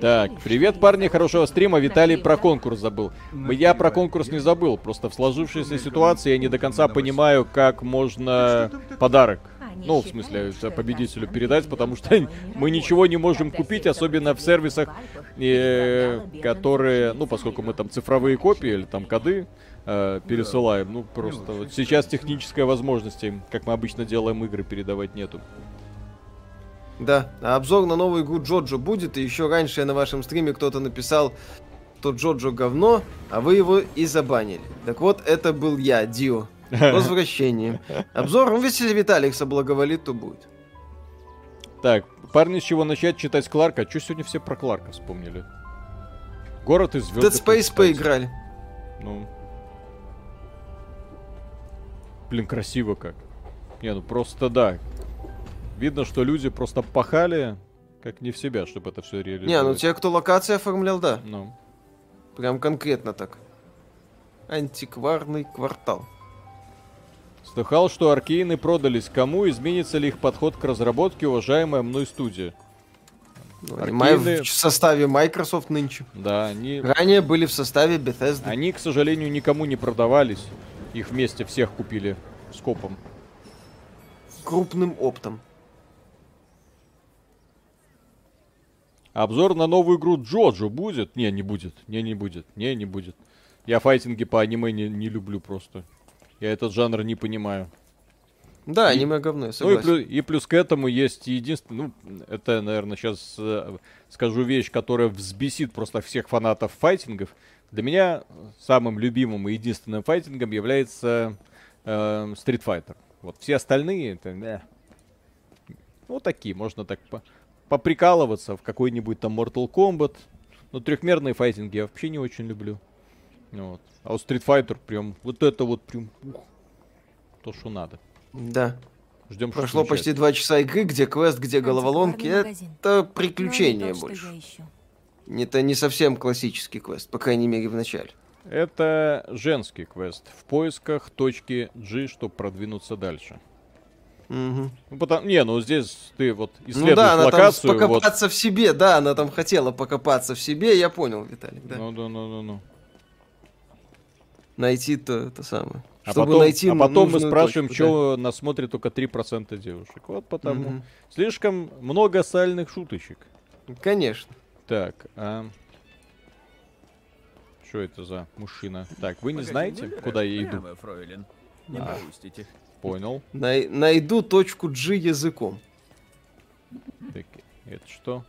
Так, привет, парни, хорошего стрима. Виталий про конкурс забыл. Я про конкурс не забыл, просто в сложившейся ситуации я не до конца понимаю, как можно подарок. Ну, в смысле, победителю передать, потому что мы ничего не можем купить, особенно в сервисах, э, которые, ну, поскольку мы там цифровые копии или там коды э, пересылаем, ну, просто вот сейчас технической возможности, как мы обычно делаем игры, передавать нету. Да, а обзор на новую игру Джоджо будет, и еще раньше на вашем стриме кто-то написал, что Джоджо говно, а вы его и забанили. Так вот, это был я, Дио. С Возвращением. Обзор, ну, если Виталик соблаговолит, то будет. Так, парни, с чего начать читать Кларка? Че сегодня все про Кларка вспомнили? Город из звезд. Dead Space поиграли. Ну. Блин, красиво как. Не, ну просто да. Видно, что люди просто пахали, как не в себя, чтобы это все реализовать. Не, ну те, кто локации оформлял, да. Ну. Прям конкретно так. Антикварный квартал. Слыхал, что аркейны продались. Кому изменится ли их подход к разработке, уважаемая мной студия? Ну, Аркейны- в составе Microsoft нынче. Да, они, Ранее были в составе Bethesda. они, к сожалению, никому не продавались. Их вместе всех купили скопом. Крупным оптом. Обзор на новую игру Джоджо будет? Не, не будет. Не, не будет. Не, не будет. Я файтинги по аниме не, не люблю просто. Я этот жанр не понимаю. Да, И- аниме говно, я Ну и, согласен. плюс, и плюс к этому есть единственный, ну, это, наверное, сейчас скажу вещь, которая взбесит просто всех фанатов файтингов. Для меня самым любимым и единственным файтингом является э, Street Fighter. Вот все остальные, это, э, ну, такие, можно так по- поприкалываться в какой-нибудь там Mortal Kombat. Но трехмерные файтинги я вообще не очень люблю. Вот. А вот Street Fighter прям, вот это вот прям, ух, то, что надо. Да. Ждем Прошло почти два часа игры, где квест, где головоломки. Это приключение не тот, что больше. Это не совсем классический квест, по крайней мере, в начале. Это женский квест в поисках точки G, чтобы продвинуться дальше. Мгм. Ну, потому... Не, ну здесь ты вот Ну исследуешь да, она локацию. там вот. покопаться в себе, да, она там хотела покопаться в себе, я понял, Виталик, да. Ну, да, ну, ну, ну. Найти-то это самое. А Чтобы потом, найти а потом мы спрашиваем, точку, что нас смотрит только 3% девушек. Вот да. потому. Мгм. Слишком много сальных шуточек. Конечно. Так, а... Что это за мужчина? Так, вы не знаете, куда я иду? Прямо, фройлен. Не А. пропустите. Понял. Най- найду точку G языком. Так, это что?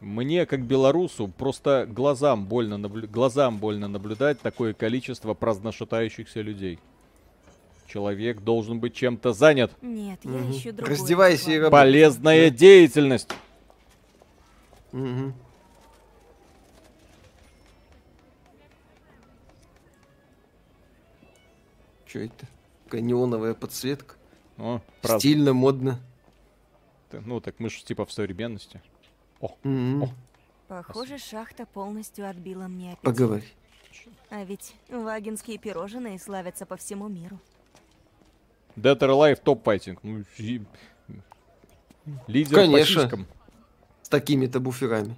Мне, как белорусу, просто глазам больно, наблю- глазам больно наблюдать такое количество праздношатающихся людей. Человек должен быть чем-то занят. Нет, я Мгм. ищу другой Раздевайся и работай. Полезная деятельность. Мгм. Что это? Такая неоновая подсветка. О, праз- Стильно, модно. Ну, так мы же типа в современности. Мгм. О. Похоже, шахта полностью отбила мне аппетит. Поговори. А ведь вагинские пирожные славятся по всему миру. Dead or Alive топ файтинг. Ну, и- Лидер Конечно. по сиськам. С такими-то буферами.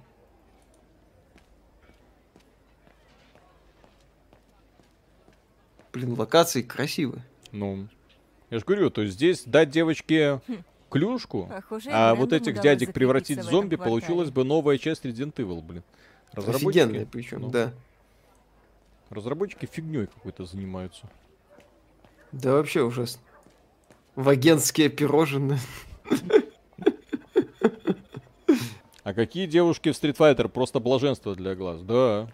Блин, локации красивые. Ну, я же говорю, то есть здесь дать девочке Хм. клюшку, Похоже, а вот этих дядек превратить в в зомби, квартале. получилась бы новая часть Resident Evil, блин. Разработчики, Офигенные причем, ну, да. разработчики фигней какой-то занимаются. Да вообще ужасно. Вагенские пирожные. А какие девушки в Street Fighter? Просто блаженство для глаз. Да.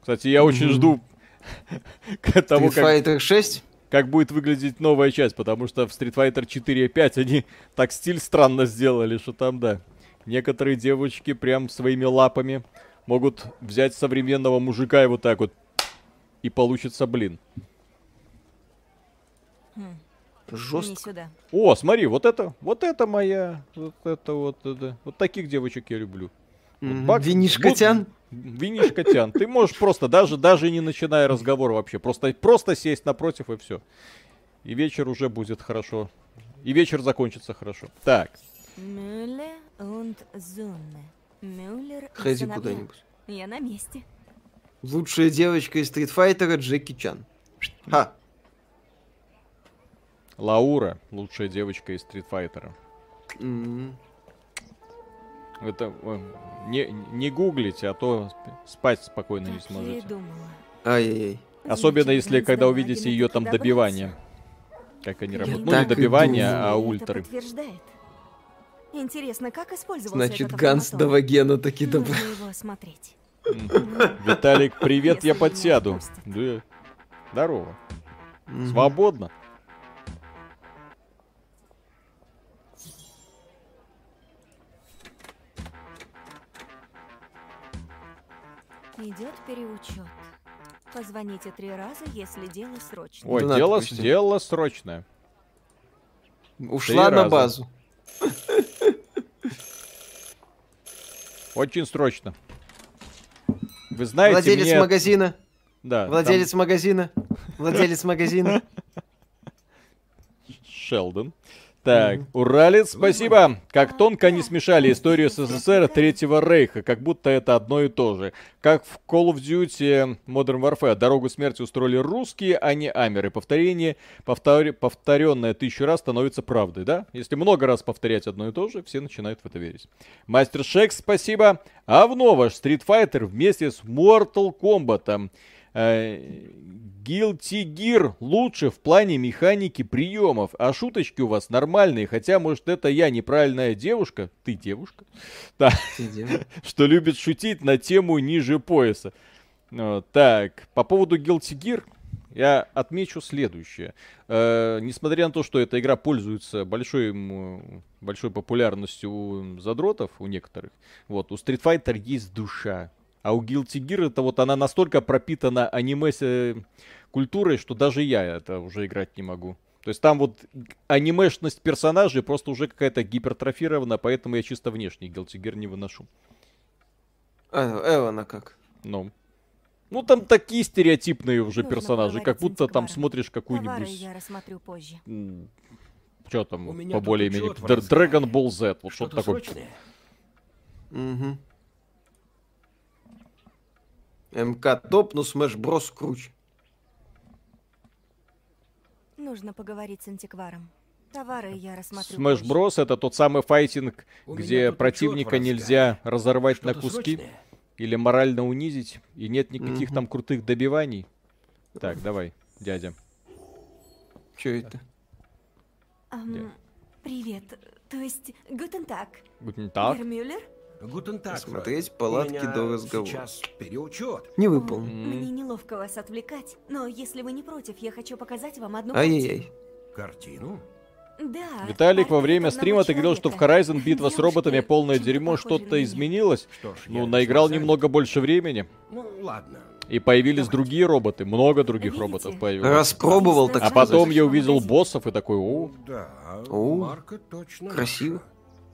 Кстати, я очень Мгм. Жду того, Street как, Fighter 6? как будет выглядеть новая часть, потому что в Street Fighter 4 и 5 они так стиль странно сделали, что там, да. Некоторые девочки прям своими лапами могут взять современного мужика и вот так вот. И получится блин. Хм, Жестко. сюда. О, смотри, вот это, вот это моя, вот это вот, это. вот таких девочек я люблю. Мгм. бак- Винишкотян? Винишкотян. Ты можешь просто, даже, даже не начиная разговор вообще, просто, просто сесть напротив и все. И вечер уже будет хорошо. И вечер закончится хорошо. Так, Мюлле und Зунне. Мюллер и Ходи куда-нибудь. Я на месте. Лучшая девочка из Fighter Джеки Чан. Ха. Лаура, лучшая девочка из Street Fighter. Это э, не, не гуглите, а то сп- спать спокойно не Так и сможете. Ай-яй-яй. Особенно Значит, если когда увидите ее там добивание. Как они работают. Ну, не добивание, а ультры. Интересно, как использовался Значит, этот Ганс автоматон? до Вагена таки. М. Виталик, привет, я подсяду. Здорово. Свободно. Идет переучет. Позвоните три раза, если дело срочное. Ой, дело, дело срочное. Ушла Три на раза. базу. Очень срочно. Вы знаете, Владелец мне... магазина. Да, Владелец магазина. Владелец магазина. Шелдон. Так, Уралец, спасибо. Как тонко они смешали историю СССР и Третьего Рейха, как будто это одно и то же. Как в Call of Duty Modern Warfare дорогу смерти устроили русские, а не амеры. Повторение, повтор... повторенное тысячу раз становится правдой, да? Если много раз повторять одно и то же, все начинают в это верить. Мастер Шекс, спасибо. А в ваш Street Fighter вместе с Mortal Kombat. Э, Guilty Gear лучше в плане механики приемов, а шуточки у вас нормальные, хотя, может, это я неправильная девушка, ты девушка, да, что любит шутить на тему ниже пояса. Так, по поводу Guilty Gear, я отмечу следующее. Э, несмотря на то, что эта игра пользуется большой, большой популярностью у задротов, у некоторых, вот, у Street Fighter есть душа. А у Guilty Gear это вот она настолько пропитана аниме э, культурой, что даже я это уже играть не могу. То есть там вот анимешность персонажей просто уже какая-то гипертрофирована, поэтому я чисто внешний Guilty Gear не выношу. А, Эвана как? Ну. Ну, там такие стереотипные уже Нужно персонажи, как будто там смотришь какую-нибудь... я рассмотрю позже. Что там, по более-менее... Dragon Ball Z, вот что-то такое. Угу. MK топ, но Smash Bros круче. Нужно поговорить с антикваром. Товары я рассмотрю. Смэш Брос это тот самый файтинг, где противника нельзя разорвать на куски или морально унизить, и нет никаких там крутых добиваний. Так, давай, дядя. Че это? Um, привет. То есть, гутен так. Гутен так. Мюллер? Смотреть палатки до разговора. Сейчас переучет. Не выполнил. Мне неловко вас отвлекать, но если вы не против, я хочу показать вам одну Ай-яй-яй. Картину? Да. Виталик, во время стрима ты говорил, что в Horizon битва с роботами полное дерьмо, что-то изменилось. Что ж, ну, наиграл немного больше времени. Ну, ладно. И появились другие роботы, много других Видите? роботов появилось. Распробовал, так А потом я увидел боссов и такой, о, да, о, Марка точно красиво.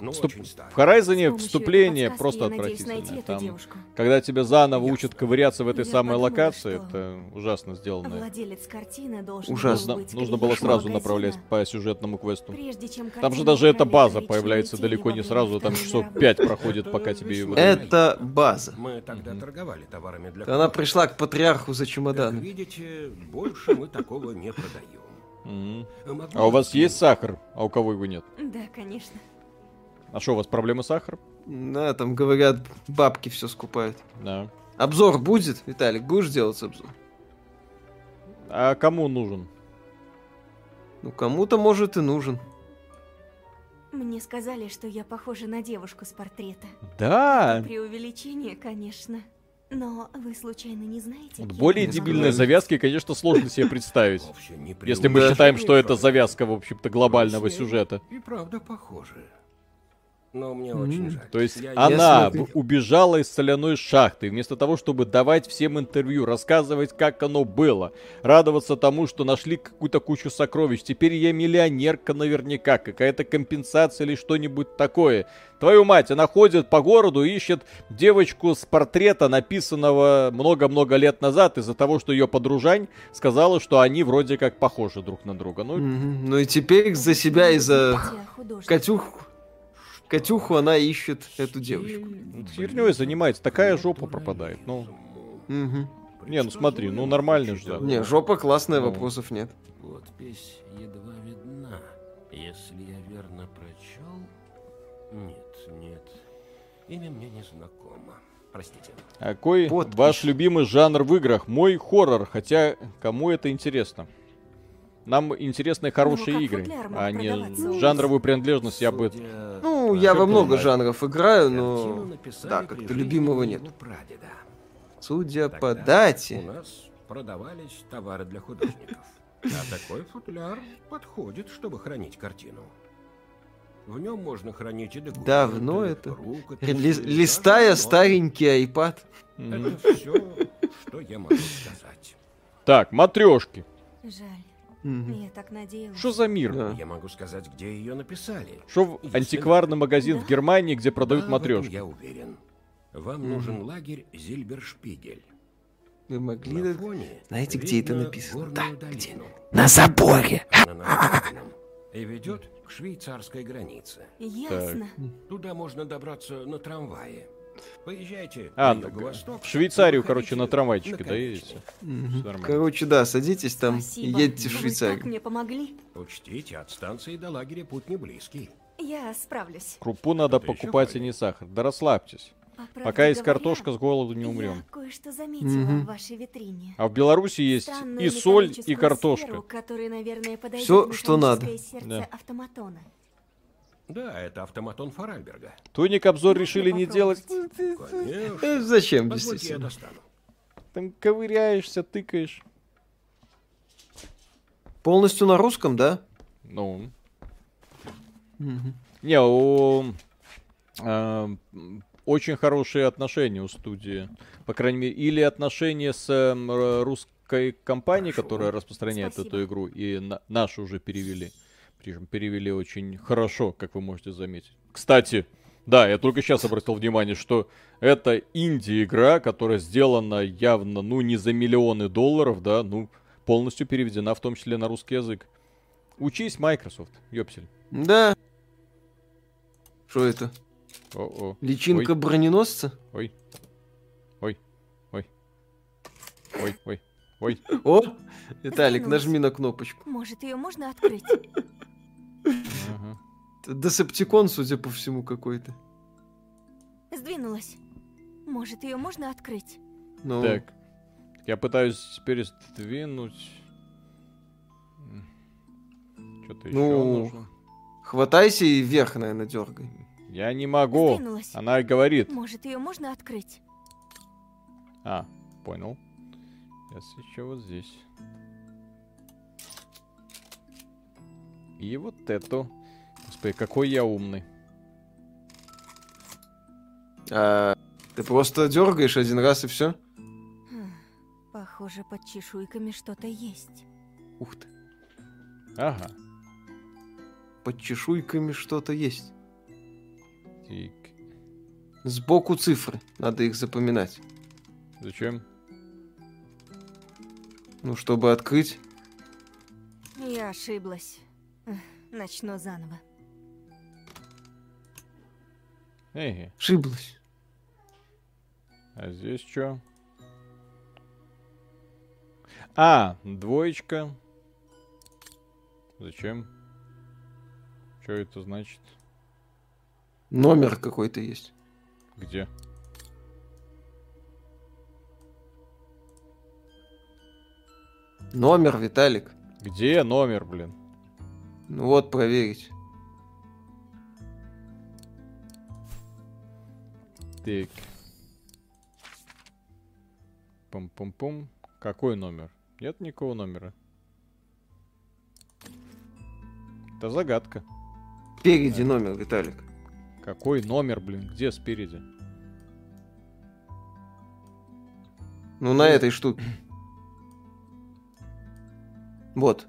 Ну, Вступ... В Horizon вступление просто отвратительное. Там, когда тебя заново Я учат ковыряться в этой Я самой подумала, локации, это ужасно сделано. Владелец картины должен Ужасно. Нужно, нужно было сразу направлять по сюжетному квесту. Там же даже эта база появляется далеко не сразу, там часов пять проходит, пока тебе ее Это база. Мы тогда торговали товарами для Она пришла к патриарху за чемодан. Как видите, больше мы такого не продаем. Mm. А у вас есть сахар, а у кого его нет? Да, конечно. А что, у вас проблемы с сахаром? Да, там говорят, бабки все скупают. Да. Обзор будет, Виталик, будешь делать обзор? А кому нужен? Ну, кому-то, может, и нужен. Мне сказали, что я похожа на девушку с портрета. Да. При увеличении, конечно. Но вы случайно не знаете? Вот более дебильной завязки, конечно, сложно себе представить. Если мы считаем, что это завязка, в общем-то, глобального сюжета. И правда похоже. Но мне mm-hmm. очень жаль. То есть я, она я убежала из соляной шахты, вместо того, чтобы давать всем интервью, рассказывать, как оно было, радоваться тому, что нашли какую-то кучу сокровищ. Теперь я миллионерка наверняка, какая-то компенсация или что-нибудь такое. Твою мать, она ходит по городу и ищет девочку с портрета, написанного много-много лет назад, из-за того, что ее подружань сказала, что они вроде как похожи друг на друга. Ну, mm-hmm. ну и теперь за себя и за Катюх Катюху она ищет эту девочку. Херней занимается, такая жопа пропадает, ну. Угу. Не, ну смотри, ну нормально же. Не, жопа классная, ну. вопросов нет. Подпись едва видна. Если я верно прочел... Нет, нет. Имя мне не знакомо. Простите. Какой Подпись. ваш любимый жанр в играх? Мой хоррор, хотя кому это интересно? Нам интересны хорошие ну, игры, а не жанровую принадлежность я бы... Ну, я во много жанров играю, но... Да, как-то любимого нет. Судя по дате... У нас продавались товары для художников. А такой футляр подходит, чтобы хранить картину. В нем можно хранить и документы, Давно это. Рукописи, Ли листая старенький iPad. Это все, что я могу сказать. Так, матрешки. Жаль. Угу. Я так надеялась. Что за мир? Да. Я могу сказать, где ее написали. Что Если... антикварный магазин да? в Германии, где продают да, матрешки? Я уверен. Вам угу. нужен лагерь Зильбершпигель. Вы могли... На Знаете, где это написано? Да, где? На заборе! И ведет к швейцарской границе. Ясно. Туда можно добраться на трамвае. Поезжайте А, на ну, юго-восток. в Швейцарию, короче, на трамвайчике конечной. Всё нормально. Короче, да, садитесь там Спасибо. едете в Вы так Швейцарию. мне помогли. Учтите, от станции до лагеря путь не близкий. Я справлюсь. Крупу надо Это ещё покупать, а не сахар. Да расслабьтесь. По правде Пока есть говоря, картошка, с голоду не умрем. Я кое-что заметила Мгм. в вашей витрине. А в Беларуси есть Странную и соль, и картошка. сферу, которая, наверное, подойдет Всё, в что надо. Да. автоматона. Да, это автоматон Фаральберга. Тоник обзор Можно решили не делать. Конечно. Э, Зачем, Позвольте, я действительно? достану. Там ковыряешься, тыкаешь. Полностью на русском, да? Ну. Мгм. Не, у... а, м, очень хорошие отношения у студии. По крайней мере, или отношения с русской компанией, Хорошо. которая распространяет Спасибо. эту игру, и на- нашу уже перевели. Причем перевели очень хорошо, как вы можете заметить. Кстати, да, я только сейчас обратил внимание, что это инди-игра, которая сделана явно, ну, не за миллионы долларов, да, ну, полностью переведена в том числе на русский язык. Учись, Microsoft, ёпсель. Да. Что это? О-о. Личинка Ой. броненосца? Ой. Ой. Ой. Ой, ой, ой. О! Виталик, Сдвинулась. нажми на кнопочку. Может, ее можно открыть? Ага. Десептикон, судя по всему, какой-то. Сдвинулась. Может, ее можно открыть? Ну, Так. Я пытаюсь пересдвинуть. Что-то еще Ну, нужно. хватайся и вверх, наверное, дергай. Я не могу. Сдвинулась. Она говорит. Может, ее можно открыть? А, понял. Сейчас еще вот здесь. И вот эту. Господи, какой я умный. А, ты просто дергаешь один раз и все? Похоже, под чешуйками что-то есть. Ух ты. Ага. Под чешуйками что-то есть. Тик. Сбоку цифры. Надо их запоминать. Зачем? Ну, чтобы открыть. Я ошиблась. Начну заново. Эй, Ошиблась. а здесь что? А, двоечка. Зачем? Что это значит? Номер какой-то есть. Где? Номер, Виталик. Где номер, блин? Ну вот, проверить. Так. Пум-пум-пум. Какой номер? Нет никакого номера. Это загадка. Впереди номер, Виталик. Какой номер, блин? Где спереди? Ну, на этой штуке. Вот.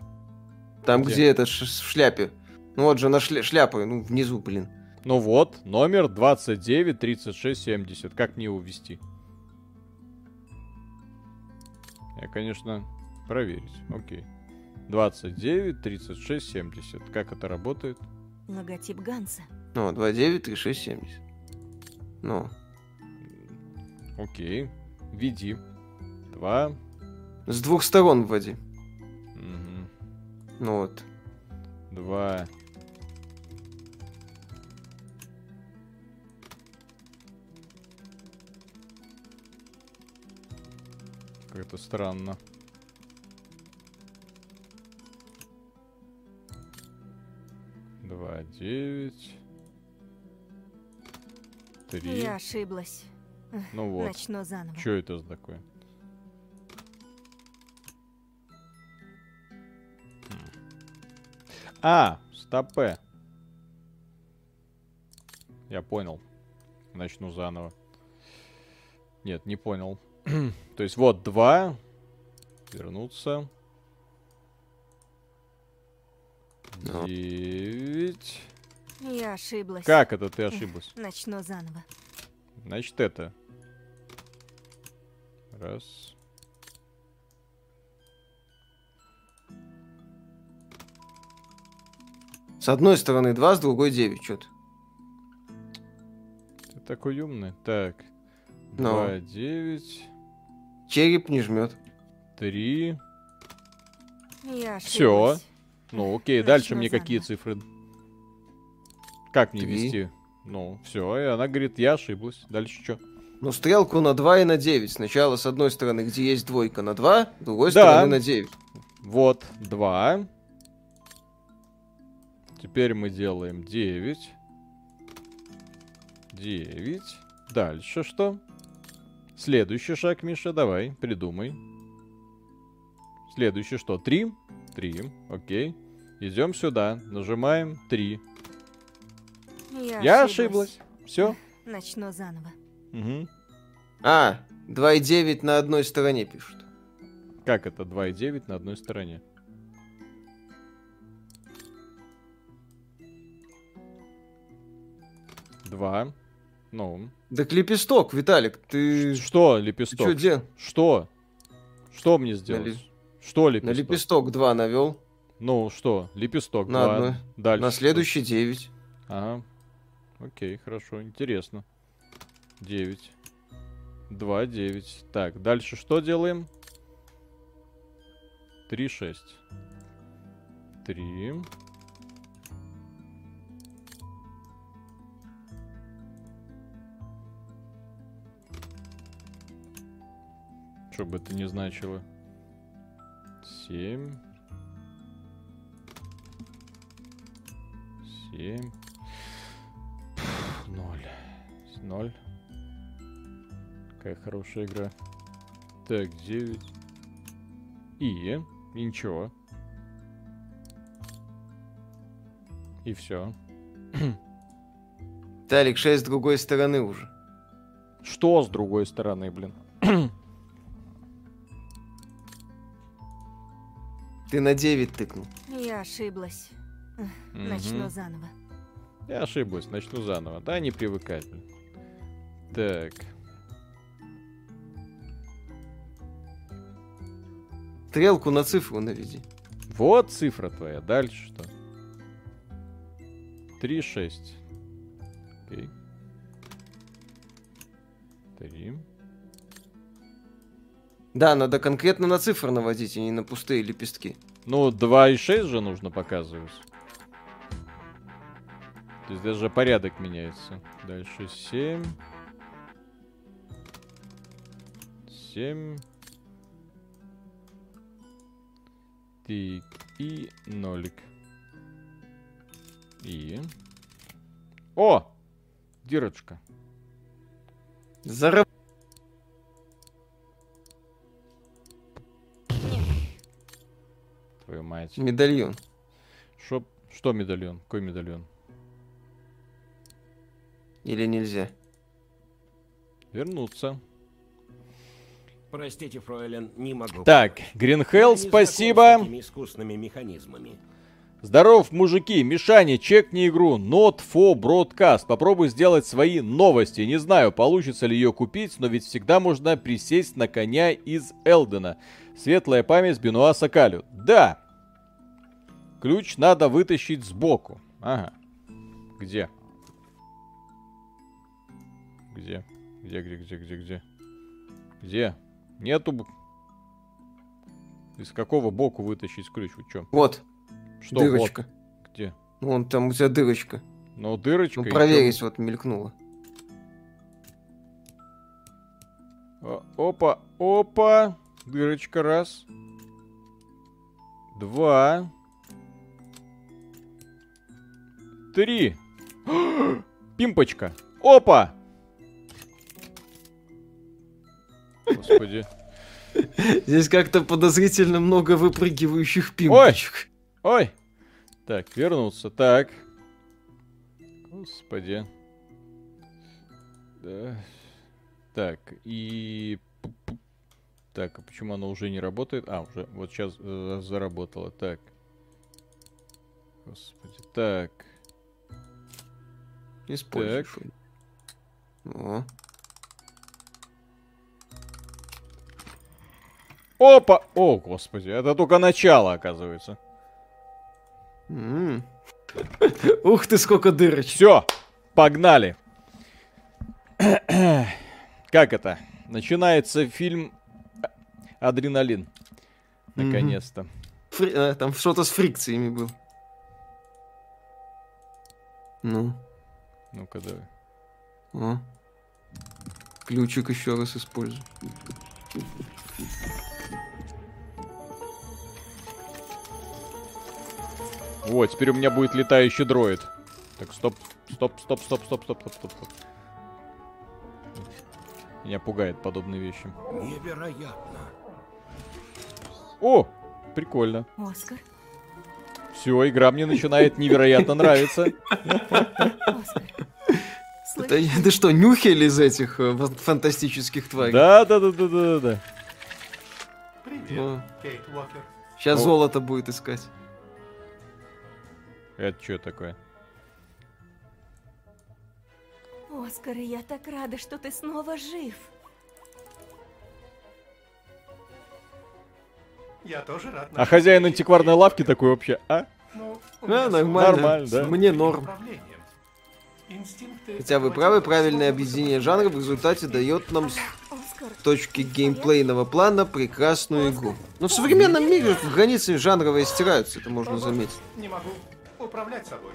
Там, Где? где, это в шляпе. Ну вот же на шля- шляпе, ну, внизу, блин. Ну вот, номер 29 36 70. Как мне его ввести? Я, конечно, проверить. Окей. 29 36 70. Как это работает? Логотип Ганса. Ну, 29, 36, 70. Ну, Окей. Введи. 2. с двух сторон вводи. Угу. Ну вот. 2. Как-то странно. Два, девять. Три. Я ошиблась. Ну вот. Начну заново. Что это за такое? А, стопе. Я понял. Начну заново. Нет, не понял. То есть вот два. Вернуться. Ну. Девять. Я ошиблась. Как это ты ошиблась? Начну заново. Значит, это. Раз. С одной стороны 2, с другой 9. Что-то. Ты такой умный. Так. Ну. 2, 9, Череп не жмет. 3. Я Всё. ошиблась. Ну, окей, Начну дальше мне какие заново. цифры? Как мне Три. вести? Ну, все, и она говорит, я ошиблась. Дальше что? Ну, стрелку на 2 и на 9. Сначала с одной стороны, где есть двойка, на 2, с другой Да. стороны на 9. Вот, 2. Теперь мы делаем 9. 9. Дальше что? Следующий шаг, Миша, давай, придумай. Следующий что? 3? 3, окей. Идем сюда, нажимаем 3. Я, Я ошиблась. Все. Начну заново. Угу. А, 2 и 9 на одной стороне пишут. Как это 2,9 на одной стороне? Два. Ну. Так лепесток, Виталик, ты... Что, Ты лепесток? что делал? Что? Что мне сделать? ли- Что На лепесток? лепесток 2 навел, Ну, что? Лепесток. На два. одной. Дальше. на следующий 9. Ага. Окей, хорошо, интересно. 9. 2, 9. Так, дальше что делаем? 3, 6. 3. Что бы это ни значило. 7. 7. Ноль. Ноль. Какая хорошая игра. Так, 9. И. И ничего. И все. Виталик, 6 с другой стороны уже. Что с другой стороны, блин? Ты на 9 тыкнул. Я ошиблась. Начну заново. Я ошиблась, начну заново. Да, не привыкать. Так. Стрелку на цифру наведи. Вот цифра твоя. Дальше что? 3, 6. Окей. 3. Да, надо конкретно на цифры наводить, а не на пустые лепестки. Ну, 2 и 6 же нужно показывать. То есть даже порядок меняется. Дальше 7. 7. Так, и нолик. И... О! Дырочка. Зараб... мать. Медальон. Шо... Что медальон? Какой медальон? Или нельзя? Вернуться. Простите, фройлен, не могу. Так. Гринхелл, спасибо. искусственными механизмами. Здоров, мужики, Мишаня, чекни игру Not for Broadcast. Попробуй сделать свои новости. Не знаю, получится ли ее купить, но ведь всегда можно присесть на коня из Элдена. Светлая память Бенуа Сакалю. Да. Ключ надо вытащить сбоку. Ага. Где? Где? Где, где, где, где, где? Где? Нету... Из какого боку вытащить ключ? Вы чё? Вот, Что? дырочка. Вот, где? Вон там у тебя дырочка. Ну, дырочка. Ну, проверить, вот мелькнула. чё? О- Опа, опа. Дырочка раз. Два. Три. Пимпочка. Опа! Господи. Здесь как-то подозрительно много выпрыгивающих пимпочек. Ой. Так, вернуться. Так. Господи. Да. Так, и... Так, а почему оно уже не работает? А, уже, вот сейчас заработало. Так. Господи, так. Используешь. О, Опа! О, господи, это только начало, оказывается. м. Ух ты, сколько дырочек. Все, погнали. Как это? Начинается фильм Адреналин. Наконец-то. Фри- а, там что-то с фрикциями был. Ну, Ну-ка, давай. о. Ключик еще раз использую. Вот, теперь у меня будет летающий дроид. Так, стоп, стоп, стоп, стоп, стоп, стоп, стоп, стоп, стоп. Меня пугает подобные вещи. Невероятно. О, прикольно. Оскар, Все, игра мне начинает невероятно нравиться. Это, это что, нюхель из этих э, фан- фантастических тварей? Да, да, да, да, да, да. О, Кейт Уокер. Сейчас О. золото будет искать. Это что такое? Оскар, я так рада, что ты снова жив. Я тоже рад. А хозяин антикварной лавки такой вообще, а? Ну, А, меня нормально. Нормально, да. Мне норм. Хотя вы правы, правильное объединение жанров в результате дает нам с Оскар, точки геймплейного плана прекрасную игру. Но в современном мире границы жанровые стираются, это можно заметить. Не могу управлять собой.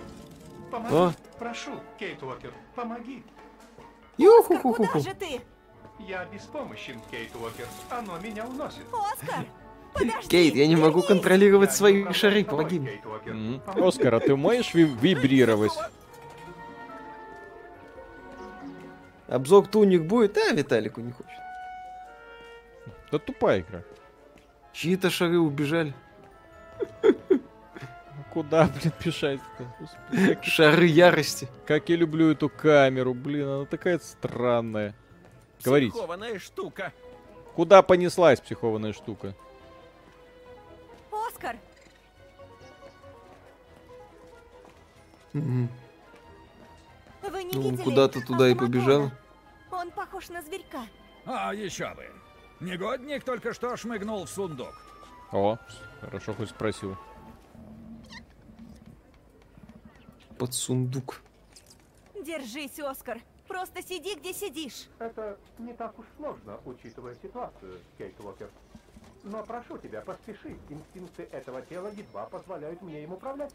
Помоги. О. Прошу, Кейт Уокер, помоги. куда Ю-ху-ху-ху-ху. же ты? Я беспомощен, Кейт Уокер. Оно меня уносит. Оскар, подожди. Кейт, я не могу контролировать свои шары, помоги мне. Оскар, а ты ви- вибрировать? Обзор туник будет, а Виталику не хочет. Да тупая игра. Чьи-то шары убежали. Ну Куда, блин, бежать-то? Шары ярости. Как я люблю эту камеру, блин, она такая странная. Говорите, Психованная штука. куда понеслась психованная штука? Оскар, Мгм. вы не Ну, он видели? куда-то туда и побежал. Он похож на зверька. А, еще бы. Негодник только что шмыгнул в сундук. О, хорошо хоть спросил. Под сундук. Держись, Оскар. Просто сиди, где сидишь. Это не так уж сложно, учитывая ситуацию, Кейт Уокер. Но прошу тебя, поспеши. Инстинкты этого тела едва позволяют мне им управлять.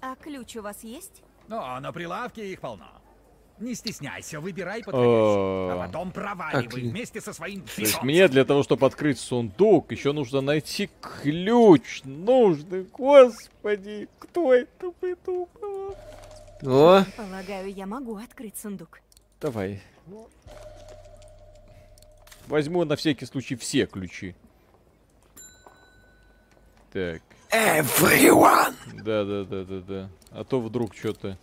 А ключ у вас есть? Но на прилавке их полно. Не стесняйся, выбирай подходящий. А потом проваливай вместе со своим То есть мне для того, чтобы открыть сундук, еще нужно найти ключ. Нужный, господи, кто это придумал? О, Полагаю, я могу открыть сундук. Давай. Возьму на всякий случай все ключи. Так. everyone! Да, да, да, да, да. А то вдруг что-то.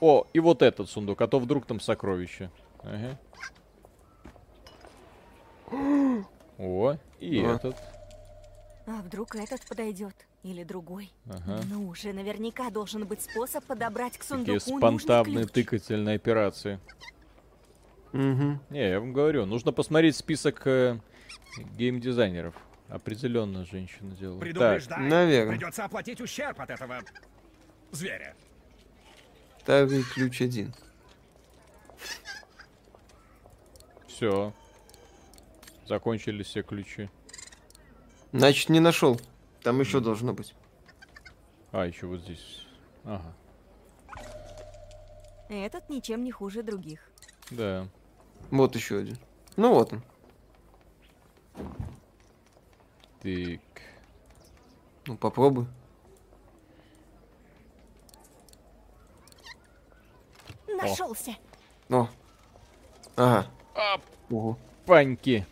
О, и вот этот сундук, а то вдруг там сокровища. Ага. О, и А. этот. А вдруг этот подойдет? Или другой? Ага. Ну уже наверняка должен быть способ подобрать к Такие сундуку спонтанные тыкательные операции. Угу. Не, я вам говорю, нужно посмотреть список э, геймдизайнеров. Определенно женщина делала. Так, наверное. придется оплатить ущерб от этого зверя. Второй ключ один. все. Закончились все ключи. Значит, не нашел. Там еще должно быть. А, еще вот здесь. Ага. Этот ничем не хуже других. Да. Вот еще один. Ну вот он. Так. Ну попробуй. Нашелся. О. Ага. Ого. Паньки.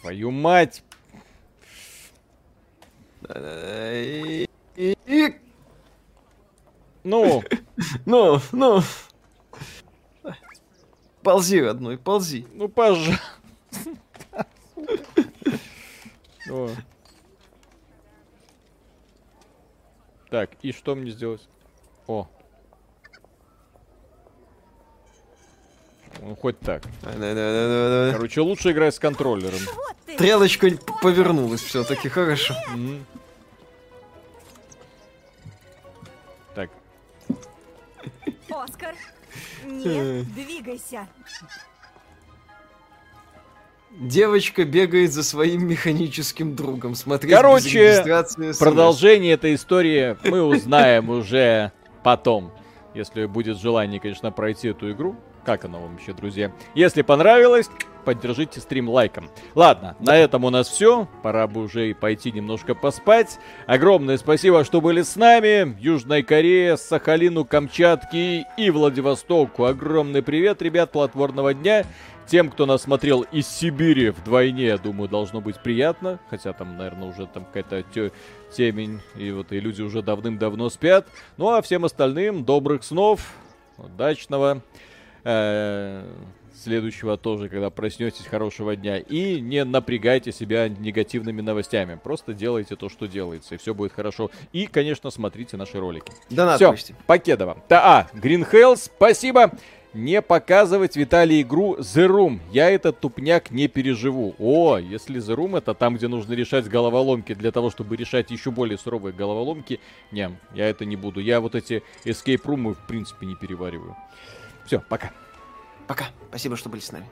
Твою мать. И- Ну, Ну, ну. Ползи, родной, ползи. ну пожалуйста. Так, и что мне сделать? О. Ну, хоть так. Короче, лучше играть с контроллером. Стрелочка повернулась все-таки, хорошо. Так, Оскар! Нет, двигайся! Девочка бегает за своим механическим другом. Смотри, Короче, продолжение этой истории мы узнаем уже потом. Если будет желание, конечно, пройти эту игру. Как она вам еще, друзья? Если понравилось, поддержите стрим лайком. Ладно, на этом у нас все. Пора бы уже и пойти немножко поспать. Огромное спасибо, что были с нами. Южной Корее, Сахалину, Камчатке и Владивостоку. Огромный привет, ребят, плодотворного дня. Тем, кто нас смотрел из Сибири вдвойне, я думаю, должно быть приятно. Хотя там, наверное, уже там какая-то темень, и вот и люди уже давным-давно спят. Ну а всем остальным добрых снов, удачного, следующего тоже, когда проснетесь, хорошего дня. И не напрягайте себя негативными новостями. Просто делайте то, что делается, и все будет хорошо. И, конечно, смотрите наши ролики. Донат Все, почти. покедово. Да, а, Green Hells, спасибо. Не показывать Виталий игру The Room. Я этот тупняк не переживу. О, если The Room это там, где нужно решать головоломки для того, чтобы решать еще более суровые головоломки. Не, я это не буду. Я вот эти escape room в принципе не перевариваю. Все, пока. Пока. Спасибо, что были с нами.